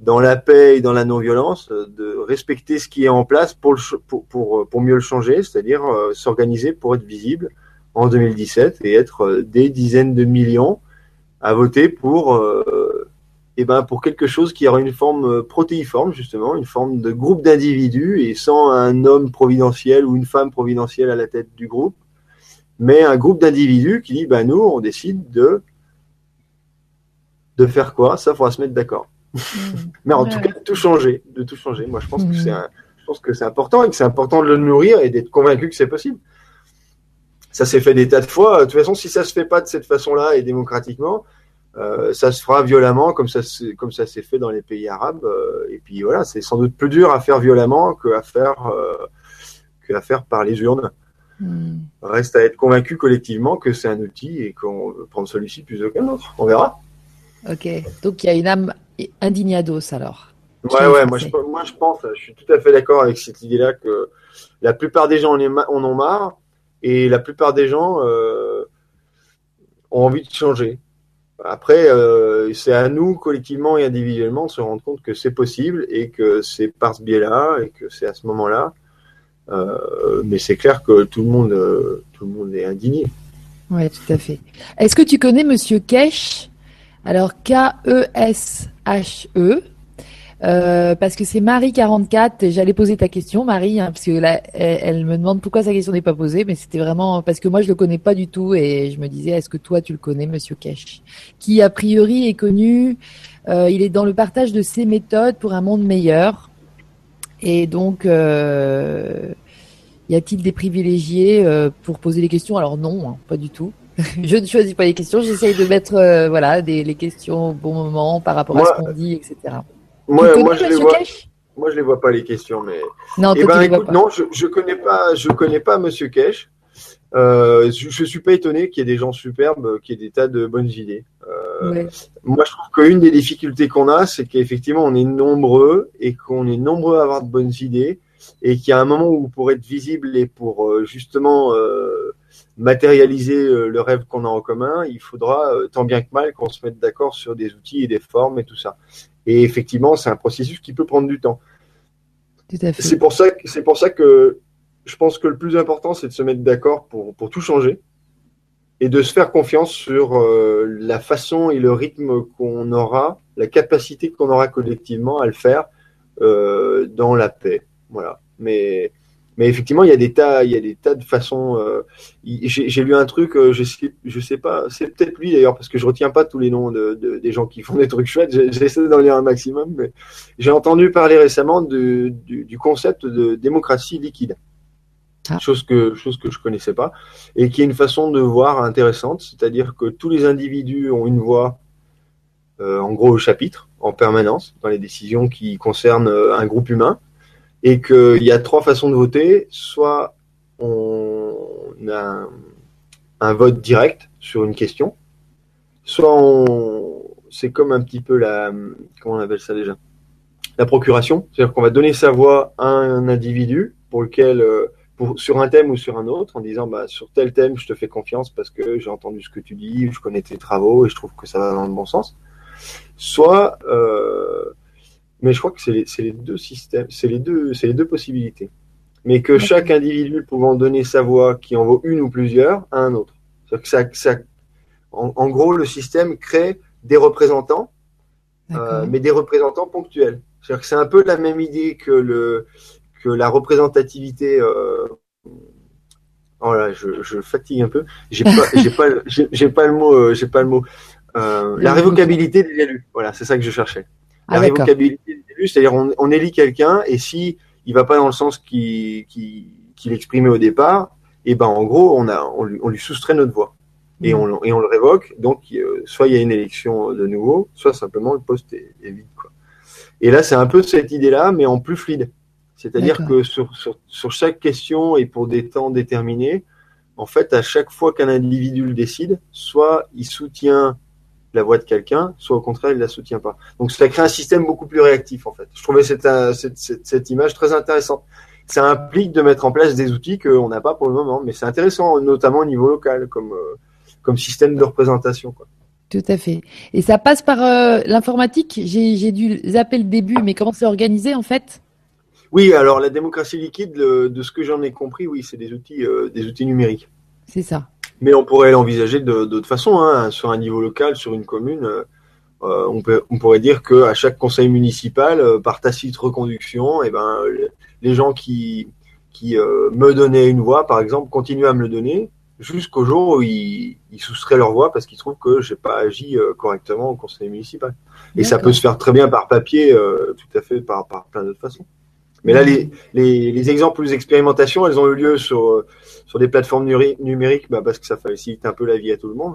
Speaker 2: dans la paix et dans la non-violence, euh, de respecter ce qui est en place pour, le, pour, pour, euh, pour, mieux le changer, c'est-à-dire euh, s'organiser pour être visible en 2017 et être des dizaines de millions à voter pour, eh ben pour quelque chose qui aura une forme protéiforme, justement, une forme de groupe d'individus et sans un homme providentiel ou une femme providentielle à la tête du groupe, mais un groupe d'individus qui dit, ben nous, on décide de, de faire quoi? Ça, faudra se mettre d'accord. (laughs) Mais en tout cas, de tout changer, de tout changer. Moi, je pense que c'est mm. je pense que c'est important et que c'est important de le nourrir et d'être convaincu que c'est possible. Ça s'est fait des tas de fois. De toute façon, si ça se fait pas de cette façon-là et démocratiquement, euh, ça se fera violemment comme ça comme ça s'est fait dans les pays arabes. Euh, et puis voilà, c'est sans doute plus dur à faire violemment qu'à faire euh, faire par les urnes. Mm. Reste à être convaincu collectivement que c'est un outil et qu'on prendre celui-ci plus qu'un autre. On verra.
Speaker 1: Ok, donc il y a une âme indignados alors.
Speaker 2: Ouais, ouais, moi je, moi je pense, je suis tout à fait d'accord avec cette idée-là que la plupart des gens en, ont marre et la plupart des gens euh, ont envie de changer. Après, euh, c'est à nous, collectivement et individuellement, de se rendre compte que c'est possible et que c'est par ce biais-là et que c'est à ce moment-là. Euh, mais c'est clair que tout le monde, tout le monde est indigné.
Speaker 1: Oui, tout à fait. Est-ce que tu connais Monsieur Kesh? Alors K-E-S-H-E. E, euh, parce que c'est Marie44, j'allais poser ta question, Marie, hein, parce que elle, me demande pourquoi sa question n'est pas posée, mais c'était vraiment parce que moi je le connais pas du tout et je me disais, est-ce que toi tu le connais, Monsieur Kesh, qui a priori est connu, euh, il est dans le partage de ses méthodes pour un monde meilleur Et donc, euh, y a-t-il des privilégiés pour poser les questions? Alors non, hein, pas du tout. (laughs) je ne choisis pas les questions, j'essaye de mettre euh, voilà des les questions au bon moment par rapport à ce qu'on dit, etc.
Speaker 2: Moi, moi je les vois. Moi, je les vois pas les questions, mais.
Speaker 1: Non,
Speaker 2: eh ben, écoute, non, je, je connais pas, je connais pas Monsieur Kesh. Euh, je, je suis pas étonné qu'il y ait des gens superbes, qu'il y ait des tas de bonnes idées. Euh, Moi, je trouve qu'une des difficultés qu'on a, c'est qu'effectivement, on est nombreux et qu'on est nombreux à avoir de bonnes idées et qu'il y a un moment où pour être visible et pour justement euh, matérialiser euh, le rêve qu'on a en commun, il faudra tant bien que mal qu'on se mette d'accord sur des outils et des formes et tout ça. Et effectivement, c'est un processus qui peut prendre du temps. C'est pour ça, c'est pour ça que je pense que le plus important, c'est de se mettre d'accord pour, pour tout changer et de se faire confiance sur euh, la façon et le rythme qu'on aura, la capacité qu'on aura collectivement à le faire euh, dans la paix. Voilà. Mais mais effectivement, il y a des tas, il y a des tas de façons. Euh, j'ai lu un truc, euh, je sais, je sais pas, c'est peut-être lui d'ailleurs parce que je retiens pas tous les noms de, de des gens qui font des trucs chouettes. J'essaie d'en lire un maximum, mais j'ai entendu parler récemment de, du, du, concept de démocratie liquide. Ah. Chose que chose que je connaissais pas et qui est une façon de voir intéressante, c'est-à-dire que tous les individus ont une voix, euh, en gros au chapitre, en permanence dans les décisions qui concernent un groupe humain et qu'il y a trois façons de voter. Soit on a un, vote direct sur une question, soit on, c'est comme un petit peu la, comment on appelle ça déjà, la procuration, c'est-à-dire qu'on va donner sa voix à un individu pour lequel, euh, pour, sur un thème ou sur un autre, en disant bah sur tel thème je te fais confiance parce que j'ai entendu ce que tu dis, je connais tes travaux et je trouve que ça va dans le bon sens. Soit euh, mais je crois que c'est les, les, deux systèmes, c'est les deux, c'est les deux possibilités. Mais que chaque individu pouvant donner sa voix, qui en vaut une ou plusieurs, à un autre. Que ça, ça en, gros, le système crée des représentants, euh, mais des représentants ponctuels. C'est-à-dire que c'est un peu la même idée que le que la représentativité. Euh, oh là, je, je fatigue un peu. J'ai pas, j'ai pas, j'ai pas le mot, euh, j'ai pas le mot. Euh, la révocabilité des élus. Voilà, c'est ça que je cherchais. La ah, révocabilité c'est-à-dire on, on, élit quelqu'un et si il va pas dans le sens qu'il qu exprimait au départ, et eh ben en gros on a on lui, on lui soustrait notre voix et, mmh. on, et on le révoque. Donc euh, soit il y a une élection de nouveau, soit simplement le poste est, est vide. Quoi. Et là c'est un peu cette idée-là, mais en plus fluide. C'est-à-dire que sur, sur, sur, chaque question et pour des temps déterminés, en fait, à chaque fois qu'un individu le décide, soit il soutient la voix de quelqu'un, soit au contraire, il la soutient pas. Donc ça crée un système beaucoup plus réactif en fait. Je trouvais cette, euh, cette, cette, image très intéressante. Ça implique de mettre en place des outils qu'on n'a pas pour le moment, mais c'est intéressant, notamment au niveau local, comme, euh, comme système de représentation. Quoi.
Speaker 1: Tout à fait. Et ça passe par euh, l'informatique. J'ai dû zapper le début, mais comment c'est organisé en fait?
Speaker 2: Oui, alors la démocratie liquide, de ce que j'en ai compris, oui, c'est des outils, des outils numériques.
Speaker 1: C'est ça.
Speaker 2: Mais on pourrait l'envisager de d'autres façons, hein, sur un niveau local, sur une commune. Euh, on, peut, on, pourrait dire que à chaque conseil municipal, euh, par tacite reconduction, et eh ben les gens qui qui euh, me donnaient une voix, par exemple, continuent à me le donner jusqu'au jour où ils, ils, soustraient leur voix parce qu'ils trouvent que j'ai pas agi correctement au conseil municipal. Et ça peut se faire très bien par papier, tout à fait par, par plein d'autres façons. Mais là, les, les, les exemples les expérimentations, elles ont eu lieu sur, sur des plateformes numériques bah, parce que ça facilite un peu la vie à tout le monde.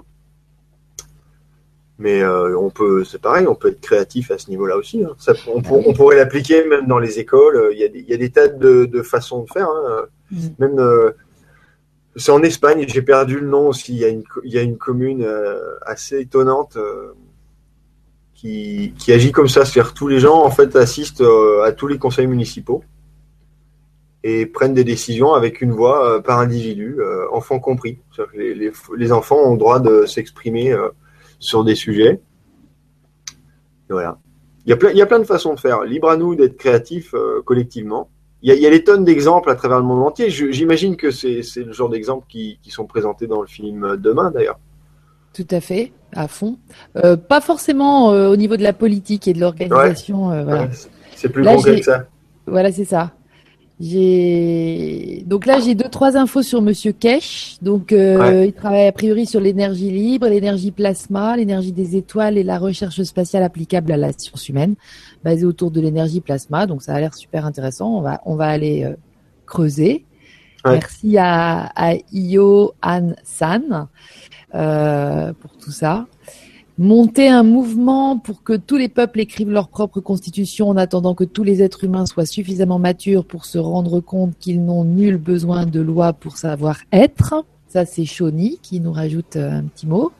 Speaker 2: Mais euh, on peut, c'est pareil, on peut être créatif à ce niveau-là aussi. Hein. Ça, on, on, pourrait l'appliquer même dans les écoles. Il y a des, il y a des tas de, de façons de faire. Hein. Mm. Même, euh, c'est en Espagne. J'ai perdu le nom aussi. Il y a une, il y a une commune euh, assez étonnante qui, agit comme ça. C'est-à-dire tous les gens en fait assistent à tous les conseils municipaux et prennent des décisions avec une voix euh, par individu, euh, enfants compris. Les, enfants ont le droit de s'exprimer euh, sur des sujets. Et voilà. Il y, a plein, de façons de faire. Libre à nous d'être créatifs collectivement. Il y, a, il tonnes d'exemples à travers le monde entier. J'imagine que c'est le genre d'exemples qui, sont présentés dans le film Demain, d'ailleurs.
Speaker 1: Tout à fait, à fond. Euh, pas forcément au niveau de la politique et de l'organisation.
Speaker 2: Ouais, voilà. C'est plus concret que ça.
Speaker 1: Voilà, c'est ça. J'ai Donc là, j'ai deux, trois infos sur Monsieur Kesh. Donc, euh, il travaille a priori sur l'énergie libre, l'énergie plasma, l'énergie des étoiles et la recherche spatiale applicable à la science humaine, basée autour de l'énergie plasma. Donc, ça a l'air super intéressant. On va, on va aller euh, creuser. Merci à, à Io Han San euh, pour tout ça monter un mouvement pour que tous les peuples écrivent leur propre constitution en attendant que tous les êtres humains soient suffisamment matures pour se rendre compte qu'ils n'ont nul besoin de loi pour savoir être. Ça, c'est Shawnee qui nous rajoute euh, un petit mot.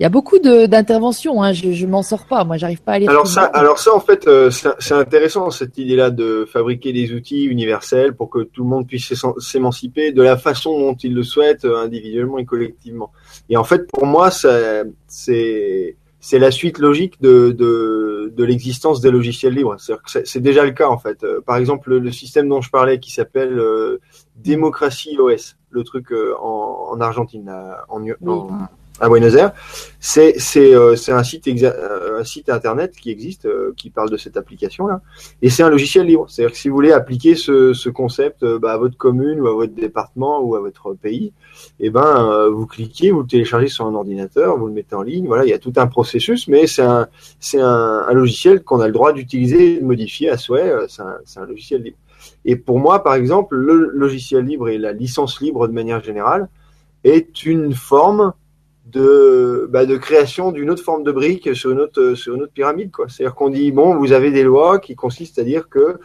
Speaker 1: Il y a beaucoup d'interventions. Hein. Je, je m'en sors pas. Moi, j'arrive pas à lire.
Speaker 2: Alors ça, alors ça, en fait, euh, c'est intéressant cette idée-là de fabriquer des outils universels pour que tout le monde puisse s'émanciper de la façon dont il le souhaite, euh, individuellement et collectivement. Et en fait, pour moi, c'est c'est la suite logique de, de, de l'existence des logiciels libres. C'est déjà le cas en fait. Par exemple, le, système dont je parlais qui s'appelle euh, Démocratie OS, le truc euh, en, en, Argentine, en, en, à Buenos Aires. C'est c'est euh, un site euh, un site internet qui existe euh, qui parle de cette application là et c'est un logiciel libre. C'est-à-dire que si vous voulez appliquer ce, ce concept bah, à votre commune ou à votre département ou à votre pays, et eh ben vous cliquez, vous le téléchargez sur un ordinateur, vous le mettez en ligne. Voilà, il y a tout un processus, mais c'est un c'est un, un, logiciel qu'on a le droit d'utiliser, de modifier à souhait. C'est un, un logiciel libre. Et pour moi, par exemple, le logiciel libre et la licence libre de manière générale est une forme de, bah, création d'une autre forme de brique sur une autre, sur une autre pyramide. C'est-à-dire qu'on dit, bon, vous avez des lois qui consistent à dire que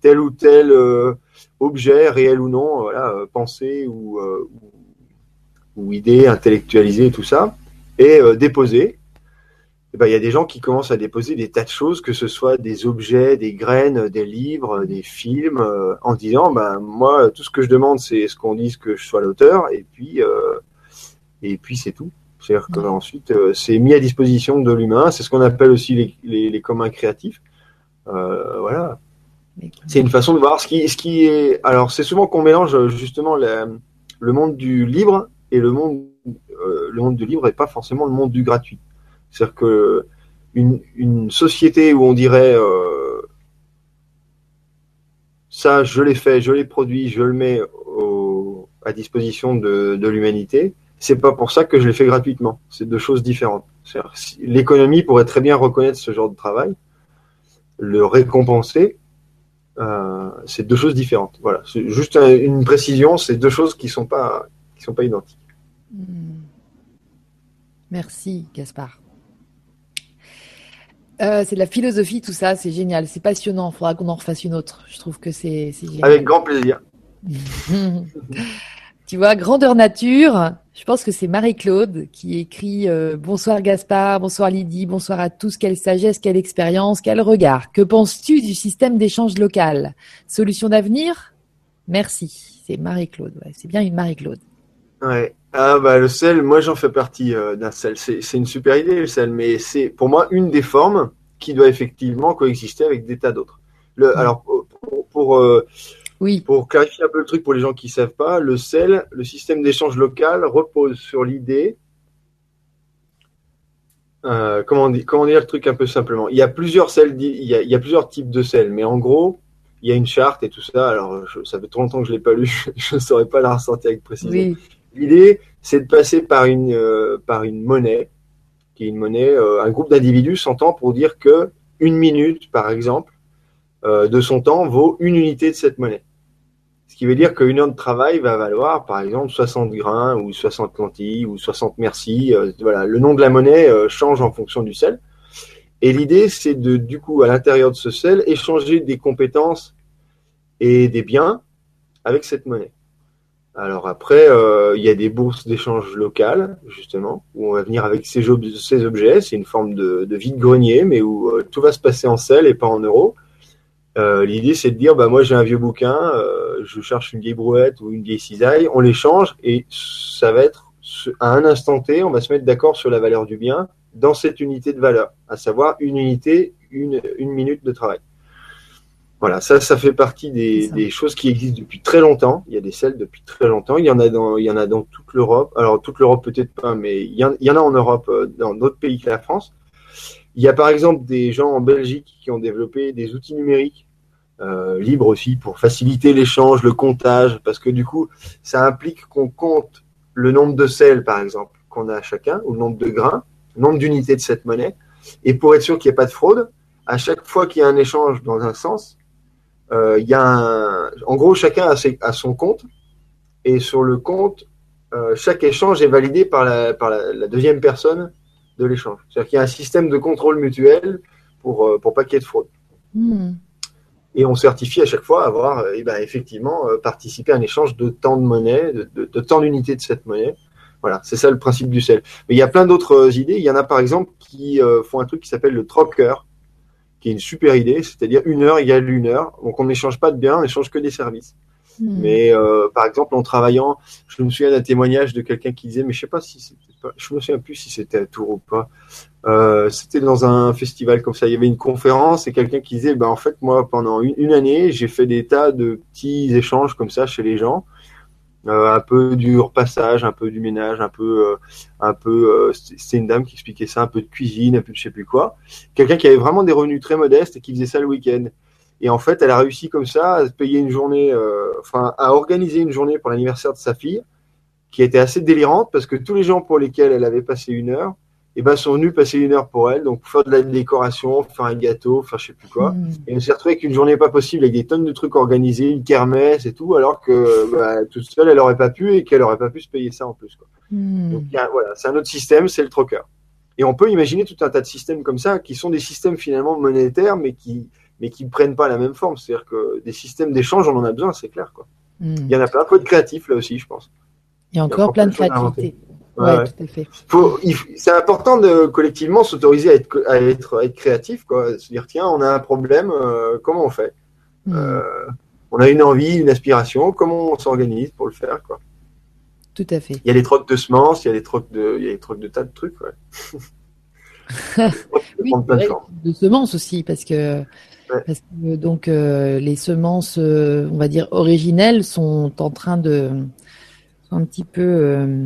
Speaker 2: tel ou tel euh, objet, réel ou non, euh, pensée ou, euh, ou idée intellectualisée, tout ça, est déposé. Et ben, il y a des gens qui commencent à déposer des tas de choses, que ce soit des objets, des graines, des livres, des films, en disant, ben, moi, tout ce que je demande, c'est ce qu'on dise que je sois l'auteur, et puis, et puis c'est tout. C'est-à-dire qu'ensuite, euh, c'est mis à disposition de l'humain. C'est ce qu'on appelle aussi les, les, communs créatifs. Euh, voilà. C'est une façon de voir ce qui, ce qui est. Alors, c'est souvent qu'on mélange justement le monde du libre et le monde, euh, le monde du libre et pas forcément le monde du gratuit. C'est-à-dire que une, société où on dirait ça, je l'ai fait, je l'ai produit, je le mets à disposition de, de l'humanité, c'est pas pour ça que je l'ai fait gratuitement. C'est deux choses différentes. L'économie pourrait très bien reconnaître ce genre de travail, le récompenser. Euh, c'est deux choses différentes. Voilà, juste une précision. C'est deux choses qui sont pas qui sont pas identiques. Hmm.
Speaker 1: Merci, Gaspard. Euh, c'est de la philosophie, tout ça, c'est génial, c'est passionnant. Il faudra qu'on en refasse une autre. Je trouve que c'est génial.
Speaker 2: Avec grand plaisir. (laughs)
Speaker 1: tu vois, grandeur nature, je pense que c'est Marie-Claude qui écrit euh, Bonsoir Gaspard, bonsoir Lydie, bonsoir à tous. Quelle sagesse, quelle expérience, quel regard. Que penses-tu du système d'échange local? Solution d'avenir? Merci. C'est Marie-Claude. c'est bien une Marie-Claude.
Speaker 2: Ouais. Ah bah le sel, moi j'en fais partie euh, d'un sel. C'est une super idée le sel, mais c'est pour moi une des formes qui doit effectivement coexister avec des tas d'autres. Le, alors pour, euh,
Speaker 1: oui.
Speaker 2: Pour clarifier un peu le truc pour les gens qui ne savent pas, le CEL, le système d'échange local, repose sur l'idée. Euh, comment, dire, comment dire le truc un peu simplement? Il y a plusieurs CEL, il y a, il y a plusieurs types de CEL, mais en gros, il y a une charte et tout ça. Alors, ça fait trop longtemps que je l'ai pas lu, (laughs) je ne saurais pas la ressentir avec précision. L'idée, c'est de passer par une, euh, par une monnaie, qui est une monnaie, euh, un groupe d'individus s'entend pour dire que une minute, par exemple, de son temps vaut une unité de cette monnaie qui veut dire qu'une heure de travail va valoir, par exemple, 60 grains ou 60 lentilles ou 60 merci. Euh, voilà, le nom de la monnaie euh, change en fonction du sel. Et l'idée, c'est de, du coup, à l'intérieur de ce sel, échanger des compétences et des biens avec cette monnaie. Alors après, euh, il y a des bourses d'échange locales, justement, où on va venir avec ces, objets. C'est une forme de, de vide-grenier, mais où tout va se passer en sel et pas en euros. Euh, l'idée, c'est de dire, bah, moi, j'ai un vieux bouquin, euh, je cherche une vieille brouette ou une vieille cisaille, on les change et ça va être à un instant T, on va se mettre d'accord sur la valeur du bien dans cette unité de valeur, à savoir une unité, une minute de travail. Voilà, ça, ça fait partie des, des, choses qui existent depuis très longtemps. Il y a des selles depuis très longtemps. Il y en a dans, il y en a dans toute l'Europe. Alors toute l'Europe peut-être pas, mais il y, en, il y en a en Europe, euh, dans d'autres pays que la France. Il y a par exemple des gens en Belgique qui ont développé des outils numériques euh, libre aussi pour faciliter l'échange, le comptage, parce que du coup, ça implique qu'on compte le nombre de sels, par exemple, qu'on a chacun, ou le nombre de grains, le nombre d'unités de cette monnaie. Et pour être sûr qu'il n'y ait pas de fraude, à chaque fois qu'il y a un échange dans un sens, il y a un... en gros, chacun a, a, son compte, et sur le compte, euh, chaque échange est validé par la, par la, deuxième personne de l'échange. C'est-à-dire qu'il y a un système de contrôle mutuel pour, euh, pour pas qu'il y ait de fraude. Hmm. Et on certifie à chaque fois avoir eh ben, effectivement participé à un échange de temps de monnaie, de, de, de temps d'unité de cette monnaie. Voilà, c'est ça le principe du sel. Mais il y a plein d'autres idées. Il y en a par exemple qui font un truc qui s'appelle le trocker qui est une super idée, c'est-à-dire une heure égale une heure. Donc on n'échange pas de biens, on n'échange que des services. Hmm. Mais euh, par exemple, en travaillant, je me souviens d'un témoignage de quelqu'un qui disait, mais je sais pas si c'était pas, je me souviens plus si c'était à Tours ou pas. Euh, c'était dans un festival comme ça. Il y avait une conférence et quelqu'un qui disait, ben en fait moi pendant une année, j'ai fait des tas de petits échanges comme ça chez les gens. Euh, un peu du repassage, un peu du ménage, un peu, euh, un peu. Euh, c'était une dame qui expliquait ça, un peu de cuisine, un peu de je sais plus quoi. Quelqu'un qui avait vraiment des revenus très modestes et qui faisait ça le week-end. Et en fait, elle a réussi comme ça à payer une journée, enfin, à organiser une journée pour l'anniversaire de sa fille, qui était assez délirante parce que tous les gens pour lesquels elle avait passé une heure, et ben sont venus passer une heure pour elle, donc faire de la décoration, faire un gâteau, faire je sais plus quoi. Mmh. Et on s'est retrouvé avec une journée pas possible, avec des tonnes de trucs organisés, une kermesse et tout, alors que bah, toute seule elle aurait pas pu et qu'elle aurait pas pu se payer ça en plus. Quoi. Mmh. Donc voilà, c'est un autre système, c'est le trocker. Et on peut imaginer tout un tas de systèmes comme ça, qui sont des systèmes finalement monétaires, mais qui mais qui prennent pas la même forme. C'est-à-dire que des systèmes d'échange, on en a besoin, c'est clair. Quoi. Mmh. Il y en a plein, peu de créatif là aussi, je pense.
Speaker 1: Il y a encore, plein de créativité
Speaker 2: c'est important de collectivement s'autoriser à être, à être, être créatif, quoi. Se dire tiens, on a un problème, euh, comment on fait? Hmm. euh, On a une envie, une aspiration, comment on s'organise pour le faire, quoi?
Speaker 1: Tout à fait.
Speaker 2: Il y a des trocs de semences, il y a des trocs de, il y a des trocs de tas de trucs, ouais. (laughs) (laughs)
Speaker 1: de semences aussi, parce que, parce que donc euh, les semences, on va dire originelles, sont en train de, un petit peu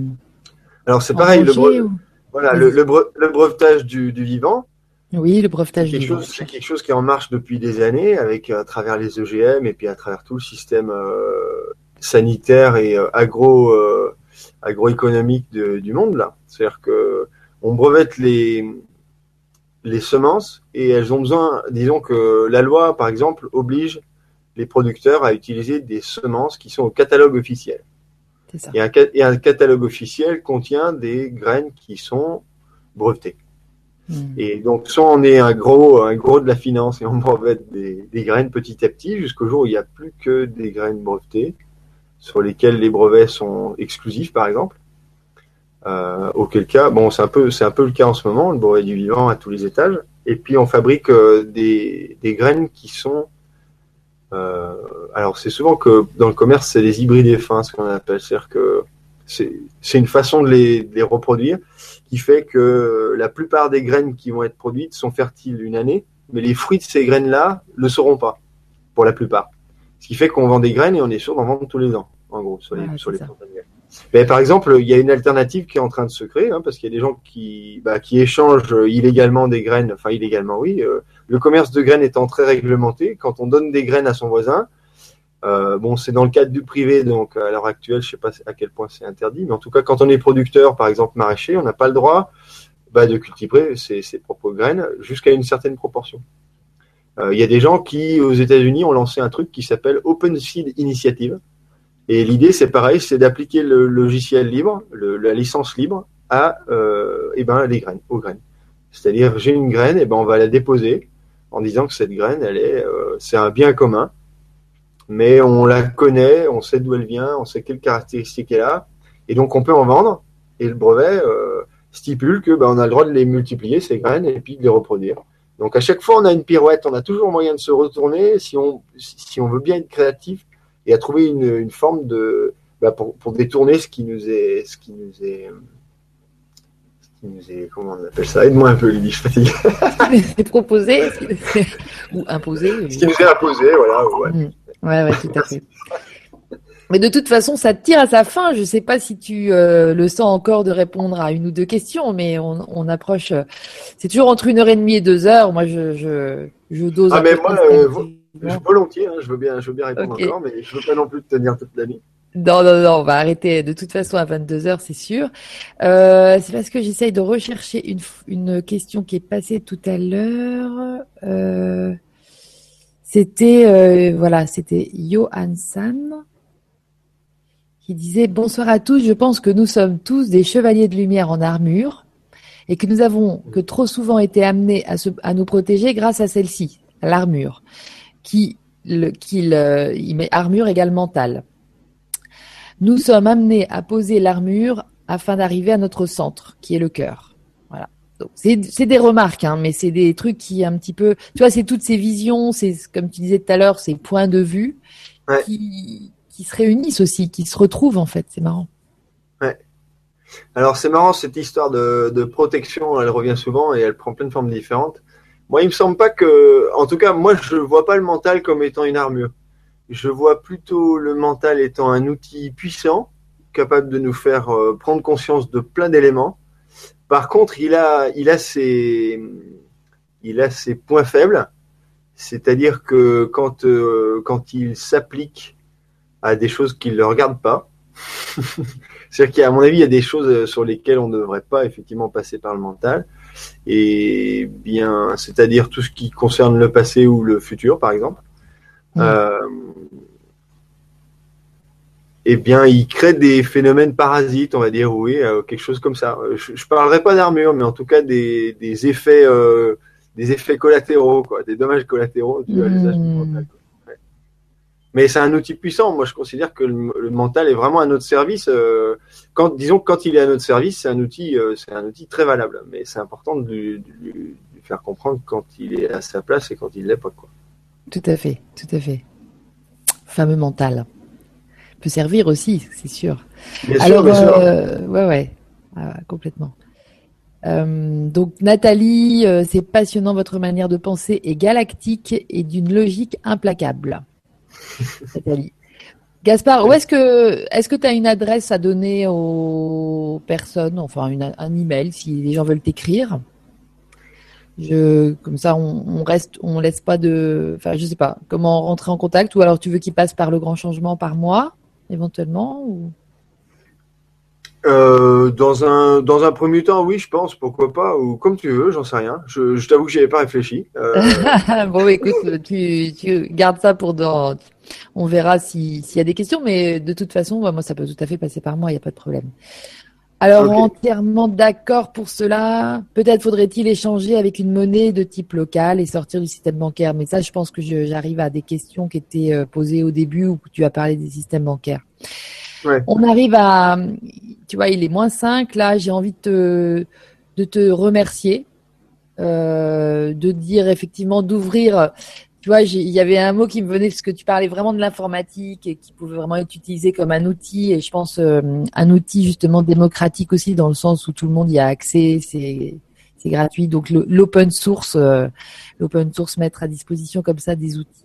Speaker 2: alors c'est pareil, le, voilà, le, brevetage du, vivant.
Speaker 1: Oui, le brevetage du vivant.
Speaker 2: C'est quelque chose qui est en marche depuis des années, avec à travers les OGM et puis à travers tout le système euh, sanitaire et euh, agro euh, agroéconomique du monde là. C'est-à-dire que on brevette les les semences et elles ont besoin, disons que la loi par exemple oblige les producteurs à utiliser des semences qui sont au catalogue officiel. Et, un, catalogue officiel contient des graines qui sont brevetées. Hmm. Et donc, soit on est un gros, un gros de la finance et on brevette des, graines petit à petit jusqu'au jour où il n'y a plus que des graines brevetées sur lesquelles les brevets sont exclusifs, par exemple. Euh, auquel cas, bon, c'est un peu, c'est un peu le cas en ce moment, le brevet du vivant à tous les étages. Et puis on fabrique euh, des, des graines qui sont euh, alors c'est souvent que dans le commerce, c'est des hybrides fins, ce qu'on appelle. C'est-à-dire que c'est une façon de les, reproduire qui fait que la plupart des graines qui vont être produites sont fertiles une année, mais les fruits de ces graines-là ne seront pas, pour la plupart. Ce qui fait qu'on vend des graines et on est sûr d'en vendre tous les ans, en gros, sur les, sur les mais par exemple, il y a une alternative qui est en train de se créer, hein, parce qu'il y a des gens qui, bah, qui échangent illégalement des graines, enfin illégalement oui, euh, le commerce de graines étant très réglementé, quand on donne des graines à son voisin, euh, bon, c'est dans le cadre du privé, donc à l'heure actuelle, je sais pas à quel point c'est interdit, mais en tout cas, quand on est producteur, par exemple maraîcher, on n'a pas le droit bah, de cultiver ses, propres graines jusqu'à une certaine proportion. Euh, il y a des gens qui, aux États-Unis, ont lancé un truc qui s'appelle Open Seed Initiative. Et l'idée, c'est pareil, c'est d'appliquer le logiciel libre, la licence libre, à euh, eh ben, les graines, aux graines. C'est-à-dire, j'ai une graine, et eh ben, on va la déposer en disant que cette graine, elle est, euh, c'est un bien commun, mais on la connaît, on sait d'où elle vient, on sait quelles caractéristiques elle a, et donc on peut en vendre. Et le brevet euh, stipule que ben, on a le droit de les multiplier ces graines et puis de les reproduire. Donc à chaque fois on a une pirouette, on a toujours moyen de se retourner si on si on veut bien être créatif et à trouver une, forme de ben, pour, pour détourner ce qui nous est ce qui nous est comment on appelle ça Aide-moi un peu, Lydie, je fatigue. (laughs)
Speaker 1: c'est proposé (laughs) ou imposé
Speaker 2: Ce qui nous est imposé, voilà. Ouais, mm.
Speaker 1: ouais, ouais, tout à fait. Mais de toute façon, ça tire à sa fin. Je ne sais pas si tu euh, le sens encore de répondre à une ou deux questions, mais on, on approche. Euh, c'est toujours entre une heure et demie et deux heures. Moi, je, je, je dose.
Speaker 2: Ah, mais moi, euh, volontiers, hein, je veux bien, je veux bien répondre encore, mais je veux pas non plus tenir toute la nuit.
Speaker 1: Non, non, non, on va arrêter de toute façon à 22h, c'est sûr. Euh, c'est parce que j'essaye de rechercher une, une question qui est passée tout à l'heure. Euh, c'était, euh, voilà, c'était qui disait Bonsoir à tous, je pense que nous sommes tous des chevaliers de lumière en armure et que nous avons que trop souvent été amenés à, se, à nous protéger grâce à celle-ci, l'armure, qui, le, qui le, il met armure égale mentale. Nous sommes amenés à poser l'armure afin d'arriver à notre centre, qui est le cœur. Voilà. C'est des remarques, hein, mais c'est des trucs qui un petit peu, tu vois, c'est toutes ces visions, c'est comme tu disais tout à l'heure, ces points de vue qui, qui se réunissent aussi, qui se retrouvent en fait. C'est marrant.
Speaker 2: Ouais. Alors c'est marrant cette histoire de, de, protection, elle revient souvent et elle prend plein de formes différentes. Moi, il me semble pas que, en tout cas, moi, je vois pas le mental comme étant une armure je vois plutôt le mental étant un outil puissant, capable de nous faire euh, prendre conscience de plein d'éléments. Par contre, il a, il a ses, il a ses points faibles, c'est-à-dire que quand, euh, quand il s'applique à des choses qui ne le regardent pas, (laughs) c'est-à-dire qu'à mon avis, il y a des choses sur lesquelles on ne devrait pas effectivement passer par le mental, et bien, c'est-à-dire tout ce qui concerne le passé ou le futur, par exemple. Mm. Euh, eh bien, il crée des phénomènes parasites, on va dire, oui, euh, quelque chose comme ça. Euh, je, ne parlerai pas d'armure, mais en tout cas des, des effets, des effets collatéraux, quoi, des dommages collatéraux du mm. Mais c'est un outil puissant. Moi, je considère que le, mental est vraiment à notre service. quand, disons que quand il est à notre service, c'est un outil, c'est un outil très valable. Mais c'est important de lui, faire comprendre quand il est à sa place et quand il l'est pas, quoi.
Speaker 1: Tout à fait, tout à fait. Fameux mental. Peut servir aussi, c'est sûr. Alors, euh, ouais, ouais, ah, complètement. Euh, donc Nathalie, euh, c'est passionnant, votre manière de penser est galactique et d'une logique implacable. (laughs) Nathalie. Gaspard, où est-ce que est-ce que tu as une adresse à donner aux personnes, enfin un email si les gens veulent t'écrire? Je, comme ça, on, on, reste, on laisse pas de, enfin, je sais pas, comment rentrer en contact, ou alors tu veux qu'il passe par le grand changement par mois, éventuellement, ou?
Speaker 2: Euh, dans un dans un premier temps, oui, je pense, pourquoi pas, ou comme tu veux, j'en sais rien. Je, je t'avoue que j'y avais pas réfléchi. Euh... (laughs)
Speaker 1: bon, écoute, tu, tu gardes ça pour dans. On verra s'il y a des questions, mais de toute façon, moi, ça peut tout à fait passer par moi, il n'y a pas de problème. Alors entièrement d'accord pour cela. Peut-être faudrait-il échanger avec une monnaie de type local et sortir du système bancaire. Mais ça, je pense que j'arrive à des questions qui étaient euh, posées au début où tu as parlé des systèmes bancaires. On arrive à, tu vois, il est moins 5. Là, j'ai envie de te, de te remercier, euh, de dire effectivement d'ouvrir tu vois, il y avait un mot qui me venait parce que tu parlais vraiment de l'informatique et qui pouvait vraiment être utilisé comme un outil et je pense euh, un outil justement démocratique aussi dans le sens où tout le monde y a accès, c'est c'est gratuit. Donc l'open source, euh, l'open source mettre à disposition comme ça des outils.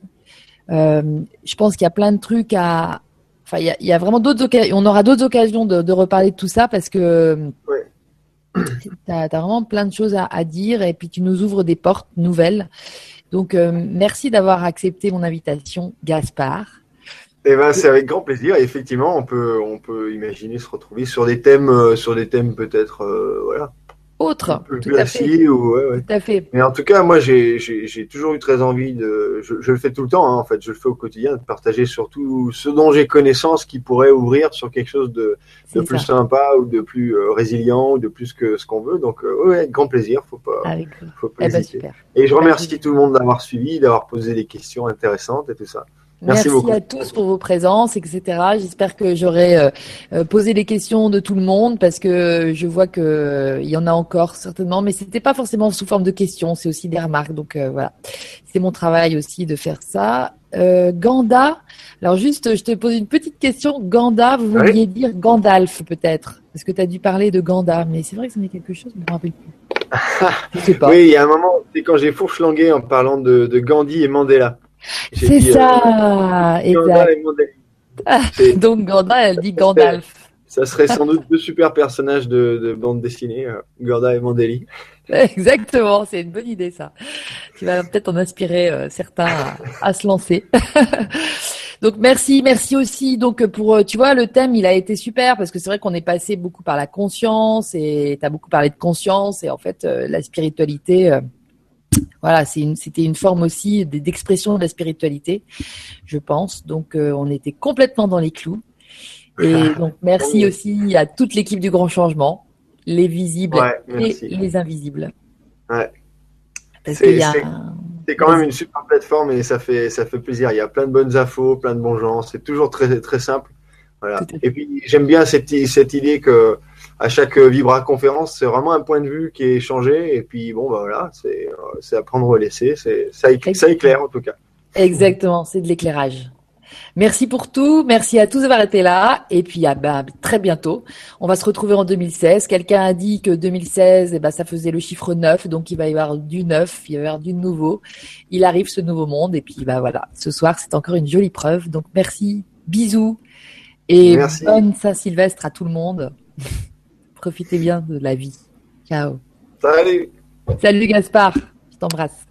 Speaker 1: Euh, je pense qu'il y a plein de trucs à, enfin il y a, il y a vraiment d'autres occasions, on aura d'autres occasions de, de, reparler de tout ça parce que ouais. tu as, vraiment plein de choses à, à dire et puis tu nous ouvres des portes nouvelles. Donc, euh, merci d'avoir accepté mon invitation, Gaspard.
Speaker 2: Eh ben, c'est avec grand plaisir. effectivement, on peut, on peut imaginer se retrouver sur des thèmes, euh, sur des thèmes peut-être, euh, voilà,
Speaker 1: autre. Tout à, fait.
Speaker 2: Ou, ouais, ouais. tout à fait. Mais en tout cas, moi, j'ai toujours eu très envie de. Je, je le fais tout le temps, hein, en fait, je le fais au quotidien, de partager surtout ce dont j'ai connaissance qui pourrait ouvrir sur quelque chose de, de plus sympa ou de plus euh, résilient ou de plus que ce qu'on veut. Donc, euh, avec grand plaisir, faut pas. Avec faut pas eh ben, super. Et je remercie tout le monde d'avoir suivi, d'avoir posé des questions intéressantes et tout ça.
Speaker 1: Merci, à tous pour vos présences, etc. J'espère que j'aurai euh, euh, posé les questions de tout le monde parce que je vois que euh, il y en a encore certainement, mais c'était pas forcément sous forme de questions, c'est aussi des remarques. Donc voilà, c'est mon travail aussi de faire ça. Ganda, alors juste, je te pose une petite question. Ganda, vous vouliez dire Gandalf peut-être Parce que tu as dû parler de Ganda, mais c'est vrai que ça quelque chose, je me rappelle
Speaker 2: plus. (laughs) Oui, il y a un moment, c'est quand j'ai fourchlangué en parlant de, de Gandhi et Mandela.
Speaker 1: C'est ça, euh, exact. Donc Gandalf, elle dit Gandalf.
Speaker 2: Ça serait sans doute deux super personnages de, bande dessinée, euh, Gorda et Mandeli. (laughs)
Speaker 1: Exactement, c'est une bonne idée ça. Tu vas peut-être en inspirer euh, certains à, se lancer. (laughs) donc merci, merci aussi. Donc pour, euh, tu vois, le thème il a été super parce que c'est vrai qu'on est passé beaucoup par la conscience et tu as beaucoup parlé de conscience et en fait la spiritualité. Voilà, c'était une forme aussi d'expression de la spiritualité, je pense. Donc on était complètement dans les clous. Et donc, merci aussi à toute l'équipe du Grand Changement, les visibles et les invisibles.
Speaker 2: Ouais. C'est quand même une super plateforme et ça fait, ça fait plaisir. Il y a plein de bonnes infos, plein de bons gens. C'est toujours très, très simple. Voilà. Et puis, j'aime bien cette, cette idée que à chaque Vibra conférence, c'est vraiment un point de vue qui est échangé. Et puis, bon, bah voilà, c'est à prendre ou à laisser. Ça, ça éclaire en tout cas.
Speaker 1: Exactement, c'est de l'éclairage. Merci pour tout. Merci à tous d'avoir été là. Et puis, à bah, très bientôt. On va se retrouver en 2016. Quelqu'un a dit que 2016, eh ben, ça faisait le chiffre 9. Donc, il va y avoir du neuf, il va y avoir du nouveau. Il arrive ce nouveau monde. Et puis, bah, voilà. Ce soir, c'est encore une jolie preuve. Donc, merci. Bisous. Et bonne Saint-Sylvestre à tout le monde. (laughs) Profitez bien de la vie. Ciao.
Speaker 2: Salut.
Speaker 1: Salut Gaspard. Je t'embrasse.